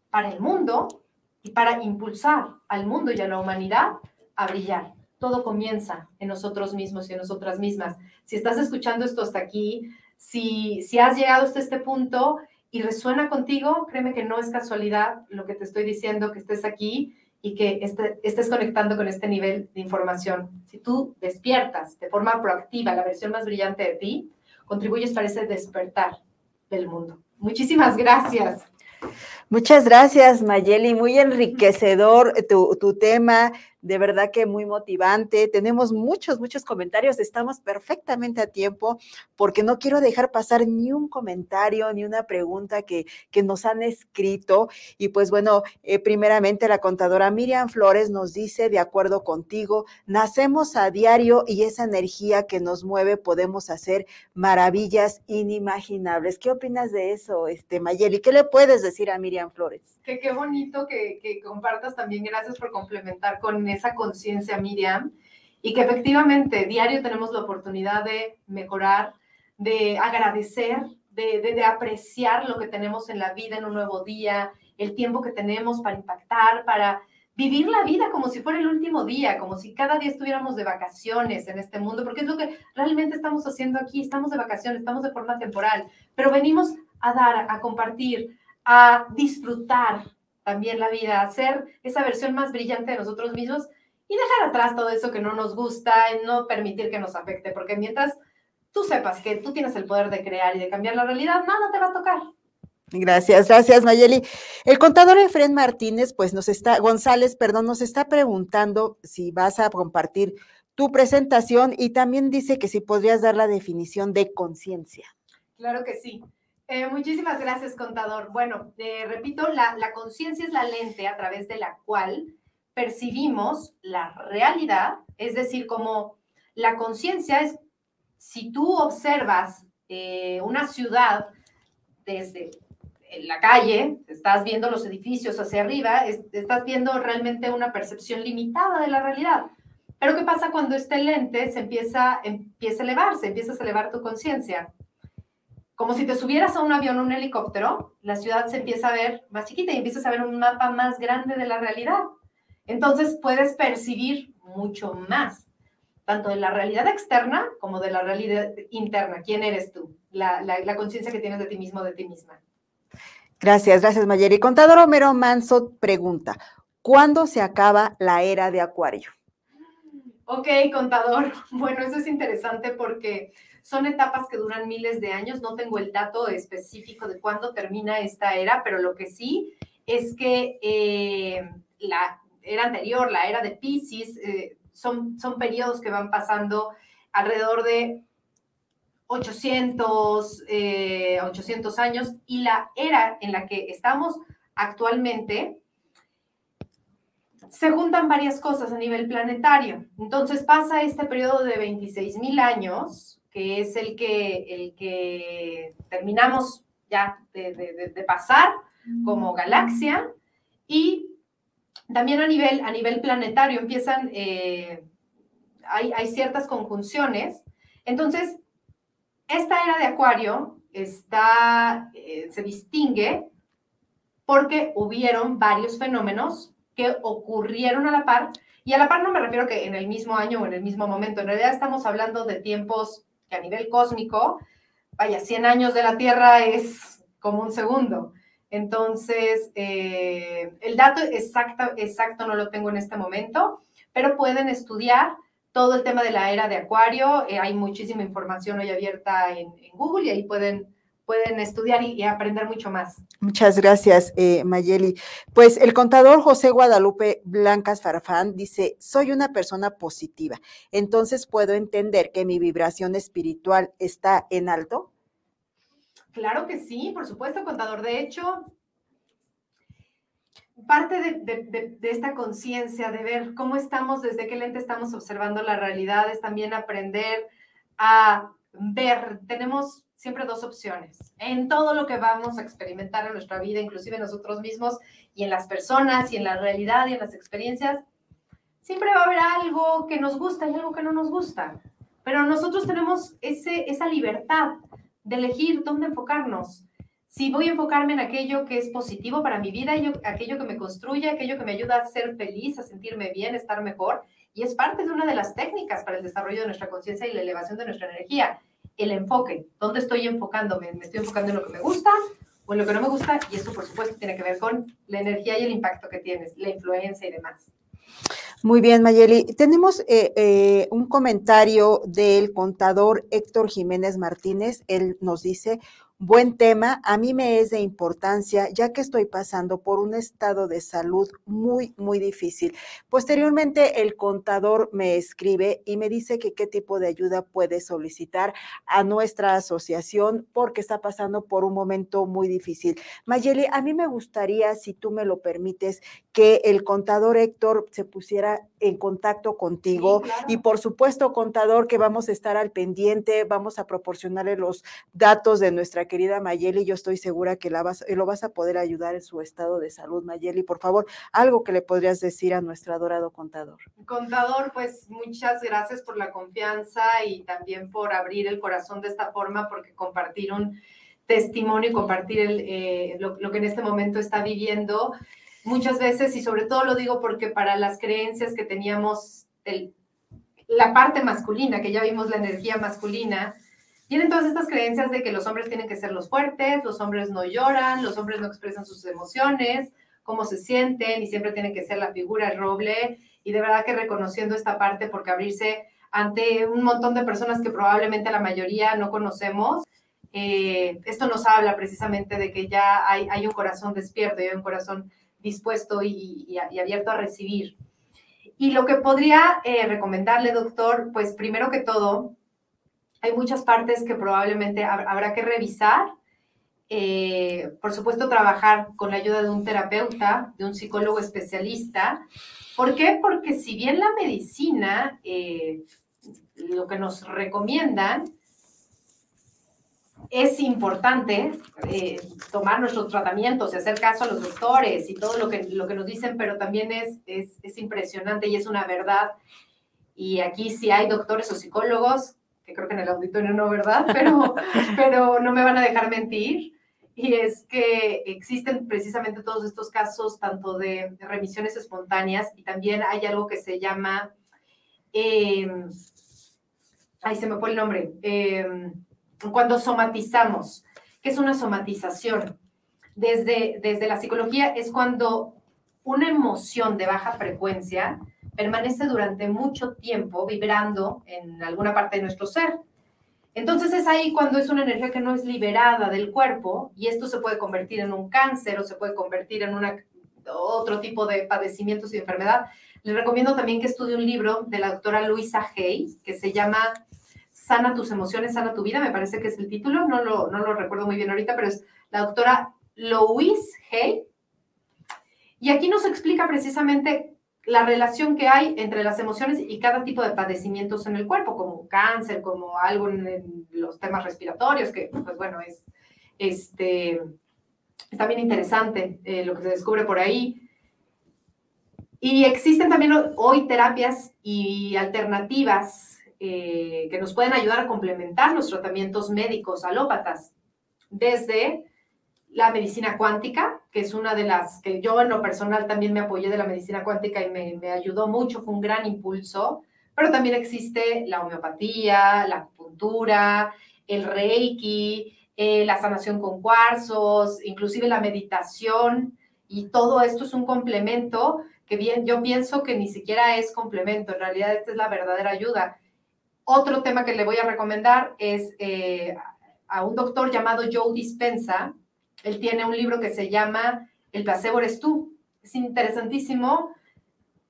para el mundo y para impulsar al mundo y a la humanidad a brillar. Todo comienza en nosotros mismos y en nosotras mismas. Si estás escuchando esto hasta aquí, si, si has llegado hasta este punto y resuena contigo, créeme que no es casualidad lo que te estoy diciendo, que estés aquí y que este, estés conectando con este nivel de información. Si tú despiertas de forma proactiva la versión más brillante de ti, contribuyes para ese despertar del mundo. Muchísimas gracias. Muchas gracias, Mayeli. Muy enriquecedor tu, tu tema de verdad que muy motivante. Tenemos muchos, muchos comentarios. Estamos perfectamente a tiempo porque no quiero dejar pasar ni un comentario, ni una pregunta que, que nos han escrito. Y pues bueno, eh, primeramente la contadora Miriam Flores nos dice, de acuerdo contigo, nacemos a diario y esa energía que nos mueve podemos hacer maravillas inimaginables. ¿Qué opinas de eso, este Mayeli? ¿Qué le puedes decir a Miriam Flores? Que qué bonito que, que compartas también. Gracias por complementar con esa conciencia, Miriam, y que efectivamente diario tenemos la oportunidad de mejorar, de agradecer, de, de, apreciar lo que tenemos en la vida en un nuevo día, el tiempo que tenemos para impactar, para vivir la vida como si fuera el último día, como si cada día estuviéramos de vacaciones en este mundo, porque es lo que realmente estamos haciendo aquí, estamos de vacaciones, estamos de forma temporal, pero venimos a dar, a compartir, a disfrutar también la vida, hacer esa versión más brillante de nosotros mismos y dejar atrás todo eso que no nos gusta y no permitir que nos afecte, porque mientras tú sepas que tú tienes el poder de crear y de cambiar la realidad, nada te va a tocar. Gracias, gracias Mayeli. El contador Efren Martínez, pues nos está, González, perdón, nos está preguntando si vas a compartir tu presentación y también dice que si podrías dar la definición de conciencia. Claro que sí. Eh, muchísimas gracias, contador. Bueno, eh, repito, la, conciencia es la lente a través de la cual percibimos la realidad, es decir, como la conciencia es, si tú observas eh, una ciudad desde la calle, estás viendo los edificios hacia arriba, estás viendo realmente una percepción limitada de la realidad. Pero ¿qué pasa cuando este lente se empieza, empieza a elevarse, empiezas a elevar tu conciencia? Como si te subieras a un avión o un helicóptero, la ciudad se empieza a ver más chiquita y empiezas a ver un mapa más grande de la realidad. Entonces puedes percibir mucho más, tanto de la realidad externa como de la realidad interna. ¿Quién eres tú? La, conciencia que tienes de ti mismo, de ti misma. Gracias, gracias Mayeri. Contador Homero Manso pregunta, ¿cuándo se acaba la era de Acuario? Ok, contador. Bueno, eso es interesante porque son etapas que duran miles de años. No tengo el dato específico de cuándo termina esta era, pero lo que sí es que eh, la era anterior, la era de Pisces, eh, son, son periodos que van pasando alrededor de 800, 800 eh, años y la era en la que estamos actualmente se juntan varias cosas a nivel planetario. Entonces pasa este periodo de 26 mil años que es el que, el que terminamos ya de, pasar como galaxia, y también a nivel, a nivel planetario empiezan, eh, hay, hay, ciertas conjunciones. Entonces, esta era de Acuario está, eh, se distingue porque hubieron varios fenómenos que ocurrieron a la par, y a la par no me refiero que en el mismo año o en el mismo momento, en realidad estamos hablando de tiempos que a nivel cósmico, vaya, 100 años de la Tierra es como un segundo. Entonces, eh, el dato exacto, exacto no lo tengo en este momento, pero pueden estudiar todo el tema de la era de Acuario. Eh, hay muchísima información hoy abierta en, en Google y ahí pueden pueden estudiar y, aprender mucho más. Muchas gracias, eh, Mayeli. Pues el contador José Guadalupe Blancas Farfán dice, soy una persona positiva, entonces puedo entender que mi vibración espiritual está en alto. Claro que sí, por supuesto, contador. De hecho, parte de, de, esta conciencia, de ver cómo estamos, desde qué lente estamos observando la realidad, es también aprender a ver, tenemos siempre dos opciones. En todo lo que vamos a experimentar en nuestra vida, inclusive nosotros mismos y en las personas y en la realidad y en las experiencias, siempre va a haber algo que nos gusta y algo que no nos gusta. pero nosotros tenemos ese, esa libertad de elegir dónde enfocarnos. Si voy a enfocarme en aquello que es positivo para mi vida, aquello que me construye, aquello que me ayuda a ser feliz, a sentirme bien, estar mejor, y es parte de una de las técnicas para el desarrollo de nuestra conciencia y la elevación de nuestra energía, el enfoque. ¿Dónde estoy enfocándome? ¿Me estoy enfocando en lo que me gusta o en lo que no me gusta? Y eso, por supuesto, tiene que ver con la energía y el impacto que tienes, la influencia y demás. Muy bien, Mayeli. Tenemos eh, eh, un comentario del contador Héctor Jiménez Martínez. Él nos dice, Buen tema, a mí me es de importancia ya que estoy pasando por un estado de salud muy, muy difícil. Posteriormente, el contador me escribe y me dice que qué tipo de ayuda puede solicitar a nuestra asociación porque está pasando por un momento muy difícil. Mayeli, a mí me gustaría, si tú me lo permites, que el contador Héctor se pusiera en contacto contigo y por supuesto, contador, que vamos a estar al pendiente, vamos a proporcionarle los datos de nuestra querida Mayeli, yo estoy segura que la vas, lo vas a poder ayudar en su estado de salud. Mayeli, por favor, algo que le podrías decir a nuestro adorado contador. Contador, pues muchas gracias por la confianza y también por abrir el corazón de esta forma, porque compartir un testimonio y compartir el, eh, lo, que en este momento está viviendo, muchas veces, y sobre todo lo digo porque para las creencias que teníamos, el, la parte masculina, que ya vimos la energía masculina, tienen todas estas creencias de que los hombres tienen que ser los fuertes, los hombres no lloran, los hombres no expresan sus emociones, cómo se sienten y siempre tienen que ser la figura, el roble. Y de verdad que reconociendo esta parte, porque abrirse ante un montón de personas que probablemente la mayoría no conocemos, eh, esto nos habla precisamente de que ya hay, hay un corazón despierto, hay un corazón dispuesto y, abierto a recibir. Y lo que podría eh, recomendarle, doctor, pues primero que todo, hay muchas partes que probablemente habrá que revisar. Eh, por supuesto, trabajar con la ayuda de un terapeuta, de un psicólogo especialista. ¿Por qué? Porque si bien la medicina, eh, lo que nos recomiendan, es importante eh, tomar nuestros tratamientos y hacer caso a los doctores y todo lo que, lo que nos dicen, pero también es, es, es impresionante y es una verdad. Y aquí si hay doctores o psicólogos que creo que en el auditorio no, ¿verdad? Pero, pero no me van a dejar mentir. Y es que existen precisamente todos estos casos, tanto de remisiones espontáneas y también hay algo que se llama, eh, ay, se me fue el nombre, em, cuando somatizamos. ¿Qué es una somatización? Desde, desde la psicología es cuando una emoción de baja frecuencia permanece durante mucho tiempo vibrando en alguna parte de nuestro ser. Entonces es ahí cuando es una energía que no es liberada del cuerpo y esto se puede convertir en un cáncer o se puede convertir en una, otro tipo de padecimientos y enfermedad. Les recomiendo también que estudie un libro de la doctora Luisa Hay que se llama Sana tus emociones, sana tu vida, me parece que es el título, no lo, recuerdo muy bien ahorita, pero es la doctora Louise Hay. Y aquí nos explica precisamente la relación que hay entre las emociones y cada tipo de padecimientos en el cuerpo, como cáncer, como algo en, los temas respiratorios, que pues bueno, es este, está bien interesante eh, lo que se descubre por ahí. Y existen también hoy terapias y alternativas eh, que nos pueden ayudar a complementar los tratamientos médicos alópatas, desde la medicina cuántica, que es una de las que yo en lo personal también me apoyé de la medicina cuántica y me, ayudó mucho, fue un gran impulso, pero también existe la homeopatía, la acupuntura, el reiki, eh, la sanación con cuarzos, inclusive la meditación, y todo esto es un complemento que bien, yo pienso que ni siquiera es complemento, en realidad esta es la verdadera ayuda. Otro tema que le voy a recomendar es eh, a un doctor llamado Joe Dispensa, él tiene un libro que se llama El placebo eres tú. Es interesantísimo.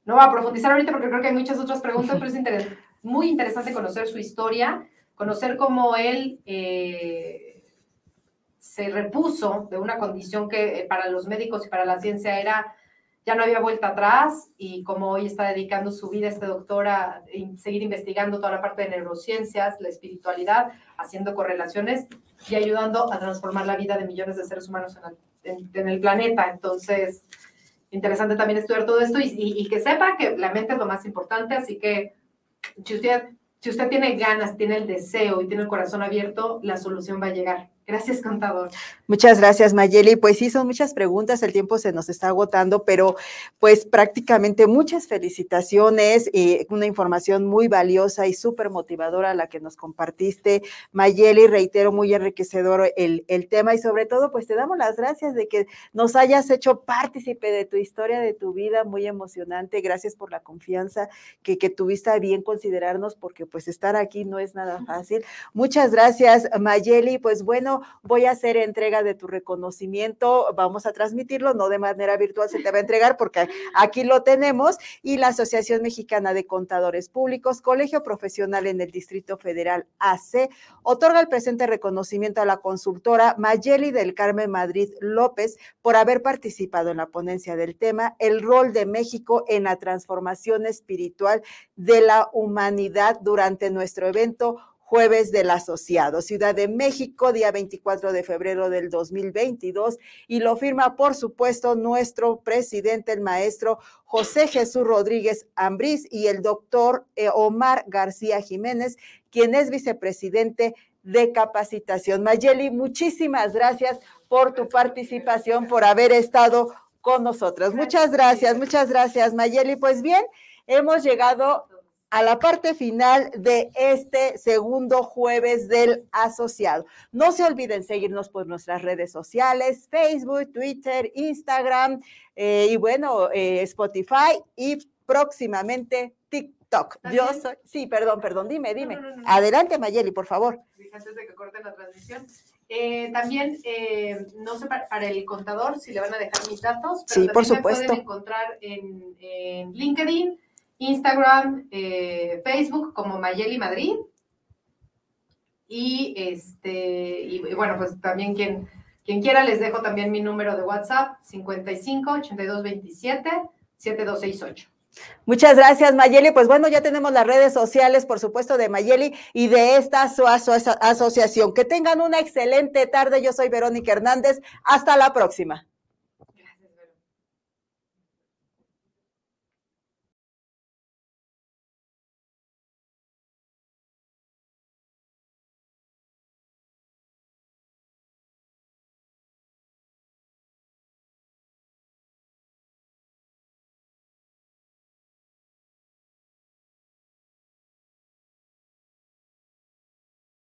No voy a profundizar ahorita porque creo que hay muchas otras preguntas, pero es muy interesante conocer su historia, conocer cómo él eh, se repuso de una condición que para los médicos y para la ciencia era ya no había vuelta atrás y como hoy está dedicando su vida este doctor a seguir investigando toda la parte de neurociencias, la espiritualidad, haciendo correlaciones y ayudando a transformar la vida de millones de seres humanos en el, planeta. Entonces, interesante también estudiar todo esto y, que sepa que la mente es lo más importante, así que si usted si usted tiene ganas, tiene el deseo y tiene el corazón abierto, la solución va a llegar. Gracias, contador. Muchas gracias, Mayeli. Pues sí, son muchas preguntas, el tiempo se nos está agotando, pero pues prácticamente muchas felicitaciones y una información muy valiosa y súper motivadora la que nos compartiste, Mayeli. Reitero, muy enriquecedor el, el tema y sobre todo, pues te damos las gracias de que nos hayas hecho partícipe de tu historia, de tu vida, muy emocionante. Gracias por la confianza que, que tuviste a bien considerarnos, porque pues estar aquí no es nada fácil. Muchas gracias, Mayeli. Pues bueno, voy a hacer entrega de tu reconocimiento, vamos a transmitirlo, no de manera virtual se te va a entregar porque aquí lo tenemos, y la Asociación Mexicana de Contadores Públicos, Colegio Profesional en el Distrito Federal AC, otorga el presente reconocimiento a la consultora Mayeli del Carmen Madrid López por haber participado en la ponencia del tema, el rol de México en la transformación espiritual de la humanidad durante nuestro evento Jueves del Asociado, Ciudad de México, día 24 de febrero del 2022, y lo firma, por supuesto, nuestro presidente, el maestro José Jesús Rodríguez Ambrís y el doctor eh, Omar García Jiménez, quien es vicepresidente de capacitación. Mayeli, muchísimas gracias por tu participación, por haber estado con nosotros. Muchas gracias, muchas gracias, Mayeli. Pues bien, hemos llegado a la parte final de este segundo jueves del asociado. No se olviden seguirnos por nuestras redes sociales, Facebook, Twitter, Instagram eh, y bueno, eh, Spotify y próximamente TikTok. Yo soy, sí, perdón, perdón, dime, dime. Adelante, Mayeli, por favor. Antes de que corten la transmisión. Eh, también, no sé para, el contador si le van a dejar mis datos, pero sí, por supuesto. pueden encontrar en, en LinkedIn, Instagram, eh, Facebook como Mayeli Madrid. Y este, y, bueno, pues también quien, quien quiera les dejo también mi número de WhatsApp, 55 82 27 7268. Muchas gracias, Mayeli. Pues bueno, ya tenemos las redes sociales, por supuesto, de Mayeli y de esta asociación. Que tengan una excelente tarde. Yo soy Verónica Hernández. Hasta la próxima.